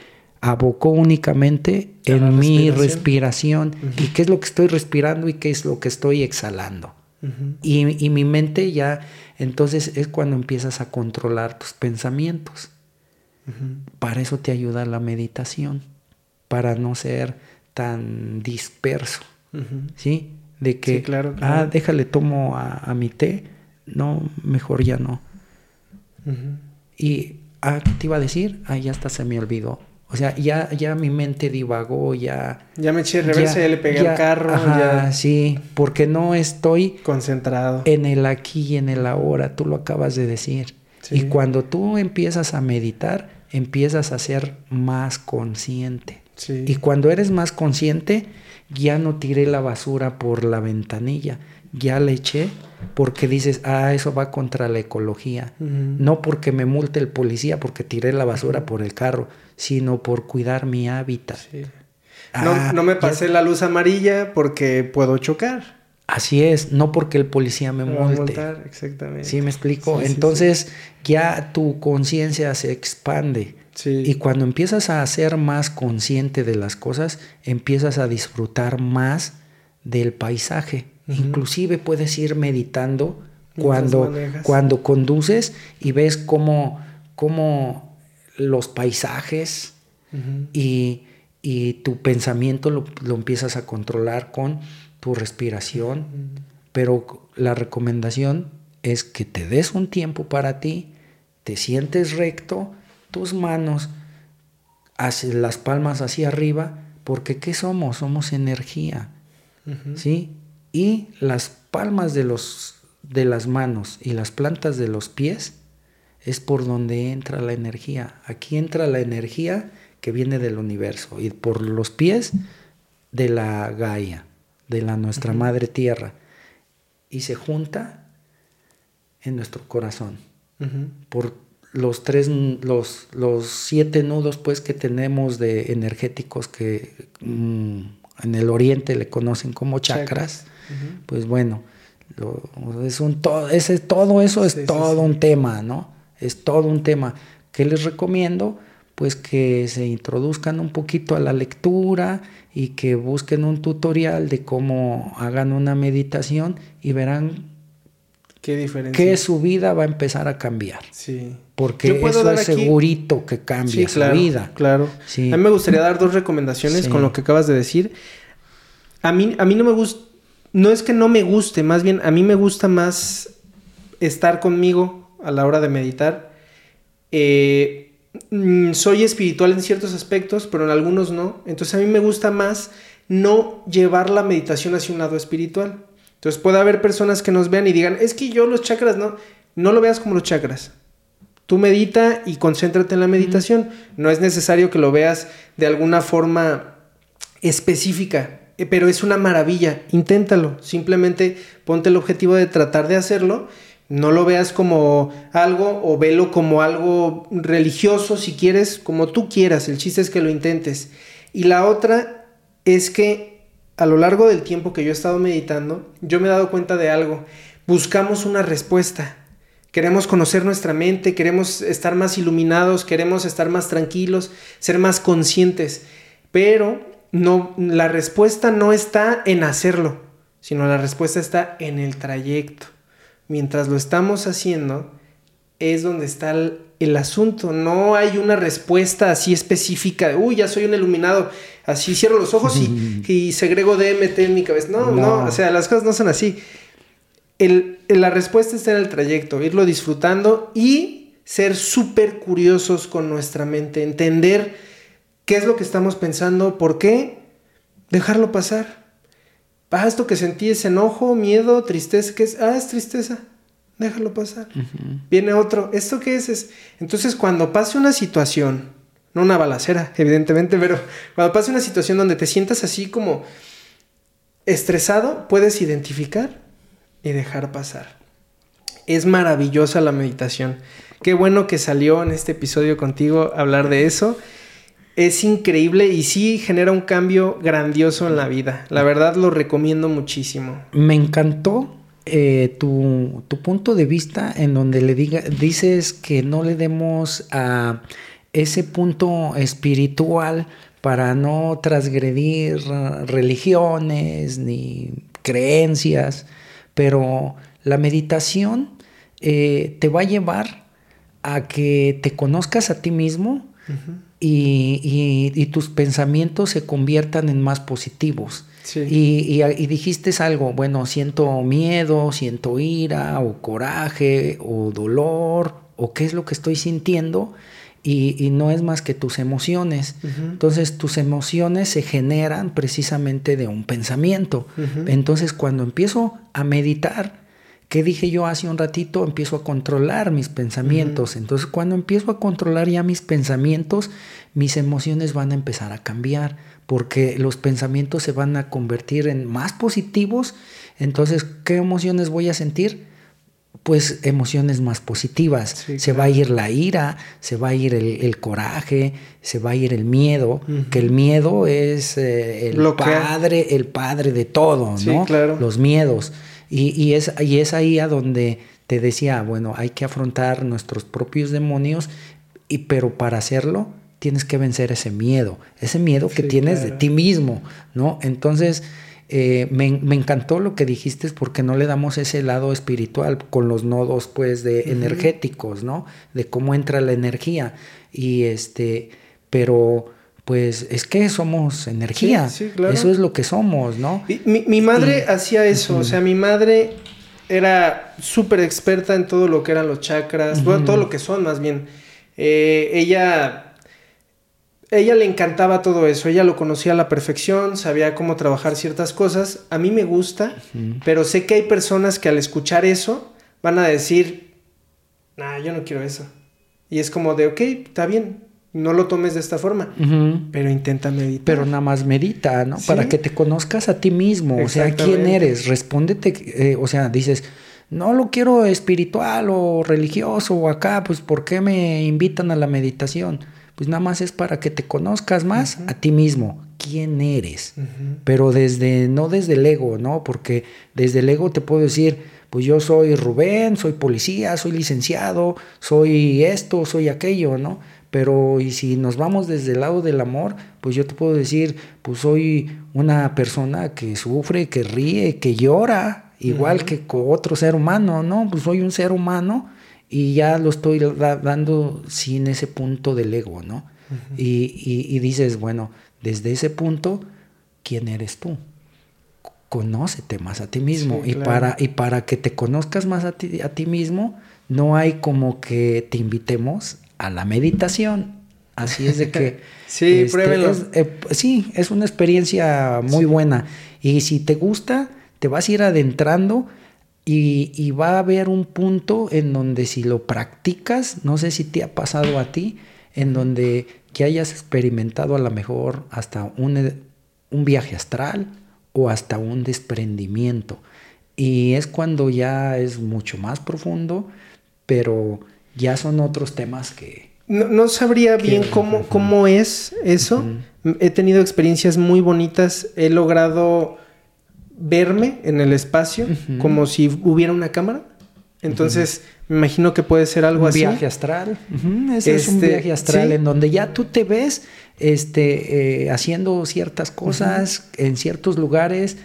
abocó únicamente en mi respiración. ¿Y qué es lo que estoy respirando y qué es lo que estoy exhalando? y, y mi mente ya, entonces es cuando empiezas a controlar tus pensamientos. Para eso te ayuda la meditación, para no ser tan disperso, ¿sí? De que, claro, ah, déjale, tomo a, mi té, no, mejor ya no. Y, ah, te iba a decir? Ah, ya hasta se me olvidó. O sea, ya, ya mi mente divagó, ya... Ya me eché reversa, ya, le pegué al carro. ya. sí, porque no estoy... Concentrado. En el aquí y en el ahora, tú lo acabas de decir. Y cuando tú empiezas a meditar, empiezas a ser más consciente. Y cuando eres más consciente, ya no tiré la basura por la ventanilla, ya la eché porque dices, ah, eso va contra la ecología. No porque me multe el policía porque tiré la basura por el carro, sino por cuidar mi hábitat. no, no, me pasé la luz amarilla porque puedo chocar. Así es, no porque el policía me, multe. exactamente. ¿Sí me explico? Entonces ya tu conciencia se expande. Y cuando empiezas a ser más consciente de las cosas, empiezas a disfrutar más del paisaje. Inclusive puedes ir meditando cuando, cuando conduces y ves cómo, cómo los paisajes y, tu pensamiento lo, lo empiezas a controlar con tu respiración, pero la recomendación es que te des un tiempo para ti, te sientes recto, tus manos hacia las palmas hacia arriba, porque ¿qué somos? Somos energía, ¿sí? Y las palmas de, los, de las manos y las plantas de los pies es por donde entra la energía. Aquí entra la energía que viene del universo y por los pies de la Gaia, de la nuestra madre tierra y se junta en nuestro corazón. Por los tres, los, los siete nudos pues que tenemos de energéticos que mm, en el oriente le conocen como chakras, pues bueno, es un todo, ese, todo eso es todo un tema, ¿no? Es todo un tema. que les recomiendo? Pues que se introduzcan un poquito a la lectura y que busquen un tutorial de cómo hagan una meditación y verán Qué diferencia. que su vida va a empezar a cambiar. Sí. Porque eso es segurito que cambia su vida. Claro. A mí me gustaría dar dos recomendaciones con lo que acabas de decir. A mí, a mí no me gusta, no es que no me guste, más bien a mí me gusta más estar conmigo a la hora de meditar. Eh, Mm, soy espiritual en ciertos aspectos, pero en algunos no. Entonces a mí me gusta más no llevar la meditación hacia un lado espiritual. Entonces puede haber personas que nos vean y digan, es que yo los chakras no, no lo veas como los chakras. Tú medita y concéntrate en la meditación. No es necesario que lo veas de alguna forma específica, eh, pero es una maravilla. Inténtalo. Simplemente ponte el objetivo de tratar de hacerlo no lo veas como algo o velo como algo religioso si quieres, como tú quieras. El chiste es que lo intentes. Y la otra es que a lo largo del tiempo que yo he estado meditando, yo me he dado cuenta de algo. Buscamos una respuesta. Queremos conocer nuestra mente, queremos estar más iluminados, queremos estar más tranquilos, ser más conscientes. Pero no, la respuesta no está en hacerlo, sino la respuesta está en el trayecto mientras lo estamos haciendo, es donde está el, asunto. No hay una respuesta así específica de, uy, ya soy un iluminado, así cierro los ojos y, y segrego DMT en mi cabeza. No, no, o sea, las cosas no son así. la respuesta está en el trayecto, irlo disfrutando y ser súper curiosos con nuestra mente, entender qué es lo que estamos pensando, por qué, dejarlo pasar. Ah, esto que sentí es enojo, miedo, tristeza, ¿qué es? Ah, es tristeza. Déjalo pasar. Viene otro. ¿Esto qué es? es? Entonces, cuando pase una situación, no una balacera, evidentemente, pero cuando pase una situación donde te sientas así como estresado, puedes identificar y dejar pasar. Es maravillosa la meditación. Qué bueno que salió en este episodio contigo hablar de eso es increíble y sí genera un cambio grandioso en la vida. La verdad lo recomiendo muchísimo. Me encantó eh, tu, punto de vista en donde le diga, dices que no le demos a ese punto espiritual para no transgredir religiones ni creencias, pero la meditación eh, te va a llevar a que te conozcas a ti mismo, y, tus pensamientos se conviertan en más positivos. Y, dijiste algo, bueno, siento miedo, siento ira o coraje o dolor o qué es lo que estoy sintiendo y, no es más que tus emociones. Entonces tus emociones se generan precisamente de un pensamiento. Entonces cuando empiezo a meditar, ¿Qué dije yo hace un ratito? Empiezo a controlar mis pensamientos. Entonces, cuando empiezo a controlar ya mis pensamientos, mis emociones van a empezar a cambiar, porque los pensamientos se van a convertir en más positivos. Entonces, ¿qué emociones voy a sentir? Pues emociones más positivas. se va a ir la ira, se va a ir el, coraje, se va a ir el miedo, que el miedo es eh, el padre, el padre de todo, ¿no? Claro. Los miedos. Y, es, y es ahí a donde te decía, bueno, hay que afrontar nuestros propios demonios, y, pero para hacerlo tienes que vencer ese miedo, ese miedo que tienes de ti mismo, ¿no? Entonces, eh, me, encantó lo que dijiste porque no le damos ese lado espiritual con los nodos, pues, de energéticos, ¿no? De cómo entra la energía. Y este, pero pues es que somos energía. Eso es lo que somos, ¿no? mi, madre hacía eso, o sea, mi madre era súper experta en todo lo que eran los chakras, todo lo que son más bien. Eh, ella, ella le encantaba todo eso, ella lo conocía a la perfección, sabía cómo trabajar ciertas cosas. A mí me gusta, pero sé que hay personas que al escuchar eso van a decir, nah, yo no quiero eso. Y es como de, ok, está bien, no lo tomes de esta forma, pero intenta meditar. Pero nada más medita, ¿no? Para que te conozcas a ti mismo, o sea, quién eres, respóndete, eh, o sea, dices, no lo quiero espiritual o religioso o acá, pues ¿por qué me invitan a la meditación? Pues nada más es para que te conozcas más a ti mismo, quién eres, pero desde, no desde el ego, ¿no? Porque desde el ego te puedo decir, pues yo soy Rubén, soy policía, soy licenciado, soy esto, soy aquello, ¿no? Pero y si nos vamos desde el lado del amor, pues yo te puedo decir, pues soy una persona que sufre, que ríe, que llora, igual que con otro ser humano, ¿no? Pues soy un ser humano y ya lo estoy dando sin ese punto del ego, ¿no? y, dices, bueno, desde ese punto, ¿quién eres tú? Conócete más a ti mismo. y, para, y para que te conozcas más a ti, a ti mismo, no hay como que te invitemos a la meditación. Así es de que... sí, este, eh, sí, es una experiencia muy buena. Y si te gusta, te vas a ir adentrando y, va a haber un punto en donde si lo practicas, no sé si te ha pasado a ti, en donde que hayas experimentado a lo mejor hasta un, un viaje astral o hasta un desprendimiento. Y es cuando ya es mucho más profundo, pero ya son otros temas que... No, sabría bien cómo, cómo es eso. He tenido experiencias muy bonitas. He logrado verme en el espacio como si hubiera una cámara. Entonces, me imagino que puede ser algo así. Un viaje astral. Ese es un este, viaje astral en donde ya tú te ves este, eh, haciendo ciertas cosas en ciertos lugares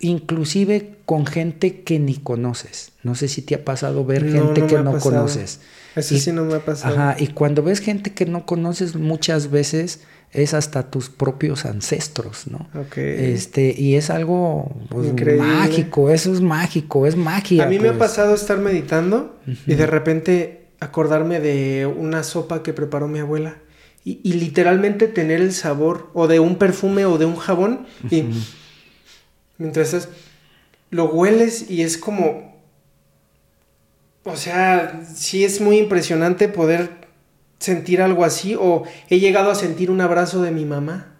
inclusive con gente que ni conoces. No sé si te ha pasado ver gente que no conoces. Eso sí no me ha pasado. Ajá, y cuando ves gente que no conoces muchas veces es hasta tus propios ancestros, ¿no? Ok. Este, y es algo pues, mágico, eso es mágico, es magia. A mí me ha pues. pasado estar meditando y de repente acordarme de una sopa que preparó mi abuela y, literalmente tener el sabor o de un perfume o de un jabón y Mientras lo hueles y es como... O sea, sí es muy impresionante poder sentir algo así o he llegado a sentir un abrazo de mi mamá.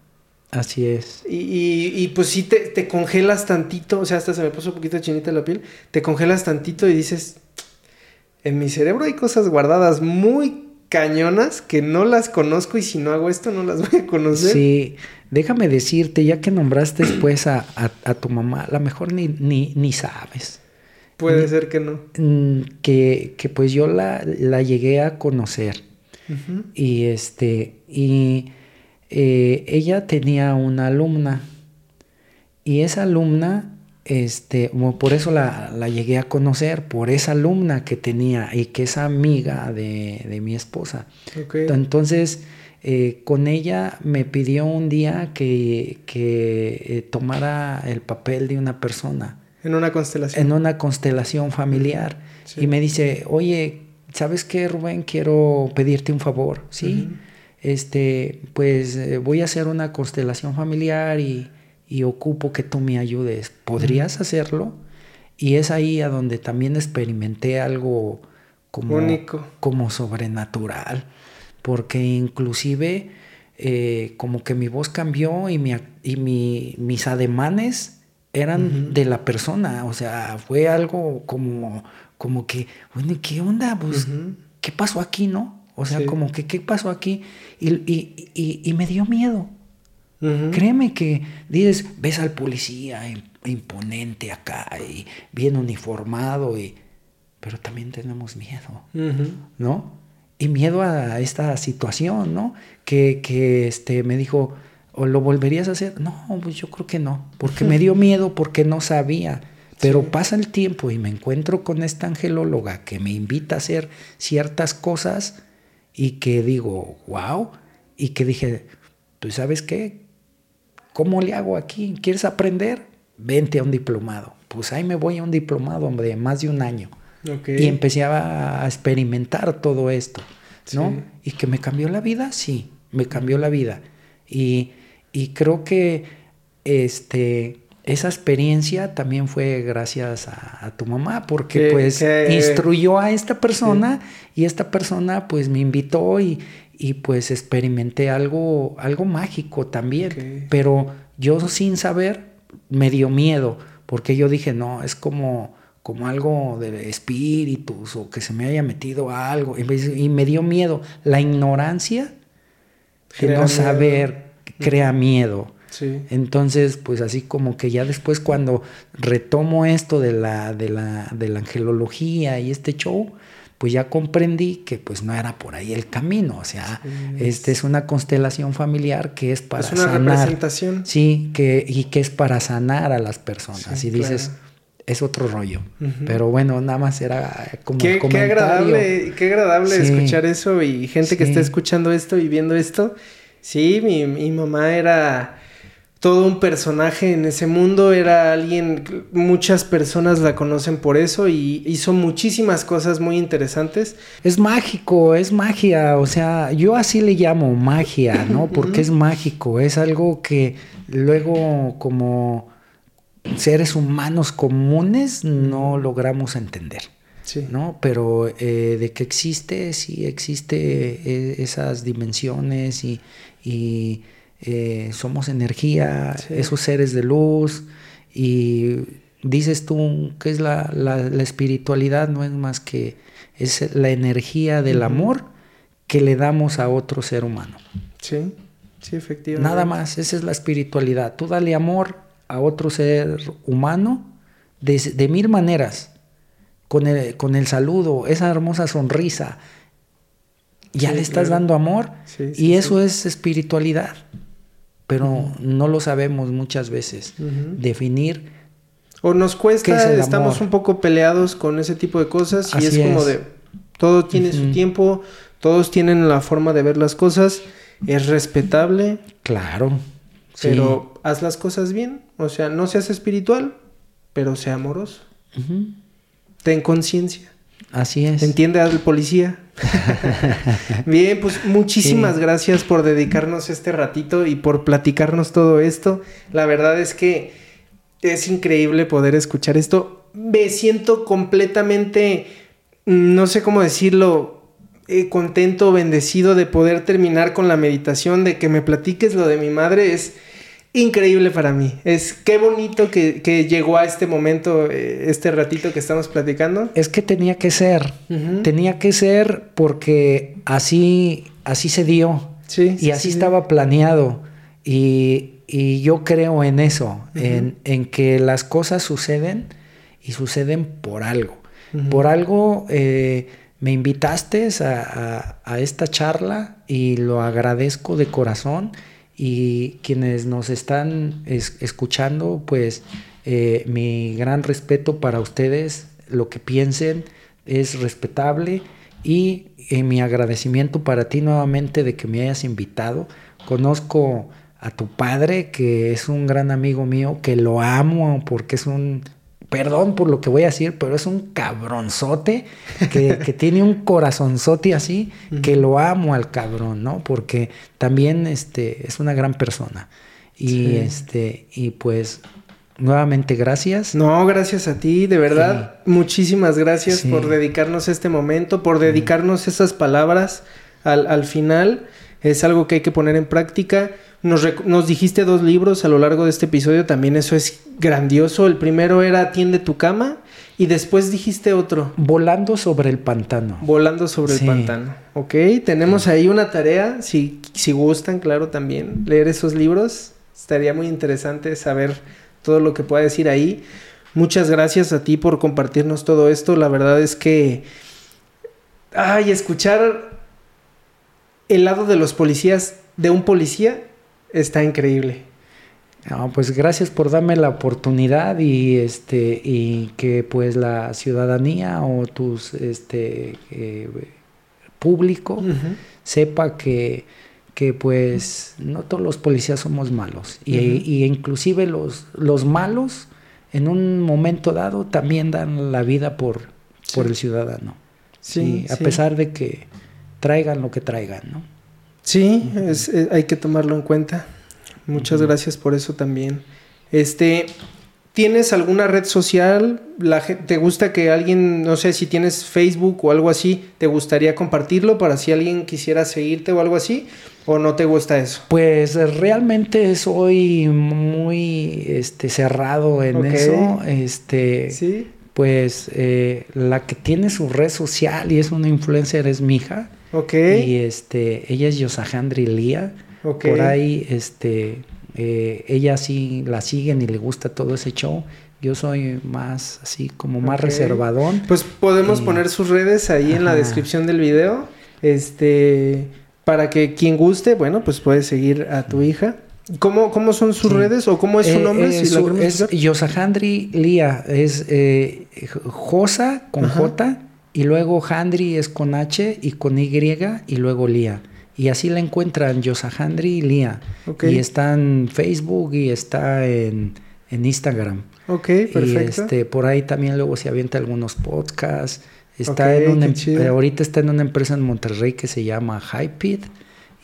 Así es. Y, y, pues sí te, te, congelas tantito, o sea, hasta se me puso un poquito chinita la piel, te congelas tantito y dices, en mi cerebro hay cosas guardadas muy cañonas que no las conozco y si no hago esto no las voy a conocer. Sí, déjame decirte, ya que nombraste después a, tu mamá, a lo mejor ni, ni, ni sabes. Puede ser que no. Mm, que, que, pues yo la, la llegué a conocer. Y este, y eh, ella tenía una alumna. Y esa alumna este, por eso la, llegué a conocer, por esa alumna que tenía y que es amiga de, mi esposa. Entonces, eh, con ella me pidió un día que, eh, tomara el papel de una persona. En una constelación. En una constelación familiar. Y me dice, oye, ¿sabes qué, Rubén? Quiero pedirte un favor, ¿sí? Este, pues eh, voy a hacer una constelación familiar y y ocupo que tú me ayudes. ¿Podrías hacerlo? Y es ahí a donde también experimenté algo como, como sobrenatural, porque inclusive eh, como que mi voz cambió y, mi, y mi, mis ademanes eran de la persona, o sea, fue algo como, como que, bueno, ¿qué onda? Pues, ¿qué pasó aquí, no? O sea, como que, ¿qué pasó aquí? Y, y, y, y me dio miedo. Créeme que dices, ves al policía imponente acá y bien uniformado, y, pero también tenemos miedo, ¿no? Y miedo a esta situación, ¿no? Que, que este, me dijo, ¿o lo volverías a hacer? No, pues yo creo que no, porque me dio miedo, porque no sabía. Pero pasa el tiempo y me encuentro con esta angelóloga que me invita a hacer ciertas cosas y que digo, wow, y que dije, ¿tú sabes qué? ¿Cómo le hago aquí? ¿Quieres aprender? Vente a un diplomado. Pues ahí me voy a un diplomado de más de un año. Y empecé a experimentar todo esto, ¿no? Y que me cambió la vida, sí, me cambió la vida. Y, y creo que este, esa experiencia también fue gracias a, tu mamá, porque pues instruyó a esta persona y esta persona pues me invitó y, y pues experimenté algo, algo mágico también. Pero yo sin saber me dio miedo, porque yo dije, no, es como, como algo de espíritus o que se me haya metido algo. Y me dio miedo. La ignorancia de no saber crea miedo. Entonces, pues así como que ya después cuando retomo esto de la, de la, de la angelología y este show, pues ya comprendí que pues no era por ahí el camino, o sea, este es una constelación familiar que es para es una representación. Sí, que y que es para sanar a las personas. y dices, es otro rollo. Pero bueno, nada más era como qué, qué agradable, qué agradable escuchar eso y gente que esté escuchando esto y viendo esto. Sí, mi, mi mamá era todo un personaje en ese mundo, era alguien, muchas personas la conocen por eso y hizo muchísimas cosas muy interesantes. Es mágico, es magia, o sea, yo así le llamo magia, ¿no? Porque es mágico, es algo que luego como seres humanos comunes no logramos entender. Sí. ¿no? Pero eh, de que existe, sí existe eh, esas dimensiones y eh, somos energía, esos seres de luz, y dices tú que es la, espiritualidad, no es más que es la energía del amor que le damos a otro ser humano. Sí, sí, efectivamente. Nada más, esa es la espiritualidad. Tú dale amor a otro ser humano de, mil maneras, con el, con el saludo, esa hermosa sonrisa, ya le estás dando amor y eso es espiritualidad pero no lo sabemos muchas veces definir. O nos cuesta, estamos un poco peleados con ese tipo de cosas y es como de todo tiene su tiempo, todos tienen la forma de ver las cosas, es respetable. Claro. Pero haz las cosas bien, o sea, no seas espiritual, pero sea amoroso. Ten conciencia. Así es. Entiende al policía. Bien, pues muchísimas gracias por dedicarnos este ratito y por platicarnos todo esto. La verdad es que es increíble poder escuchar esto. Me siento completamente, no sé cómo decirlo, eh, contento, bendecido de poder terminar con la meditación, de que me platiques lo de mi madre. Es increíble para mí. Es qué bonito que, llegó a este momento, eh, este ratito que estamos platicando. Es que tenía que ser, tenía que ser porque así, así se dio. Sí, y así estaba planeado. Y, yo creo en eso, en, que las cosas suceden y suceden por algo. Por algo eh, me invitaste a, a esta charla y lo agradezco de corazón y quienes nos están escuchando, pues eh, mi gran respeto para ustedes, lo que piensen es respetable y eh, mi agradecimiento para ti nuevamente de que me hayas invitado. Conozco a tu padre, que es un gran amigo mío, que lo amo porque es un perdón por lo que voy a decir, pero es un cabronzote que, tiene un corazonzote así, que lo amo al cabrón, ¿no? Porque también este, es una gran persona. Y este, y pues nuevamente gracias. No, gracias a ti, de verdad. Muchísimas gracias por dedicarnos este momento, por dedicarnos esas palabras al, al final. Es algo que hay que poner en práctica. Nos, dijiste dos libros a lo largo de este episodio, también eso es grandioso. El primero era Tiende tu cama y después dijiste otro. Volando sobre el pantano. Volando sobre el pantano. Ok, tenemos ahí una tarea, si, si gustan, claro, también leer esos libros. Estaría muy interesante saber todo lo que pueda decir ahí. Muchas gracias a ti por compartirnos todo esto. La verdad es que... Ay, escuchar el lado de los policías, de un policía, está increíble. pues gracias por darme la oportunidad y este y que pues la ciudadanía o tus este eh, público sepa que, que pues no todos los policías somos malos. Y, inclusive los, los malos en un momento dado también dan la vida por, por el ciudadano. Sí, a pesar de que traigan lo que traigan, ¿no? Sí, es, eh, hay que tomarlo en cuenta. Muchas gracias por eso también. Este, ¿Tienes alguna red social? La, ¿Te gusta que alguien, no sé si tienes Facebook o algo así, te gustaría compartirlo para si alguien quisiera seguirte o algo así? ¿O no te gusta eso? Pues realmente soy muy este, cerrado en eso. Este, ¿Sí? Pues eh, la que tiene su red social y es una influencer es mi hija. Ok. Y este, ella es Yosahandri Lía. Por ahí, este, eh, ella sí la siguen y le gusta todo ese show. Yo soy más así como más reservadón. Pues podemos poner sus redes ahí en la descripción del video. Este, para que quien guste, bueno, pues puede seguir a tu hija. ¿Cómo, cómo son sus redes o cómo es su eh, nombre? Eh, es Yosahandri Lía, es Josa con J y luego Handri es con H y con Y y luego Lía. Y así la encuentran Yosahandri y Lía. Y está en Facebook y está en, Instagram. Ok, perfecto. Y este, por ahí también luego se avienta algunos podcasts. Está en una, em, ahorita está en una empresa en Monterrey que se llama Hyped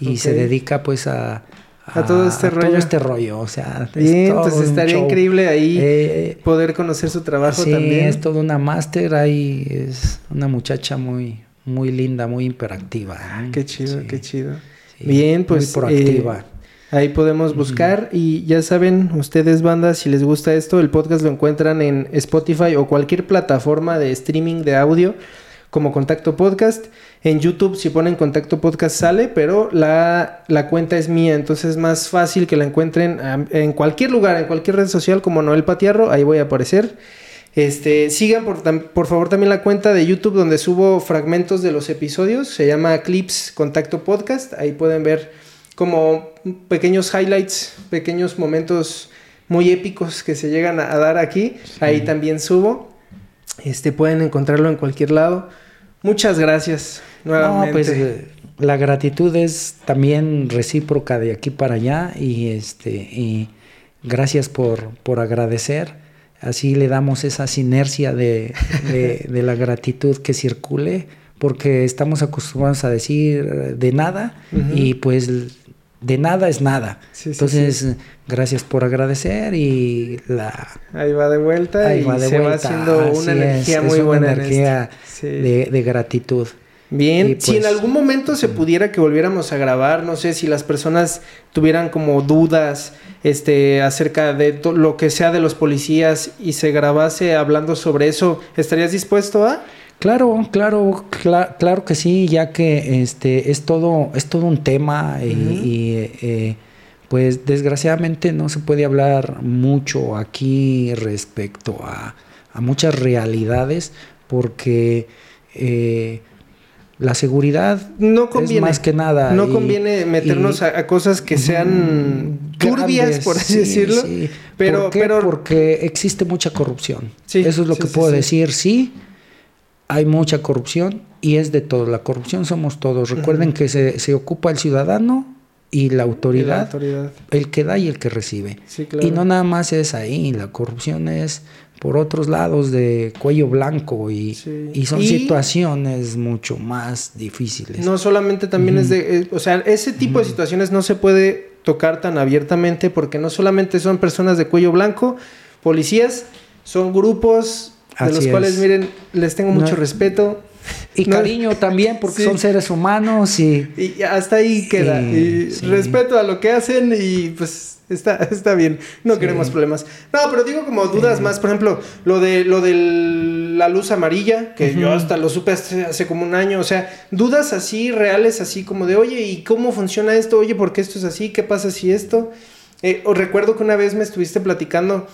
y se dedica pues a, a, todo este rollo. Todo este rollo, o sea, Bien, pues estaría increíble ahí eh, poder conocer su trabajo sí, también. es toda una máster, ahí es una muchacha muy muy linda, muy hiperactiva. Ah, qué chido, qué chido. Bien, pues. Muy proactiva. Eh, ahí podemos buscar y ya saben, ustedes bandas, si les gusta esto, el podcast lo encuentran en Spotify o cualquier plataforma de streaming de audio como Contacto Podcast. En YouTube si ponen Contacto Podcast sale, pero la, la cuenta es mía, entonces es más fácil que la encuentren en cualquier lugar, en cualquier red social como Noel Patiarro, ahí voy a aparecer. Este, sigan por, por, favor también la cuenta de YouTube donde subo fragmentos de los episodios. Se llama Clips Contacto Podcast. Ahí pueden ver como pequeños highlights, pequeños momentos muy épicos que se llegan a, dar aquí. Ahí también subo. Este, pueden encontrarlo en cualquier lado. Muchas gracias nuevamente. pues eh, la gratitud es también recíproca de aquí para allá y este y gracias por, por agradecer así le damos esa sinergia de, la gratitud que circule, porque estamos acostumbrados a decir de nada y pues de nada es nada. Entonces, gracias por agradecer y la... Ahí va de vuelta y se va haciendo una energía muy buena. energía de gratitud. Bien, si en pues, algún momento se pudiera que volviéramos a grabar, no sé si las personas tuvieran como dudas este acerca de lo que sea de los policías y se grabase hablando sobre eso, ¿estarías dispuesto a? Claro, claro, claro que sí, ya que este es todo es todo un tema y, eh, pues desgraciadamente no se puede hablar mucho aquí respecto a, a muchas realidades porque eh, la seguridad no conviene, más que nada. No conviene meternos a, cosas que sean turbias, por así decirlo. Pero, pero porque existe mucha corrupción. Eso es lo que puedo decir. Sí, hay mucha corrupción y es de todo. La corrupción somos todos. Recuerden que se, se, ocupa el ciudadano y la, autoridad, el que da y el que recibe. Y no nada más es ahí. La corrupción es por otros lados de cuello blanco y, son situaciones mucho más difíciles. No solamente también es de, eh, o sea, ese tipo de situaciones no se puede tocar tan abiertamente porque no solamente son personas de cuello blanco, policías, son grupos de los cuales, miren, les tengo mucho respeto. Y cariño también, porque son seres humanos y... Y hasta ahí queda. y respeto a lo que hacen y pues Está, está bien, no queremos problemas. No, pero digo como dudas más, por ejemplo, lo de lo de la luz amarilla, que yo hasta lo supe hace, como un año, o sea, dudas así reales, así como de, oye, ¿y cómo funciona esto? Oye, ¿por qué esto es así? ¿Qué pasa si esto? Eh, os recuerdo que una vez me estuviste platicando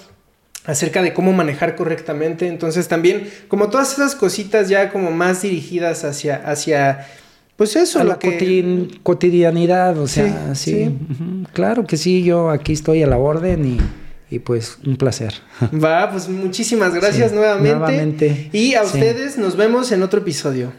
acerca de cómo manejar correctamente, entonces también como todas esas cositas ya como más dirigidas hacia, hacia pues eso, a la cotidianidad, o sea, sí. Claro que sí, yo aquí estoy a la orden y, pues un placer. Va, pues muchísimas gracias nuevamente. nuevamente. Y a ustedes nos vemos en otro episodio.